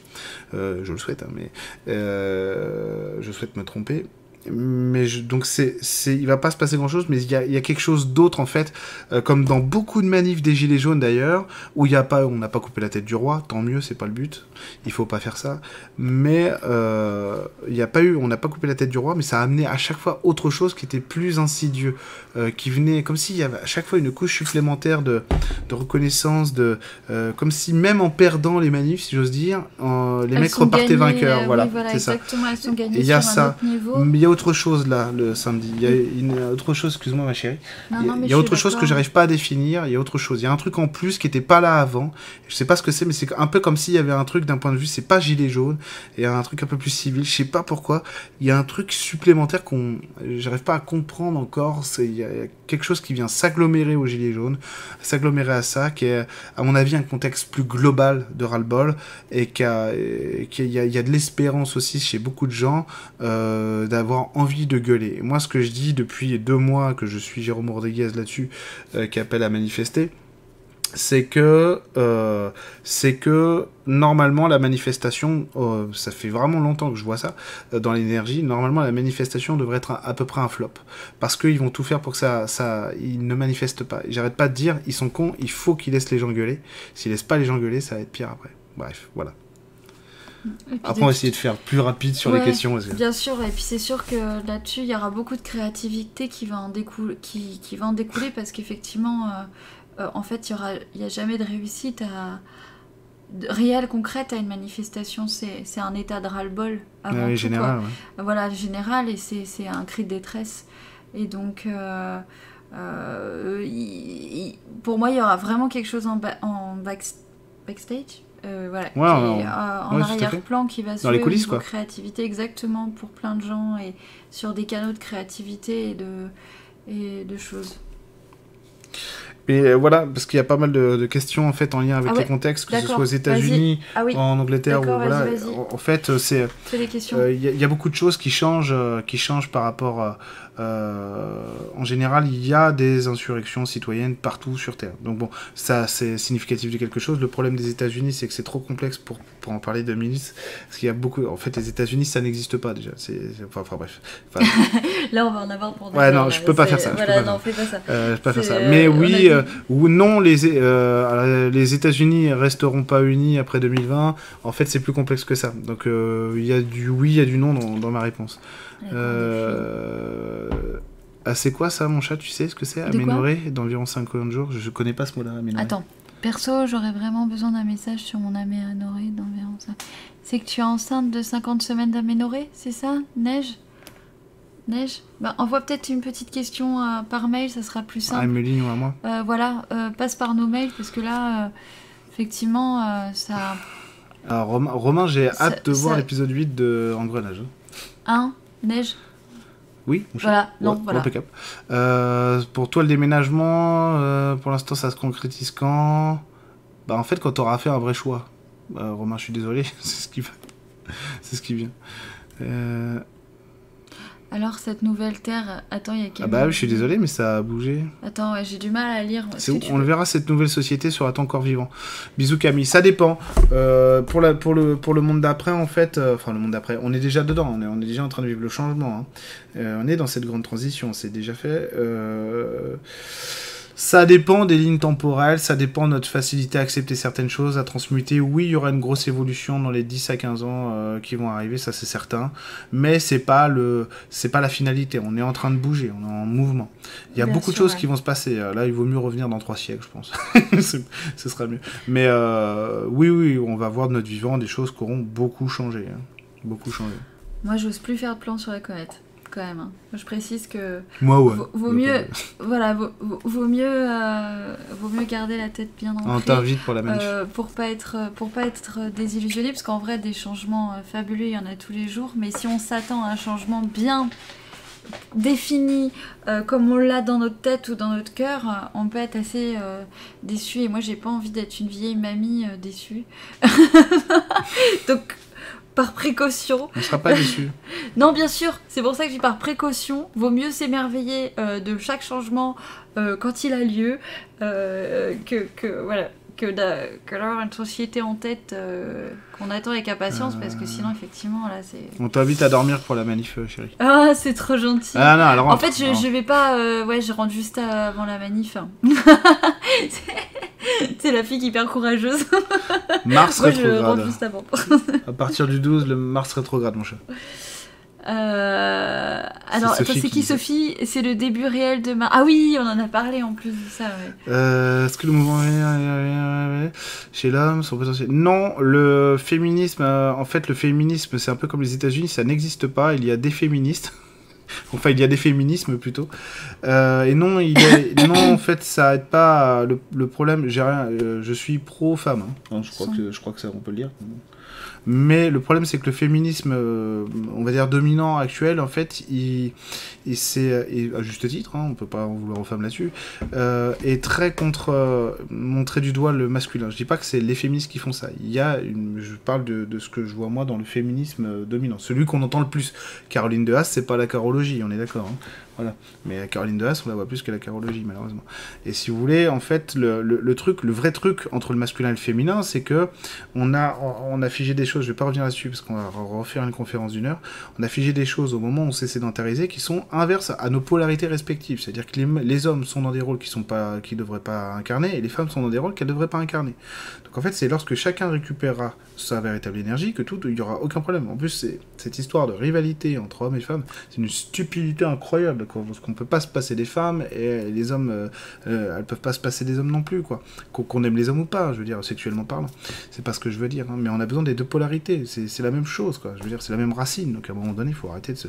je le souhaite, hein, mais je souhaite me tromper mais donc c'est, c'est, il va pas se passer grand chose, mais il y a, y a quelque chose d'autre en fait, euh, comme dans beaucoup de manifs des gilets jaunes d'ailleurs, où il y a pas, on n'a pas coupé la tête du roi, tant mieux, c'est pas le but, il faut pas faire ça, mais euh, il n'y a pas eu, on n'a pas coupé la tête du roi, mais ça a amené à chaque fois autre chose qui était plus insidieux, euh, qui venait comme s'il y avait à chaque fois une couche supplémentaire de, de reconnaissance, de, comme si même en perdant les manifs, si j'ose dire, les mecs repartaient vainqueurs, voilà, c'est ça. Il y a ça, mais il y a autre chose là le samedi. Il y a une autre chose, excuse-moi ma chérie. il y a, autre chose que j'arrive pas à définir. Il y a autre chose. Il y a un truc en plus qui était pas là avant. Je sais pas ce que c'est, mais c'est un peu comme s'il y avait un truc d'un point de vue, c'est pas gilet jaune, et un truc un peu plus civil. Je sais pas pourquoi. Il y a un truc supplémentaire qu'on, j'arrive pas à comprendre encore. C'est quelque chose qui vient s'agglomérer au gilet jaune, s'agglomérer à ça, qui est à mon avis un contexte plus global de ras-le-bol et qu'il y a de l'espérance aussi chez beaucoup de gens euh, d'avoir envie de gueuler. moi, ce que je dis depuis deux mois que je suis Jérôme Rodriguez là-dessus, euh, qui appelle à manifester, c'est que euh, c'est que normalement la manifestation, euh, ça fait vraiment longtemps que je vois ça dans l'énergie. Normalement, la manifestation devrait être à peu près un flop parce qu'ils vont tout faire pour que ça, ça, ils ne manifestent pas. J'arrête pas de dire, ils sont cons. Il faut qu'ils laissent les gens gueuler. S'ils laissent pas les gens gueuler, ça va être pire après. Bref, voilà. Après, on va essayer de faire plus rapide sur les questions. Bien sûr, et puis c'est sûr que là-dessus, il y aura beaucoup de créativité qui va en, découler, qui, qui va en découler parce qu'effectivement, euh, euh, en fait, il n'y a jamais de réussite à, réelle, concrète à une manifestation. C'est un état de ras-le-bol. Ah oui, général. Voilà, général, et c'est un cri de détresse. Et donc. Euh, pour moi, il y aura vraiment quelque chose en, en backstage euh, voilà, qui en arrière-plan qui va se les coulisses, quoi. créativité exactement pour plein de gens et sur des canaux de créativité et de, et de choses. Mais euh, voilà, parce qu'il y a pas mal de, questions en fait en lien avec ah les contextes, que ce soit aux États-Unis, ah en Angleterre ou voilà. En, fait, c'est euh, il y, a beaucoup de choses qui changent, qui changent par rapport à euh, en général, il y a des insurrections citoyennes partout sur Terre. Donc bon, ça c'est significatif de quelque chose. Le problème des États-Unis, c'est que c'est trop complexe pour, pour en parler deux minutes, parce qu'il y a beaucoup. En fait, les États-Unis, ça n'existe pas déjà. C'est enfin, enfin, bref. Là, on va en avoir pour. Ouais, non, je peux pas faire ça. Voilà, non, fais pas ça. Euh, je peux pas faire ça. Mais oui euh, ou non, les les États-Unis resteront pas unis après 2020. En fait, c'est plus complexe que ça. Donc il y a du oui, il y a du non dans, dans ma réponse. Euh... Ah, c'est quoi ça, mon chat Tu sais ce que c'est Aménoré d'environ 50 jours Je connais pas ce mot-là, aménoré. Attends, perso, j'aurais vraiment besoin d'un message sur mon aménoré d'environ ça. C'est que tu es enceinte de 50 semaines d'aménoré, c'est ça? Neige? Neige? Bah, Envoie peut-être une petite question euh, par mail, ça sera plus simple. À Emeline ou à moi euh, Voilà, passe par nos mails parce que là, effectivement, ça. Alors, Romain, j'ai hâte de voir l'épisode 8 de Engrenage. Hein? Neige oui, voilà, non, voilà. Euh, pour toi, le déménagement, euh, pour l'instant, ça se concrétise quand? Bah, en fait, quand tu auras fait un vrai choix. Euh, Romain, je suis désolé, c'est ce qui va. c'est ce qui vient. Alors, cette nouvelle terre, attends, il y a Ah bah oui, je suis désolé, mais ça a bougé. Attends, j'ai du mal à lire. On le verra, cette nouvelle société sera-t-on encore vivant Bisous Camille, ça dépend. Euh, pour, la, pour, le, pour le monde d'après, en fait, euh, enfin le monde d'après, on est déjà dedans, on est, on est déjà en train de vivre le changement. Hein. Euh, on est dans cette grande transition, c'est déjà fait. Ça dépend des lignes temporelles, ça dépend de notre facilité à accepter certaines choses, à transmuter. Oui, il y aura une grosse évolution dans les 10 à 15 ans euh, qui vont arriver, ça c'est certain. Mais c'est pas le, c'est pas la finalité. On est en train de bouger, on est en mouvement. Il y a beaucoup de choses qui vont se passer. Euh, là, il vaut mieux revenir dans 3 siècles, je pense. Ce sera mieux. Mais euh, oui, oui, on va voir de notre vivant des choses qui auront beaucoup changé. Hein. Beaucoup changé. Moi, j'ose plus faire de plan sur la comète quand même. Hein. Je précise que Moi, ouais. vaut, mieux, voilà, vaut, mieux, euh, vaut mieux garder la tête bien ancrée. On t'invite pour la manif. Euh, pour pas être, pour pas être désillusionné, parce qu'en vrai, des changements euh, fabuleux, il y en a tous les jours. Mais si on s'attend à un changement bien défini comme on l'a dans notre tête ou dans notre cœur, on peut être assez déçu. Et moi, j'ai pas envie d'être une vieille mamie déçue. Donc, par précaution. On ne sera pas déçu. non, bien sûr, c'est pour ça que je dis par précaution. Vaut mieux s'émerveiller euh, de chaque changement euh, quand il a lieu euh, que, que, voilà, que, d'avoir une société en tête qu'on attend avec impatience parce que sinon, effectivement, là, c'est. On t'invite à dormir pour la manif, chérie. Ah, c'est trop gentil. Ah, non, alors, en fait, je, je vais pas. ouais, je rentre juste avant la manif. c'est la fille hyper courageuse. Mars rétrograde. à partir du 12, le Mars rétrograde, mon chat. Euh... Alors, c'est qui, Sophie? C'est le début réel de Mars. Ah oui, on en a parlé en plus de ça. Ouais. Euh, Est-ce que le mouvement chez l'homme, son potentiel? Non, le féminisme, euh, en fait, le féminisme, c'est un peu comme les États-Unis, ça n'existe pas. Il y a des féministes. Enfin, il y a des féminismes plutôt. Euh, et non, il non, en fait, ça aide pas. Le, problème, j'ai rien. Euh, je suis pro-femme. Hein. je crois que je crois que ça, on peut le dire. Mais le problème, c'est que le féminisme, euh, on va dire dominant actuel, en fait, il, il c'est à juste titre, hein, on peut pas en vouloir aux femmes là-dessus, euh, est très contre euh, montrer du doigt le masculin. Je dis pas que c'est les féministes qui font ça. Il y a, une, je parle de, ce que je vois moi dans le féminisme dominant, celui qu'on entend le plus. Caroline de Haas, c'est pas la carologie, on est d'accord. Hein. Mais la Caroline de Haas, on la voit plus que la carologie, malheureusement. Et si vous voulez, en fait, le, truc, le vrai truc entre le masculin et le féminin, c'est que on a, on a figé des choses, je vais pas revenir là-dessus parce qu'on va refaire une conférence d'une heure, on a figé des choses au moment où on s'est sédentarisé qui sont inverses à nos polarités respectives. C'est-à-dire que les, les, hommes sont dans des rôles qui sont pas, qui devraient pas incarner et les femmes sont dans des rôles qu'elles devraient pas incarner. En fait, c'est lorsque chacun récupérera sa véritable énergie que tout, il y aura aucun problème. En plus, cette histoire de rivalité entre hommes et femmes, c'est une stupidité incroyable parce qu'on peut pas se passer des femmes et les hommes, euh, euh, elles peuvent pas se passer des hommes non plus, quoi. Qu'on aime les hommes ou pas, je veux dire, sexuellement parlant. C'est pas ce que je veux dire, hein. mais on a besoin des deux polarités. C'est la même chose, quoi. Je veux dire, c'est la même racine. Donc à un moment donné, il faut arrêter de se.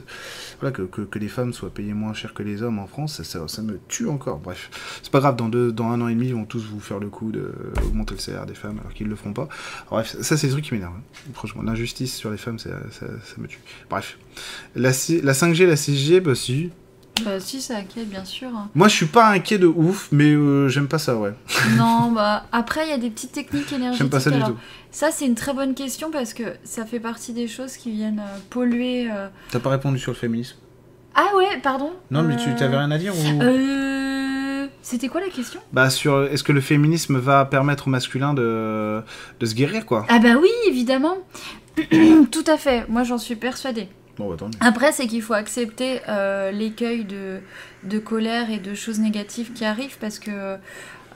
Voilà, que, les femmes soient payées moins cher que les hommes en France, ça, me tue encore. Bref, c'est pas grave, dans, dans un an et demi, ils vont tous vous faire le coup d'augmenter le salaire des femmes alors qu'ils le feront pas. Bref, ça, c'est des trucs qui m'énervent. Hein. Franchement, l'injustice sur les femmes, ça, ça, me tue. Bref. La, la 5G, la 6G, bah si, bah si, ça inquiète, bien sûr. Moi, je suis pas inquiet de ouf, mais euh, j'aime pas ça, ouais. non, bah après, il y a des petites techniques énergétiques. J'aime pas ça du tout. Ça, c'est une très bonne question parce que ça fait partie des choses qui viennent euh, polluer. Euh... T'as pas répondu sur le féminisme? Ah ouais, pardon? Non, mais tu t'avais rien à dire ou... Euh... C'était quoi la question? Bah sur est-ce que le féminisme va permettre au masculin de, de se guérir quoi? Ah bah oui, évidemment. Tout à fait. Moi j'en suis persuadée. Bah, Après, c'est qu'il faut accepter euh, l'écueil de, de, colère et de choses négatives qui arrivent parce que,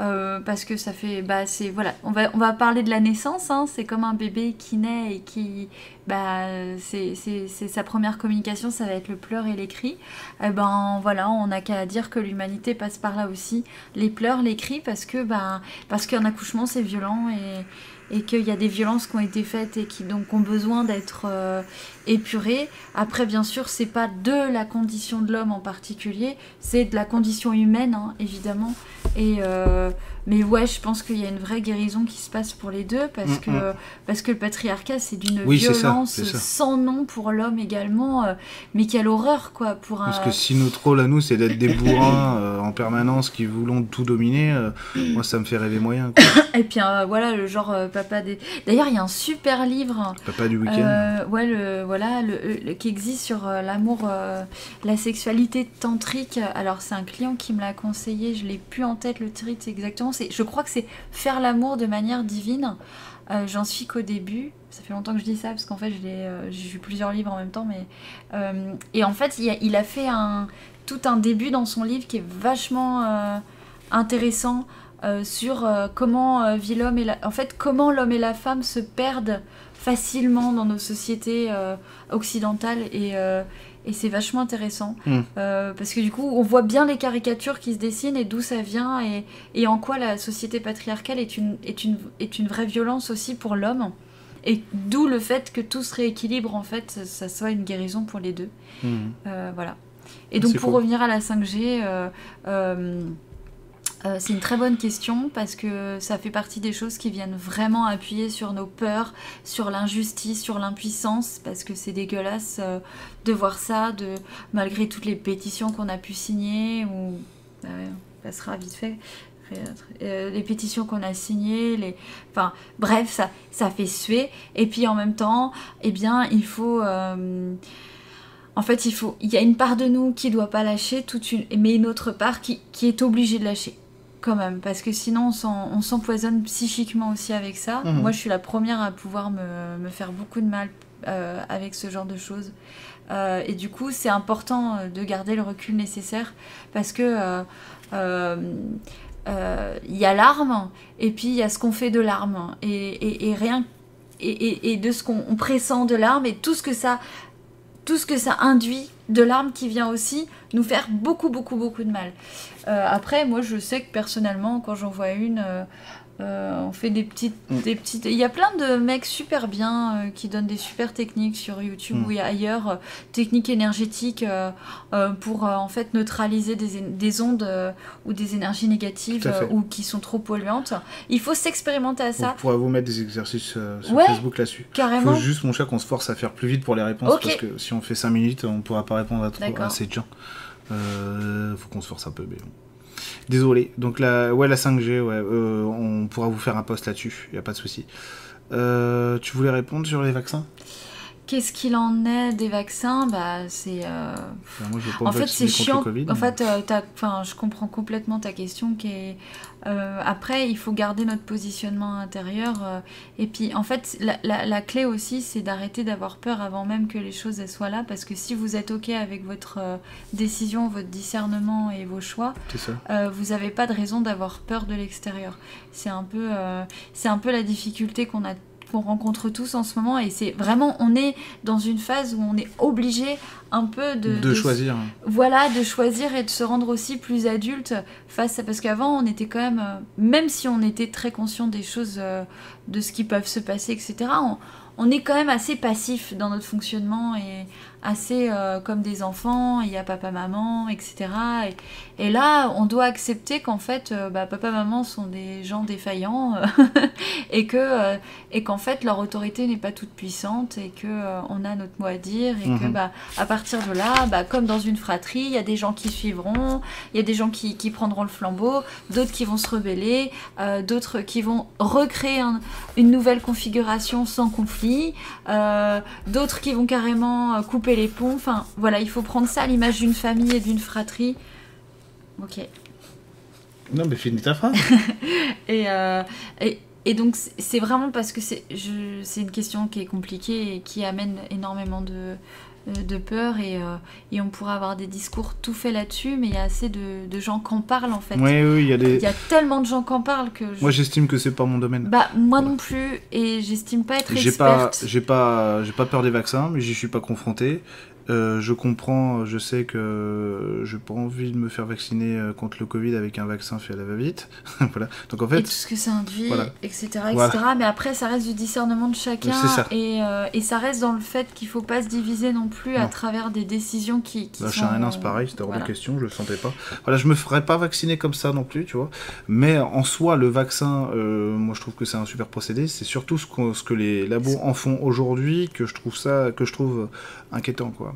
euh, parce que ça fait. Bah, c'est, voilà, on, va, on va parler de la naissance, hein, c'est comme un bébé qui naît et qui. Bah, c'est, sa première communication, ça va être le pleur et les cris. Eh ben voilà, on n'a qu'à dire que l'humanité passe par là aussi, les pleurs, les cris, parce que bah, parce qu'un accouchement c'est violent et et qu'il y a des violences qui ont été faites et qui donc ont besoin d'être euh, épurées. Après, bien sûr, c'est pas de la condition de l'homme en particulier, c'est de la condition humaine, hein, évidemment. Et, euh, mais ouais, je pense qu'il y a une vraie guérison qui se passe pour les deux parce, mm, que, mm. parce que le patriarcat, c'est d'une violence sans nom pour l'homme également. Euh, mais quelle horreur, quoi. Pour Parce que si notre rôle à nous, c'est d'être des bourrins euh, en permanence qui voulons tout dominer, euh, moi, ça me fait rêver moyen. Et puis voilà, le genre papa des. D'ailleurs, il y a un super livre. Papa du week-end. ouais, le, voilà, le, qui existe sur l'amour, la sexualité tantrique. Alors, c'est un client qui me l'a conseillé, je l'ai plus en tête le titre exactement je crois que c'est faire l'amour de manière divine. Euh, j'en suis qu'au début. Ça fait longtemps que je dis ça parce qu'en fait, euh, j'ai lu plusieurs livres en même temps. Mais, euh, et en fait, il a, fait tout un début dans son livre qui est vachement intéressants sur comment vit l'homme et la... en fait comment l'homme et la femme se perdent facilement dans nos sociétés occidentales et et c'est vachement intéressant Mm. euh, parce que du coup on voit bien les caricatures qui se dessinent et d'où ça vient et, et en quoi la société patriarcale est une, est une, est une vraie violence aussi pour l'homme et d'où le fait que tout se rééquilibre en fait ça, soit une guérison pour les deux Mhm. Euh, voilà et donc pour cool. revenir à la 5G euh, c'est une très bonne question parce que ça fait partie des choses qui viennent vraiment appuyer sur nos peurs, sur l'injustice, sur l'impuissance, parce que c'est dégueulasse euh, de voir ça, de malgré toutes les pétitions qu'on a pu signer, ou bah on passera vite fait. Euh, les pétitions qu'on a signées, les... enfin bref, ça, fait suer. Et puis en même temps, eh bien, il faut, en fait, il faut, il y a une part de nous qui doit pas lâcher, toute une, mais une autre part qui est obligée de lâcher quand même, parce que sinon on s'empoisonne psychiquement aussi avec ça. Mhm. Moi, je suis la première à pouvoir me, me faire beaucoup de mal euh, avec ce genre de choses. Euh, et du coup, c'est important euh, de garder le recul nécessaire parce que il y a l'arme et puis il y a ce qu'on fait de l'arme et, et- et rien et, et- de ce qu'on on pressent de l'arme et tout ce que ça tout ce que ça induit de l'arme qui vient aussi nous faire beaucoup beaucoup beaucoup de mal. Euh, après, moi, je sais que personnellement, quand j'en vois une, euh, euh, on fait des petites, Mm. des petites. Il y a plein de mecs super bien euh, qui donnent des super techniques sur YouTube Mm. ou ailleurs, euh, techniques énergétiques pour en fait neutraliser des, ondes ou des énergies négatives ou qui sont trop polluantes. Il faut s'expérimenter à ça On pourra vous mettre des exercices sur Ouais. Facebook là-dessus. carrément. Faut juste, mon chat, qu'on se force à faire plus vite pour les réponses parce que si on fait 5 minutes, on pourra pas répondre à trop assez de gens. Faut qu'on se force un peu, mais bon. Désolé. Donc la, ouais, la 5G, ouais, euh, on pourra vous faire un post là-dessus. Y a pas de souci. Euh, tu voulais répondre sur les vaccins? Qu'est-ce qu'il en est des vaccins Bah, c'est. euh, En fait, c'est chiant. Covid. En mais- fait, euh, enfin, je comprends complètement ta question. Qui est, euh, après, il faut garder notre positionnement intérieur. et puis, en fait, la, la- la clé aussi, c'est d'arrêter d'avoir peur avant même que les choses elles soient là. Parce que si vous êtes OK avec votre décision, votre discernement et vos choix, ça. vous n'avez pas de raison d'avoir peur de l'extérieur. C'est un peu, c'est un peu la difficulté qu'on a qu'on rencontre tous en ce moment et c'est vraiment on est dans une phase où on est obligé un peu de, De, de- choisir. voilà de choisir et de se rendre aussi plus adulte face à parce qu'avant on était quand même euh, même si on était très conscient des choses euh, de ce qui peuvent se passer etc on, on est quand même assez passif dans notre fonctionnement et assez euh, comme des enfants, il y a papa, maman, etc. Et, là, on doit accepter qu'en fait, euh, bah, papa, maman sont des gens défaillants euh, et que euh, et qu'en fait leur autorité n'est pas toute puissante et que on a notre mot à dire et que Mhm. bah à partir de là, bah, comme dans une fratrie, il y a des gens qui suivront, il y a des gens qui, qui prendront le flambeau, d'autres qui vont se rebeller, euh, d'autres qui vont recréer un- une nouvelle configuration sans conflit, euh, d'autres qui vont carrément couper les ponts. Enfin, voilà, il faut prendre ça à l'image d'une famille et d'une fratrie. Ok. Non, mais finis ta phrase. Et, euh, et, et donc, c'est- vraiment parce que c'est je- c'est une question qui est compliquée et qui amène énormément de, euh, de peur. Et, euh, et on pourra avoir des discours tout faits là-dessus, mais il y a assez de, de gens qui en parlent en fait. Oui, oui, il y a des. Il y a tellement de gens qui en parlent que. je- Moi, j'estime que c'est pas mon domaine. Bah, moi non plus, et j'estime pas être J'ai pas, experte. j'ai pas, j'ai pas peur des vaccins, mais j'y suis pas confronté. Euh, je comprends, je sais que j'ai pas envie de me faire vacciner euh, contre le Covid avec un vaccin fait à la va-vite. voilà. Donc en et fait, tout ce que ça induit, voilà. etc., etc. Voilà. Mais après, ça reste du discernement de chacun. Ça. Et, euh, et ça reste dans le fait qu'il faut pas se diviser non plus à travers des décisions qui, qui Bah, sont... un nain, c'est pareil, c'était hors voilà. de question, je le sentais pas. Voilà, je me ferais pas vacciner comme ça non plus, tu vois. Mais en soi, le vaccin, euh, moi je trouve que c'est un super procédé. C'est surtout ce, qu'on- ce que les labos en font aujourd'hui que je trouve ça, que je trouve inquiétant, quoi.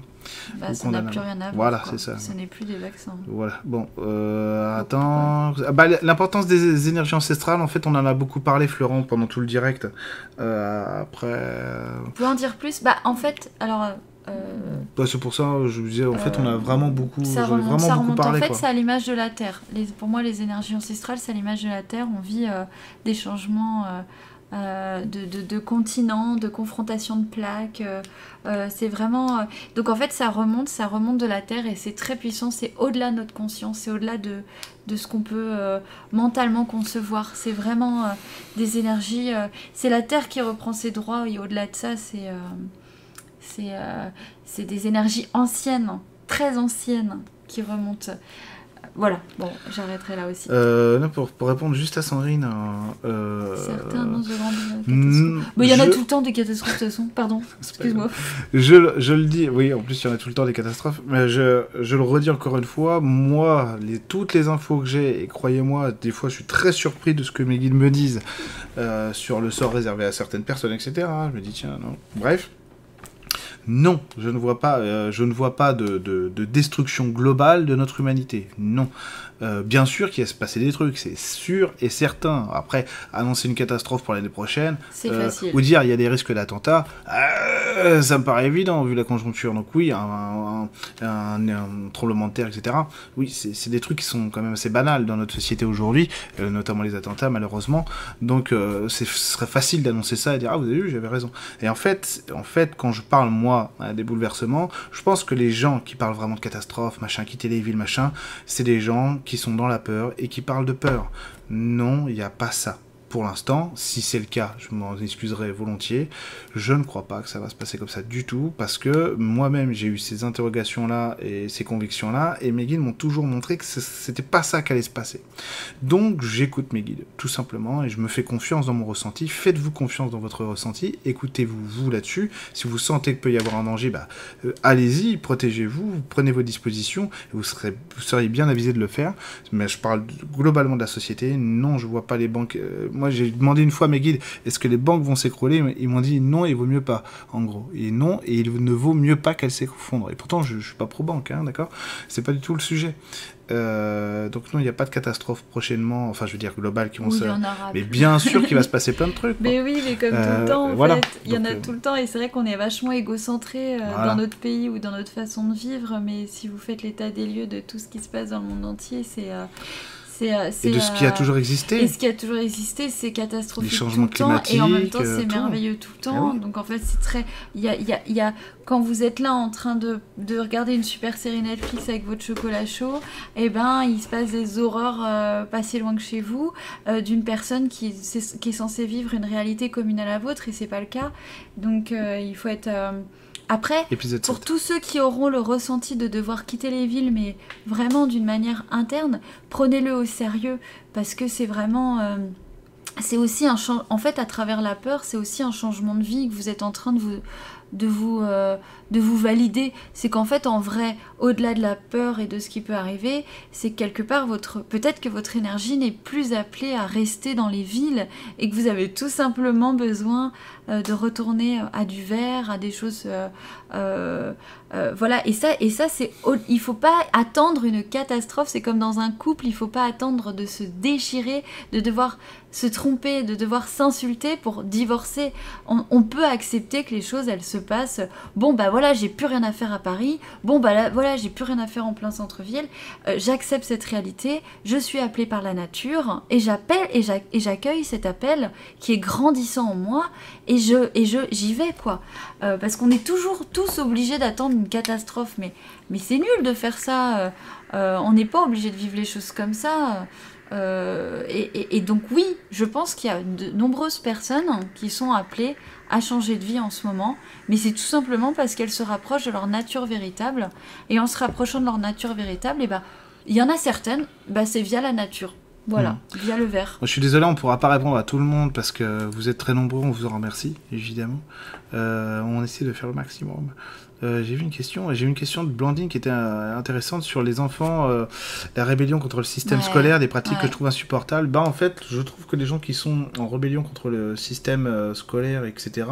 Bah, ça n'a plus rien à voir. Voilà, c'est ça. Ce n'est plus des vaccins. Voilà. Bon, euh, attends. Ah, bah, L'importance des énergies ancestrales, en fait, on en a beaucoup parlé, Florent, pendant tout le direct. Euh, après, euh, Vous pouvez en dire plus? Bah, en fait, alors... euh, bah, c'est pour ça, je vous disais, en fait, on a Euh, vraiment beaucoup, ça remonte, vraiment ça beaucoup remonte. parlé, en fait, c'est à l'image de la Terre. Les, pour moi, les énergies ancestrales, c'est à l'image de la Terre. On vit des changements euh, de, de, continents, de confrontation de plaques. Euh, euh, c'est vraiment. Donc en fait, ça remonte, ça remonte de la Terre et c'est très puissant. C'est au-delà de notre conscience, c'est au-delà de, de ce qu'on peut mentalement concevoir. C'est vraiment des énergies. c'est la Terre qui reprend ses droits et au-delà de ça, c'est c'est des énergies anciennes, très anciennes, qui remontent. Voilà, bon, j'arrêterai là aussi. Euh, pour, pour, répondre juste à Sandrine. Euh, Certains de catastrophes. il y en a tout le temps des catastrophes de toute façon, pardon, excuse-moi. Je, je, le dis, oui, en plus il y en a tout le temps des catastrophes, mais je, je le redis encore une fois, moi, les, toutes les infos que j'ai, et croyez-moi, des fois je suis très surpris de ce que mes guides me disent euh, sur le sort réservé à certaines personnes, etc. Je me dis, tiens, non. Bref. Non, je ne vois pas, euh, de, destruction globale de notre humanité. Non. Euh, bien sûr qu'il va se passer des trucs, c'est sûr et certain. Après, annoncer une catastrophe pour l'année prochaine, euh, ou dire il y a des risques d'attentat, euh, ça me paraît évident vu la conjoncture. Donc oui, un, tremblement de terre, etc. Oui, c'est des trucs qui sont quand même assez banals dans notre société aujourd'hui, notamment les attentats malheureusement. Donc ce serait facile d'annoncer ça et dire ah vous avez vu, j'avais raison. Et en fait, en fait, quand je parle moi des bouleversements, je pense que les gens qui parlent vraiment de catastrophes, machin, quitter les villes, machin, c'est des gens qui sont dans la peur et qui parlent de peur. Non, il n'y a pas ça pour l'instant. Si c'est le cas, je m'en excuserai volontiers. Je ne crois pas que ça va se passer comme ça du tout, parce que moi-même j'ai eu ces interrogations-là et ces convictions-là, et mes guides m'ont toujours montré que c'était pas ça qu'allait se passer. Donc j'écoute mes guides, tout simplement, et je me fais confiance dans mon ressenti. Faites-vous confiance dans votre ressenti, écoutez-vous vous là-dessus. Si vous sentez qu'il peut y avoir un danger, bah, euh, allez-y, protégez-vous, prenez vos dispositions, et vous, serez, vous seriez bien avisé de le faire. Mais je parle globalement de la société. Non, je vois pas les banques. Euh, j'ai demandé une fois à mes guides, est-ce que les banques vont s'écrouler Ils m'ont dit non, il vaut mieux pas, en gros. Et non, et il ne vaut mieux pas qu'elles s'effondrent. Et pourtant, je, ne suis pas pro-banque, hein, d'accord? C'est pas du tout le sujet. Euh, donc non, il n'y a pas de catastrophe prochainement, enfin je veux dire globale qui vont se... Mais bien sûr qu'il va se passer plein de trucs. Mais oui, mais comme tout le euh, temps, en fait, il y en a euh, tout le temps et c'est vrai qu'on est vachement égocentré dans notre pays ou dans notre façon de vivre, mais si vous faites l'état des lieux de tout ce qui se passe dans le monde entier, c'est et de ce qui a euh, toujours existé. Et ce qui a toujours existé, c'est catastrophique tout le temps, et en même temps, c'est euh, merveilleux tout le temps. Ah Donc en fait, c'est très. Il y a, y, a, y a, Quand vous êtes là en train de, de, regarder une super série Netflix avec votre chocolat chaud, et eh ben, il se passe des horreurs pas si loin que chez vous, d'une personne qui, qui est censée vivre une réalité commune à la vôtre, et c'est pas le cas. Donc il faut être après, pour tous ceux qui auront le ressenti de devoir quitter les villes, mais vraiment d'une manière interne, prenez-le au sérieux parce que c'est vraiment. Euh, c'est aussi un En fait, à travers la peur, c'est aussi un changement de vie que vous êtes en train de vous, de vous, euh, de vous valider. C'est qu'en fait, en vrai, au-delà de la peur et de ce qui peut arriver, c'est quelque part votre, peut-être que votre énergie n'est plus appelée à rester dans les villes et que vous avez tout simplement besoin euh, de retourner à du vert, à des choses, euh, voilà. Et ça, et ça, c'est, il faut pas attendre une catastrophe. C'est comme dans un couple, il faut pas attendre de se déchirer, de devoir se tromper, de devoir s'insulter pour divorcer. On, on peut accepter que les choses, elles se passent. Bon, bah voilà, j'ai plus rien à faire à Paris. Bon, bah là, voilà, j'ai plus rien à faire en plein centre-ville. Euh, j'accepte cette réalité. Je suis appelée par la nature et j'appelle et j'accueille cet appel qui est grandissant en moi et je et je j'y vais quoi. Euh, parce qu'on est toujours tous obligés d'attendre une catastrophe, mais c'est nul de faire ça. Euh, on n'est pas obligé de vivre les choses comme ça. et, et, donc oui, je pense qu'il y a de nombreuses personnes qui sont appelées à changer de vie en ce moment, mais c'est tout simplement parce qu'elles se rapprochent de leur nature véritable. Et en se rapprochant de leur nature véritable, et eh ben, il y en a certaines, bah, c'est via la nature. Voilà, hmm. via le verre. Je suis désolé, on ne pourra pas répondre à tout le monde parce que vous êtes très nombreux, on vous en remercie, évidemment. Euh, on essaie de faire le maximum. Euh, j'ai vu une question, j'ai une question de Blandine qui était euh, intéressante sur les enfants, euh, la rébellion contre le système scolaire, des pratiques que je trouve insupportables. Bah en fait, je trouve que les gens qui sont en rébellion contre le système scolaire, etc.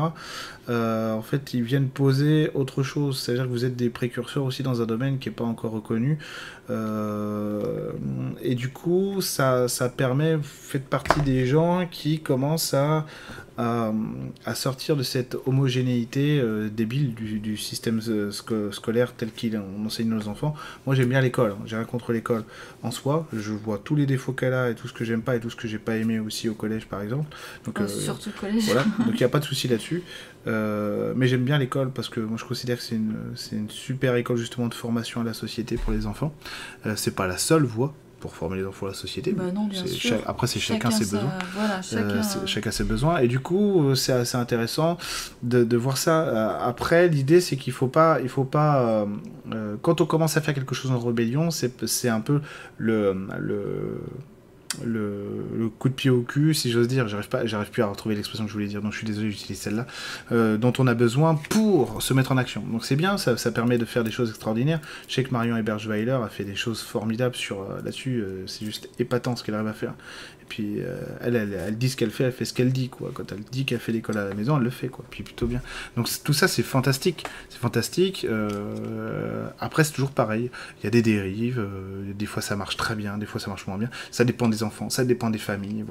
en fait, ils viennent poser autre chose. C'est-à-dire que vous êtes des précurseurs aussi dans un domaine qui n'est pas encore reconnu. et du coup, ça, ça, ça permet, faites partie des gens qui commencent à, à, sortir de cette homogénéité euh, débile du, du système scolaire tel qu'il enseigne nos enfants. Moi j'aime bien l'école, hein. j'ai rien contre l'école en soi, je vois tous les défauts qu'elle a et tout ce que j'aime pas et tout ce que j'ai pas aimé aussi au collège par exemple. Donc, euh, surtout au collège. Voilà, donc il n'y a pas de souci là-dessus. Euh, mais j'aime bien l'école parce que moi je considère que c'est une, une, super école justement de formation à la société pour les enfants. c'est pas la seule voie pour former les enfants à la société. Bah non, bien sûr. après, c'est chacun, ses besoins. Voilà, euh, chacun... ses besoins. Et du coup, euh, c'est assez intéressant de, de voir ça. Euh, après, l'idée, c'est qu'il faut pas, il faut pas, quand on commence à faire quelque chose en rébellion, c'est un peu le, le le, coup de pied au cul, si j'ose dire, j'arrive pas, j'arrive plus à retrouver l'expression que je voulais dire, donc je suis désolé j'utilise celle-là, euh, dont on a besoin pour se mettre en action. Donc c'est bien, ça, permet de faire des choses extraordinaires. Je sais que Marion Ebergeweiler a fait des choses formidables sur euh, là-dessus, euh, c'est juste épatant ce qu'elle arrive à faire. Puis elle, elle, dit ce qu'elle fait, elle fait ce qu'elle dit. Quand elle dit qu'elle fait l'école à la maison, elle le fait, quoi. Puis plutôt bien. Donc tout ça c'est fantastique, c'est fantastique. après c'est toujours pareil, il y a des dérives, des fois ça marche très bien, des fois ça marche moins bien. Ça dépend des enfants, ça dépend des familles.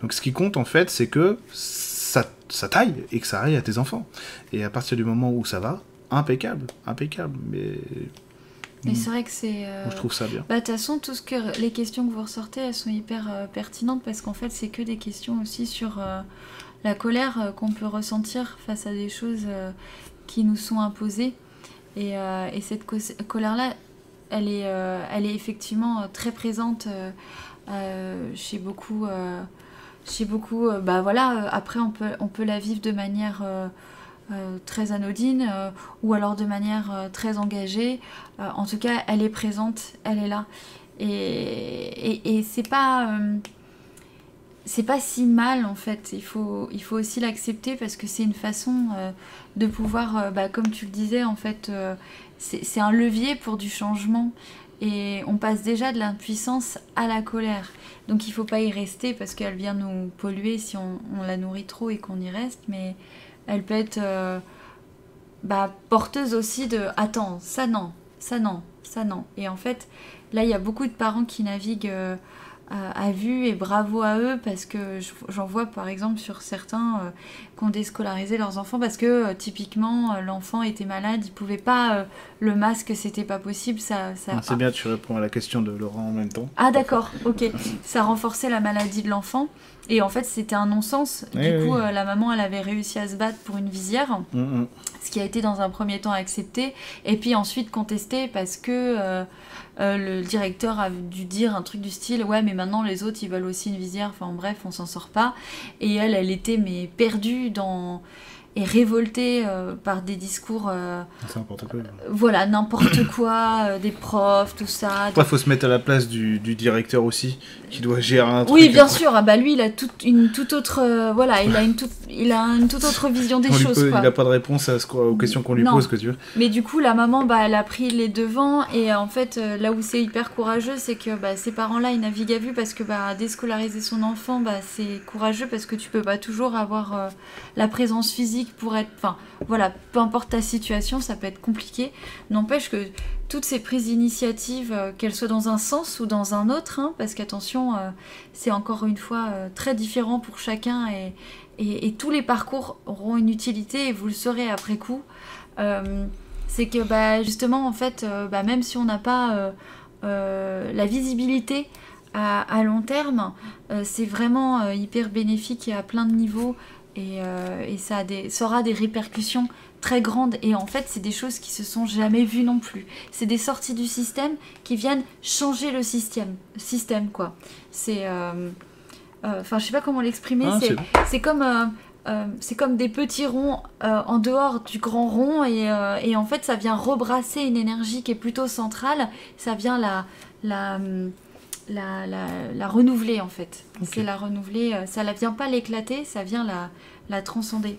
Donc ce qui compte en fait, c'est que ça, ça taille et que ça aille à tes enfants. Et à partir du moment où ça va, impeccable, impeccable. Mais mais c'est vrai que c'est. Euh, je trouve ça bien. Bah, de toute façon, tout ce que les questions que vous ressortez, elles sont hyper euh, pertinentes parce qu'en fait, c'est que des questions aussi sur euh, la colère qu'on peut ressentir face à des choses qui nous sont imposées. Et, et cette colère-là, elle est, elle est effectivement très présente chez beaucoup, chez beaucoup bah voilà, après on peut, on peut la vivre de manière très anodine ou alors de manière très engagée. en tout cas, elle est présente, elle est là. Et, c'est pas c'est pas si mal en fait. Il faut, il faut aussi l'accepter parce que c'est une façon de pouvoir, bah, comme tu le disais, en fait, c'est un levier pour du changement et on passe déjà de l'impuissance à la colère. Donc il faut pas y rester parce qu'elle vient nous polluer si on, la nourrit trop et qu'on y reste, mais elle peut être euh, bah, porteuse aussi de attends, ça non, ça non, ça non. Et en fait, là il y a beaucoup de parents qui naviguent euh, à vue et bravo à eux parce que j'en vois par exemple sur certains euh, qui ont déscolarisé leurs enfants parce que euh, typiquement l'enfant était malade, il pouvait pas le masque, c'était pas possible. Ça, ça... Ah, c'est bien, tu réponds à la question de Laurent en même temps. Ah d'accord, ok. ça renforçait la maladie de l'enfant et en fait c'était un non-sens. du coup, la maman elle avait réussi à se battre pour une visière, ce qui a été dans un premier temps accepté et puis ensuite contesté parce que euh, le directeur a dû dire un truc du style ouais mais maintenant les autres ils veulent aussi une visière enfin bref on s'en sort pas. Et elle elle était mais perdue dans et révolté euh, par des discours. Euh, c'est n'importe quoi. voilà, n'importe quoi, euh, des profs, tout ça. Il faut se mettre à la place du, du, directeur aussi, qui doit gérer un truc. Oui, bien sûr. Ah bah lui, il a toute une toute autre, voilà, il a une toute, il a une toute autre vision des choses. Il n'a pas de réponse à ce, aux questions qu'on lui pose, que tu veux. Mais du coup, la maman, bah, elle a pris les devants et en fait, là où c'est hyper courageux, c'est que bah, ces parents-là, ils naviguent à vue parce que bah, déscolariser son enfant, bah, c'est courageux parce que tu peux pas toujours avoir la présence physique pour être. Enfin, voilà, peu importe ta situation, ça peut être compliqué. N'empêche que toutes ces prises d'initiative, euh, qu'elles soient dans un sens ou dans un autre, hein, parce qu'attention, euh, c'est encore une fois euh, très différent pour chacun et, et, tous les parcours auront une utilité et vous le saurez après coup. c'est que bah, justement, en fait, bah, même si on n'a pas la visibilité, à, à, long terme, c'est vraiment hyper bénéfique et à plein de niveaux euh, et, ça, a des, aura des répercussions très grandes. Et en fait, c'est des choses qui se sont jamais vues non plus. C'est des sorties du système qui viennent changer le système. Système quoi. C'est, euh, euh, enfin, je sais pas comment l'exprimer. Ah, c'est comme c'est comme des petits ronds en dehors du grand rond et, et, en fait ça vient rebrasser une énergie qui est plutôt centrale, ça vient la, la, la, la, renouveler en fait. C'est la renouveler, euh, ça ne vient pas l'éclater, ça vient la, la transcender.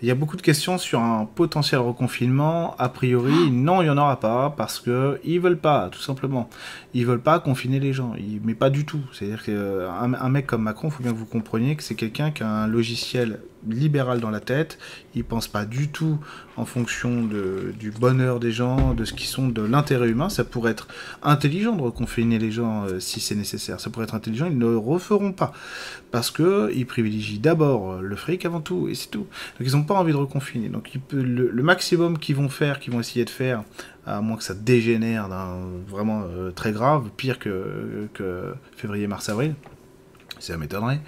Il y a beaucoup de questions sur un potentiel reconfinement. A priori, ah. non, il n'y en aura pas parce que ils veulent pas, tout simplement. Ils veulent pas confiner les gens, mais pas du tout. C'est-à-dire qu'un un mec comme Macron, il faut bien que vous compreniez que c'est quelqu'un qui a un logiciel libéral dans la tête. Ils pensent pas du tout en fonction de, du bonheur des gens, de ce qui sont de l'intérêt humain. Ça pourrait être intelligent de reconfiner les gens euh, si c'est nécessaire. Ça pourrait être intelligent. Ils ne le referont pas parce que ils privilégient d'abord le fric avant tout et c'est tout. Donc ils n'ont pas envie de reconfiner. Donc le, maximum qu'ils vont faire, qu'ils vont essayer de faire, à moins que ça dégénère vraiment euh, très grave, pire que février, mars, avril ça m'étonnerait,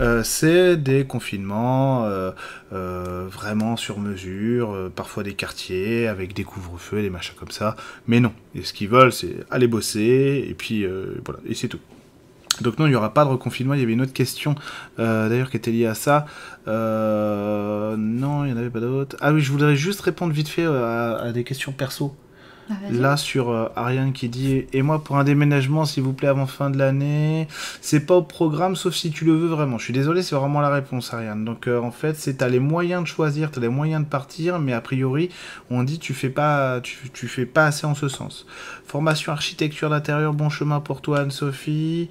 euh, c'est des confinements euh, euh, vraiment sur mesure, parfois des quartiers avec des couvre-feux, des machins comme ça. Mais non, et ce qu'ils veulent, c'est aller bosser, et puis voilà, et c'est tout. Donc non, il n'y aura pas de reconfinement. Il y avait une autre question, d'ailleurs, qui était liée à ça. non, il n'y en avait pas d'autres. Ah oui, je voudrais juste répondre vite fait à des questions perso. Ah, Là, sur euh, Ariane qui dit Et moi, pour un déménagement, s'il vous plaît, avant fin de l'année, c'est pas au programme, sauf si tu le veux vraiment. Je suis désolé, c'est vraiment la réponse, Ariane. Donc, euh, en fait, c'est t'as les moyens de choisir, t'as les moyens de partir, mais a priori, on dit tu fais pas, tu, tu fais pas assez en ce sens. Formation architecture d'intérieur, bon chemin pour toi, Anne-Sophie.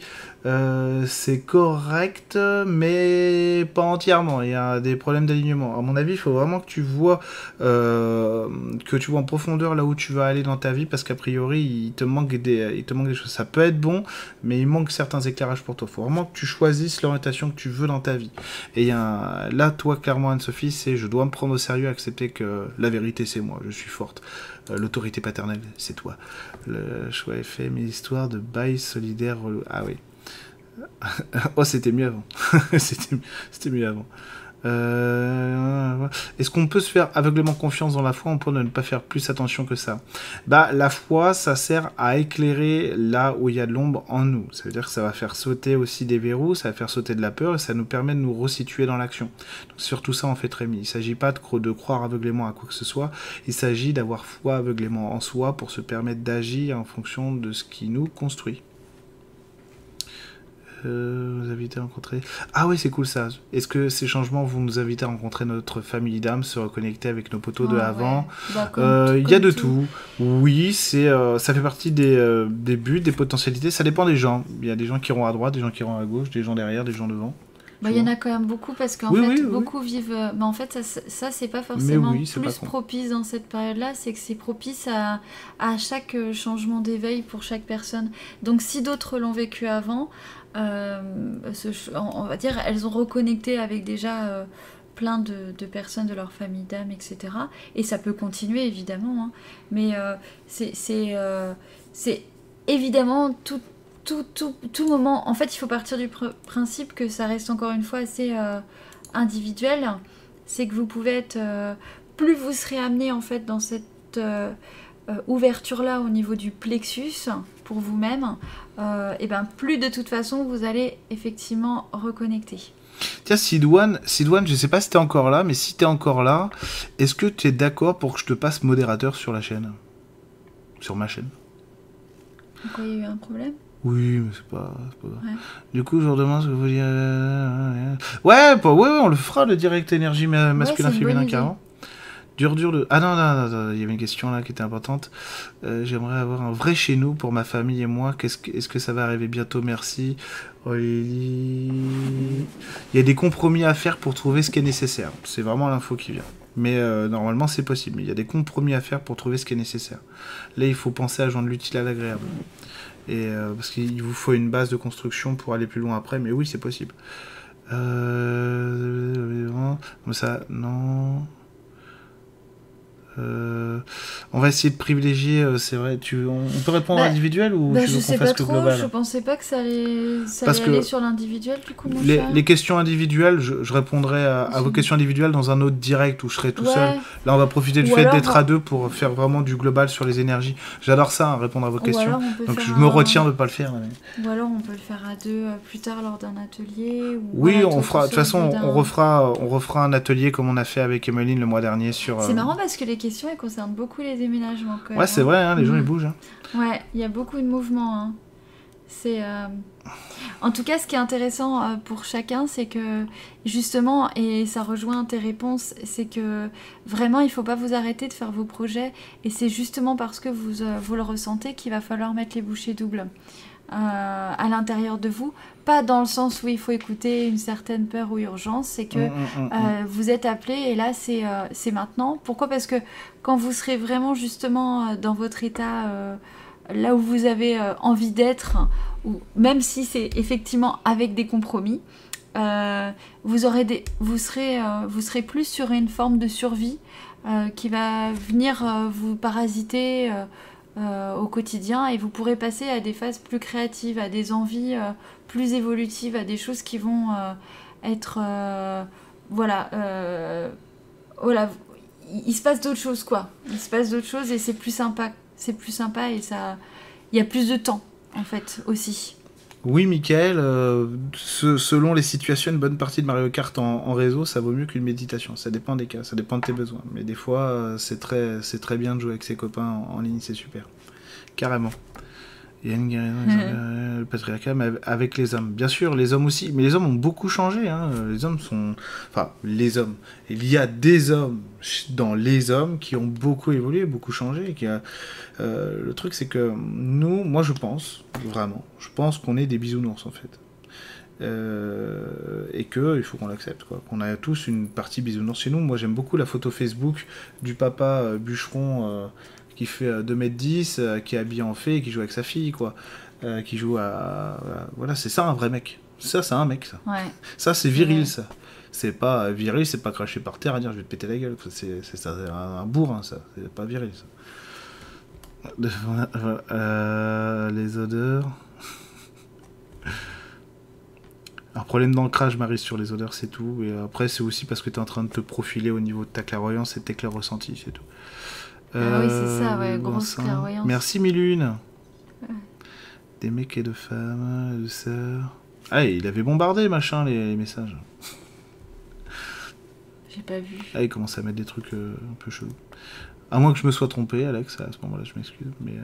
Euh, c'est correct, mais pas entièrement. Il y a des problèmes d'alignement. À mon avis, il faut vraiment que tu vois euh, que tu vois en profondeur là où tu vas aller dans ta vie, parce qu'a priori, il te manque des, il te manque des choses. Ça peut être bon, mais il manque certains éclairages pour toi. Il faut vraiment que tu choisisses l'orientation que tu veux dans ta vie. Et là, toi, clairement, Anne-Sophie, c'est je dois me prendre au sérieux, accepter que la vérité, c'est moi. Je suis forte. Euh, l'autorité paternelle, c'est toi. Le choix fait, mais l'histoire de bail solidaire. Ah oui. Oh, c'était mieux avant. c'était mieux avant. Euh, est-ce qu'on peut se faire aveuglément confiance dans la foi On peut ne pas faire plus attention que ça? Bah, la foi, ça sert à éclairer là où il y a de l'ombre en nous. Ça veut dire que ça va faire sauter aussi des verrous, ça va faire sauter de la peur et ça nous permet de nous resituer dans l'action. Surtout ça, on fait très. Il ne s'agit pas de, de croire aveuglément à quoi que ce soit. Il s'agit d'avoir foi aveuglément en soi pour se permettre d'agir en fonction de ce qui nous construit vous inviter à rencontrer. Ah ouais, c'est cool ça. Est-ce que ces changements vont nous inviter à rencontrer notre famille d'âme, se reconnecter avec nos poteaux de avant bah, euh, Il y a de tout. Oui, c'est, euh, ça fait partie des, euh, des, buts, des potentialités. Ça dépend des gens. Il y a des gens qui iront à droite, des gens qui iront à gauche, des gens derrière, des gens devant. Bah, il y en a quand même beaucoup parce qu'en fait, beaucoup vivent. Mais en fait, ça, ça c'est pas forcément plus propice dans cette période-là, c'est que c'est propice à, à chaque changement d'éveil pour chaque personne. Donc, si d'autres l'ont vécu avant, euh, on va dire, elles ont reconnecté avec déjà euh, plein de, personnes de leur famille d'âme, etc. Et ça peut continuer évidemment, hein. mais euh, c'est évidemment tout, moment. En fait, il faut partir du principe que ça reste encore une fois assez individuel. C'est que vous pouvez être. plus vous serez amené en fait dans cette ouverture là au niveau du plexus pour vous-même, euh, et ben plus de toute façon vous allez effectivement reconnecter. Tiens, Sidouane, Sidouane, je sais pas si t'es encore là, mais si t'es encore là, est-ce que tu es d'accord pour que je te passe modérateur sur la chaîne? Sur ma chaîne Pourquoi il y a eu un problème? Oui, mais c'est pas, pas grave. Du coup, je demande ce que vous dire. Ouais, bah, ouais, on le fera, le direct énergie masculin-féminin, carrément. Dur, dur de. Ah non, non, non, il y avait une question là qui était importante. Euh, j'aimerais avoir un vrai chez nous pour ma famille et moi. Qu'est-ce que... Est-ce que ça va arriver bientôt Merci. Il y a des compromis à faire pour trouver ce qui est nécessaire. C'est vraiment l'info qui vient. Mais euh, normalement, c'est possible. Il y a des compromis à faire pour trouver ce qui est nécessaire. Là, il faut penser à joindre l'utile à l'agréable. Et euh, parce qu'il vous faut une base de construction pour aller plus loin après. Mais oui, c'est possible. Euh, ça, non. Euh, on va essayer de privilégier, euh, c'est vrai. Tu, on, peut répondre bah, individuel ou bah, tu veux je sais pas trop. Global je pensais pas que ça allait, ça allait aller sur l'individuel du coup. Les, les, questions individuelles, je, je répondrai à, vos questions individuelles dans un autre direct où je serai tout seul. Là, on va profiter du fait d'être à deux pour faire vraiment du global sur les énergies. J'adore ça, hein, répondre à vos questions. Donc je me retiens de pas le faire. Ou alors on peut le faire à deux euh, plus tard lors d'un atelier. oui, on fera. De toute façon, on refera, on refera un atelier comme on a fait avec Emeline le mois dernier sur. C'est marrant parce que les questions questions, concerne beaucoup les déménagements. ouais, c'est vrai, hein, les gens ils mm. bougent. Hein. Ouais, il y a beaucoup de mouvements. Hein. C'est. Euh, en tout cas, ce qui est intéressant euh, pour chacun, c'est que justement, et ça rejoint tes réponses, c'est que vraiment, il ne faut pas vous arrêter de faire vos projets. Et c'est justement parce que vous, euh, vous le ressentez qu'il va falloir mettre les bouchées doubles. À l'intérieur de vous. Pas dans le sens où il faut écouter une certaine peur ou urgence, c'est que mm, mm, mm, vous êtes appelé et là c'est maintenant. Pourquoi? Parce que quand vous serez vraiment justement dans votre état là où vous avez envie d'être, ou même si c'est effectivement avec des compromis, vous, aurez des, vous, serez, vous serez plus sur une forme de survie euh, qui va venir euh, vous parasiter euh, au quotidien et vous pourrez passer à des phases plus créatives, à des envies plus évolutives, à des choses qui vont être... voilà, voilà, il se passe d'autres choses quoi. Il se passe d'autres choses et c'est plus sympa. C'est plus sympa et ça... Il y a plus de temps en fait aussi. Oui, Michael, euh, selon les situations, une bonne partie de Mario Kart en, réseau, ça vaut mieux qu'une méditation. Ça dépend des cas, ça dépend de tes besoins. Mais des fois, euh, c'est très, très bien de jouer avec ses copains en ligne, c'est super. Carrément. Il y a une guerre, le patriarcat, mais avec les hommes. Bien sûr, les hommes aussi, mais les hommes ont beaucoup changé. Hein. Les hommes sont. Enfin, les hommes. Il y a des hommes dans les hommes qui ont beaucoup évolué, beaucoup changé. Qui a... Euh, le truc, c'est que nous, moi je pense, vraiment, je pense qu'on est des bisounours en fait. Euh, et que il faut qu'on l'accepte quoi qu'on a tous une partie bisounours chez nous moi j'aime beaucoup la photo Facebook du papa euh, bûcheron qui fait 2m10, euh, euh, qui est habillé en fée, qui joue avec sa fille, quoi. Euh, qui joue à. Voilà, c'est ça un vrai mec. Ça, c'est un mec, ça. Ça, c'est viril, ça. C'est pas viril, c'est pas cracher par terre à dire je vais te péter la gueule. C'est un, un bourrin, ça. C'est pas viril, ça. les odeurs. Un problème d'ancrage, Marie, sur les odeurs, c'est tout. Et après, c'est aussi parce que tu es en train de te profiler au niveau de ta clairvoyance et de tes clairs ressentis, c'est tout. Ah oui, c'est ça, ouais, euh, grosse clairvoyance. Merci Milune. Des mecs et de femmes, de sœurs. Ah, il avait bombardé, machin, les, messages. J'ai pas vu. Ah, il commence à mettre des trucs euh, un peu chelous. À moins que je me sois trompé, Alex, à ce moment-là, je m'excuse, mais... Euh,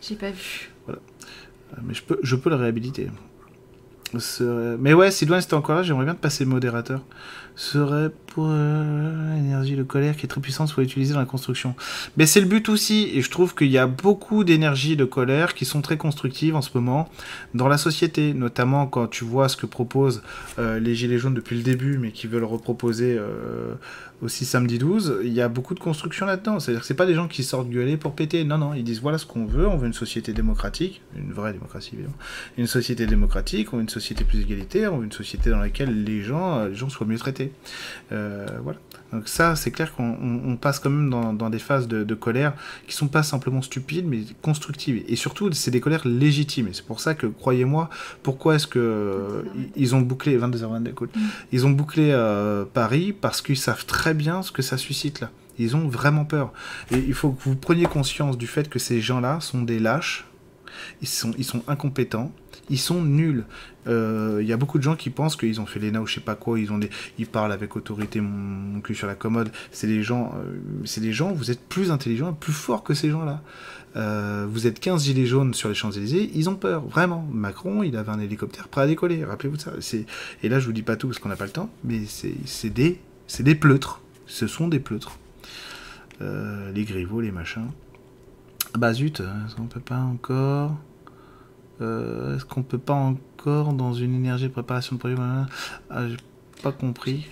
J'ai pas vu. Voilà. Mais je peux, je peux le réhabiliter. Mais ouais, Sylvain, c'était encore là, j'aimerais bien te passer le modérateur serait pour euh, l'énergie de colère qui est très puissante soit utilisée dans la construction. Mais c'est le but aussi, et je trouve qu'il y a beaucoup d'énergie de colère qui sont très constructives en ce moment dans la société, notamment quand tu vois ce que proposent euh, les Gilets jaunes depuis le début, mais qui veulent reproposer euh, aussi samedi 12, il y a beaucoup de construction là-dedans. C'est-à-dire que c'est pas des gens qui sortent gueuler pour péter, non, non, ils disent voilà ce qu'on veut, on veut une société démocratique, une vraie démocratie évidemment, une société démocratique, on veut une société plus égalitaire, on veut une société dans laquelle les gens, les gens soient mieux traités. Euh, voilà. Donc ça, c'est clair qu'on passe quand même dans, des phases de, colère qui sont pas simplement stupides, mais constructives. Et surtout, c'est des colères légitimes. Et c'est pour ça que, croyez-moi, pourquoi est-ce que ils ont bouclé 22h22, mm. ils ont bouclé euh, Paris parce qu'ils savent très bien ce que ça suscite là. Ils ont vraiment peur. Et il faut que vous preniez conscience du fait que ces gens-là sont des lâches, ils sont, ils sont incompétents, ils sont nuls. Il euh, y a beaucoup de gens qui pensent qu'ils ont fait l'ENA ou je sais pas quoi, ils, ont des, ils parlent avec autorité, mon, cul sur la commode. C'est des gens, euh, c'est des gens, vous êtes plus intelligents, plus forts que ces gens-là. Euh, vous êtes 15 gilets jaunes sur les Champs-Élysées, ils ont peur, vraiment. Macron, il avait un hélicoptère prêt à décoller, rappelez-vous de ça. Et là, je vous dis pas tout parce qu'on n'a pas le temps, mais c'est des, des pleutres. Ce sont des pleutres. les griveaux, les machins. Bah zut, on peut pas encore. Est-ce qu'on peut pas encore dans une énergie de préparation de projet ah, J'ai pas compris.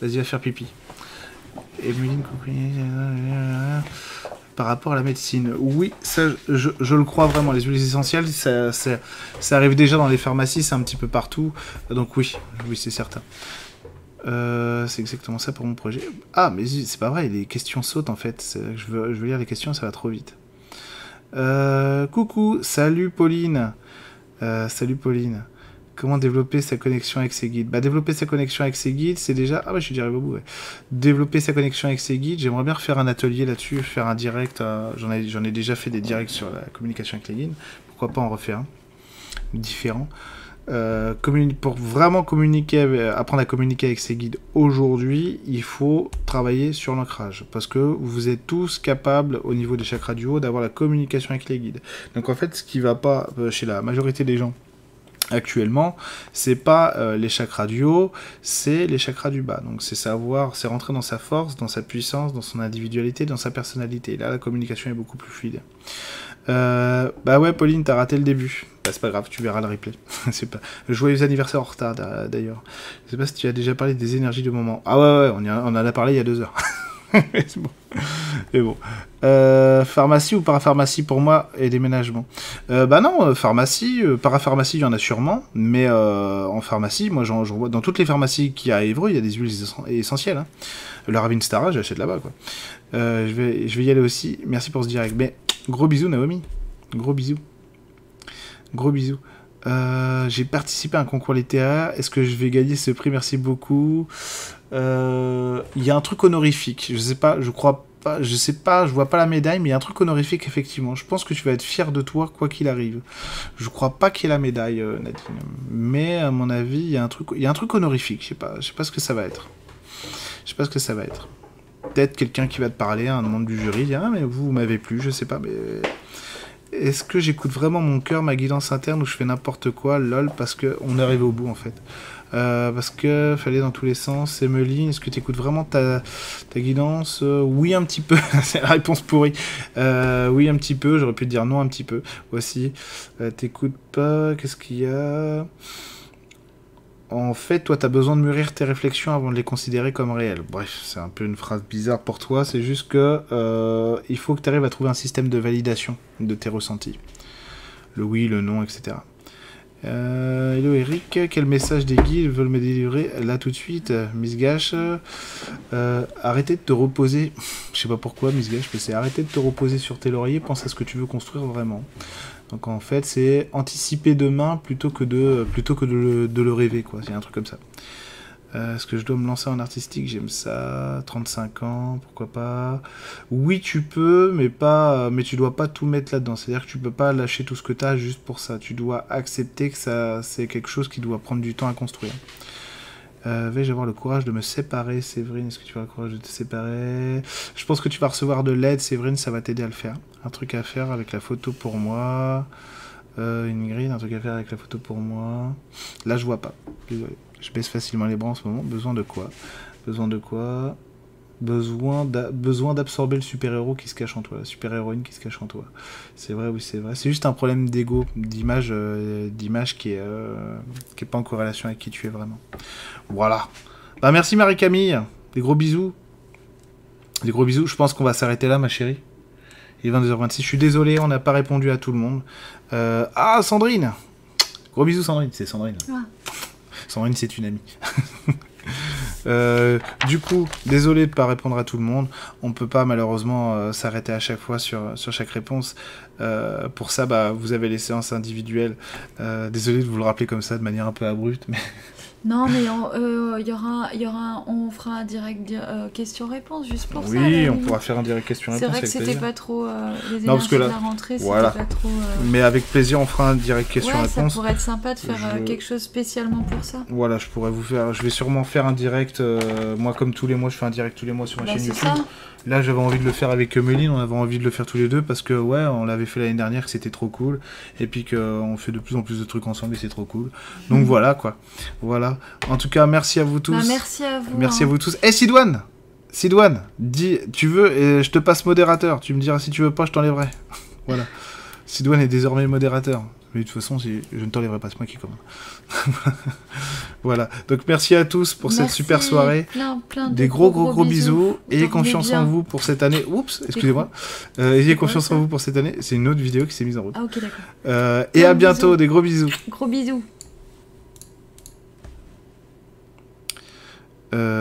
Vas-y, va faire pipi. Emeline par rapport à la médecine. Oui, ça, je, le crois vraiment. Les huiles essentielles, ça, ça, arrive déjà dans les pharmacies, c'est un petit peu partout. Donc oui, oui, c'est certain. Euh, c'est exactement ça pour mon projet. Ah, mais c'est pas vrai, les questions sautent en fait. Je veux, je veux lire les questions, ça va trop vite. Euh, coucou, salut Pauline. Euh, salut Pauline. Comment développer sa connexion avec ses guides? Bah développer sa connexion avec ses guides, c'est déjà ah bah je suis déjà au bout. Développer sa connexion avec ses guides, j'aimerais bien refaire un atelier là-dessus, faire un direct. Euh, j'en ai j'en ai déjà fait des directs sur la communication avec les guides. Pourquoi pas en refaire un différent euh, pour vraiment communiquer, apprendre à communiquer avec ses guides aujourd'hui, il faut travailler sur l'ancrage parce que vous êtes tous capables au niveau des chakras du haut d'avoir la communication avec les guides. Donc en fait, ce qui va pas euh, chez la majorité des gens, actuellement, c'est pas euh, les chakras du haut, c'est les chakras du bas. Donc c'est savoir, c'est rentrer dans sa force, dans sa puissance, dans son individualité, dans sa personnalité. Là, la communication est beaucoup plus fluide. Euh, bah ouais, Pauline, t'as raté le début. Bah, c'est pas grave, tu verras le replay. c'est pas. Joyeux anniversaire en retard d'ailleurs. Je sais pas si tu as déjà parlé des énergies de moment. Ah ouais, ouais, on, en a parlé il y a deux heures. c'est bon. Mais bon. Euh, pharmacie ou parapharmacie pour moi et déménagement euh, Bah non, euh, pharmacie, parapharmacie, il y en a sûrement, mais en pharmacie, moi dans toutes les pharmacies qui a à Évreux, il y a des huiles essentielles. Hein. Le Ravine Stara, j'achète là-bas quoi. je, vais, je vais y aller aussi. Merci pour ce direct. Mais gros bisous Naomi. Gros bisous. Gros bisous. j'ai participé à un concours littéraire. Est-ce que je vais gagner ce prix? Merci beaucoup. Il y a un truc honorifique. Je sais pas, je crois je sais pas, je vois pas la médaille, mais il y a un truc honorifique effectivement. Je pense que tu vas être fier de toi quoi qu'il arrive. Je crois pas qu'il y ait la médaille, euh, Nadine, mais à mon avis, il y a un truc, il y a un truc honorifique. Je sais pas, je sais pas ce que ça va être. Je sais pas ce que ça va être. Peut-être quelqu'un qui va te parler, un membre du jury, dire ah mais vous, vous m'avez plu, je sais pas, mais est-ce que j'écoute vraiment mon cœur, ma guidance interne, ou je fais n'importe quoi, lol, parce que on est arrivé au bout en fait? Euh, parce que fallait dans tous les sens. Emeline, est-ce que tu écoutes vraiment ta, guidance? Euh, Oui, un petit peu. C'est la réponse pourrie. Euh, oui, un petit peu. J'aurais pu dire non, un petit peu. Voici. T'écoutes pas. Qu'est-ce qu'il y a? En fait, toi, tu as besoin de mûrir tes réflexions avant de les considérer comme réelles. Bref, c'est un peu une phrase bizarre pour toi. C'est juste que il faut que tu arrives à trouver un système de validation de tes ressentis. Le oui, le non, etc. Euh, hello Eric, quel message des guides veulent me délivrer là tout de suite Miss Gash, euh, arrêtez de te reposer, je sais pas pourquoi Miss Gash, mais c'est arrêter de te reposer sur tes lauriers, pense à ce que tu veux construire vraiment. Donc en fait c'est anticiper demain plutôt que de, plutôt que de le, de le rêver, quoi, c'est un truc comme ça. Euh, est-ce que je dois me lancer en artistique? J'aime ça. 35 ans, pourquoi pas? Oui, tu peux, mais pas, mais tu dois pas tout mettre là-dedans. C'est-à-dire que tu peux pas lâcher tout ce que tu as juste pour ça. Tu dois accepter que ça, c'est quelque chose qui doit prendre du temps à construire. Euh, Vais-je avoir le courage de me séparer, Séverine? Est-ce que tu vas le courage de te séparer? Je pense que tu vas recevoir de l'aide, Séverine, ça va t'aider à le faire. Un truc à faire avec la photo pour moi. Euh, Ingrid, un truc à faire avec la photo pour moi. Là, je vois pas. Je baisse facilement les bras en ce moment. Besoin de quoi? Besoin de quoi? Besoin d'absorber le super-héros qui se cache en toi, la super-héroïne qui se cache en toi. C'est vrai, oui, c'est vrai. C'est juste un problème d'ego, d'image, euh, d'image qui est euh, qui est pas en corrélation avec qui tu es vraiment. Voilà. Bah merci Marie-Camille. Des gros bisous. Des gros bisous. Je pense qu'on va s'arrêter là, ma chérie. Il est 22h26. Je suis désolé, on n'a pas répondu à tout le monde. Euh, ah, Sandrine Gros bisous, Sandrine. C'est Sandrine. Sandrine, c'est une amie. Euh, du coup, désolé de ne pas répondre à tout le monde. On ne peut pas malheureusement euh, s'arrêter à chaque fois sur, chaque réponse. Euh, pour ça, bah, vous avez les séances individuelles. désolé de vous le rappeler comme ça de manière un peu abrupte, mais non, mais il euh, y aura, y aura, on fera un direct euh, question-réponse juste pour ça. Oui, on pourra faire un direct question-réponse. C'est vrai que c'était pas trop euh, les non, parce que là, de la rentrée, voilà. pas trop. Mais avec plaisir, on fera un direct question-réponse. Ouais, ça pourrait être sympa de faire quelque chose spécialement pour ça. Voilà, je pourrais vous faire. Je vais sûrement faire un direct. moi, comme tous les mois, je fais un direct tous les mois sur ma bah, chaîne YouTube. Ça. Là, j'avais envie de le faire avec Meline, on avait envie de le faire tous les deux parce que, ouais, on l'avait fait l'année dernière, que c'était trop cool. Et puis qu'on fait de plus en plus de trucs ensemble et c'est trop cool. Donc voilà, quoi. Voilà. En tout cas, merci à vous tous. Bah, merci à vous. Merci à hein. vous tous. Et Sidouane Sidouane, dis, tu veux, et je te passe modérateur. Tu me diras si tu veux pas, je t'enlèverai. voilà. Sidouane est désormais modérateur. Mais de toute façon, je ne t'enlèverai pas, c'est moi qui commande. voilà. Donc merci à tous pour cette super soirée. Des gros, gros, gros, bisous. Ayez confiance en vous pour cette année. Oups, excusez-moi. Euh, ayez confiance en vous pour cette année. C'est une autre vidéo qui s'est mise en route. Ah, ok, d'accord. Euh, et à bientôt. Des gros bisous. Gros bisous. Euh...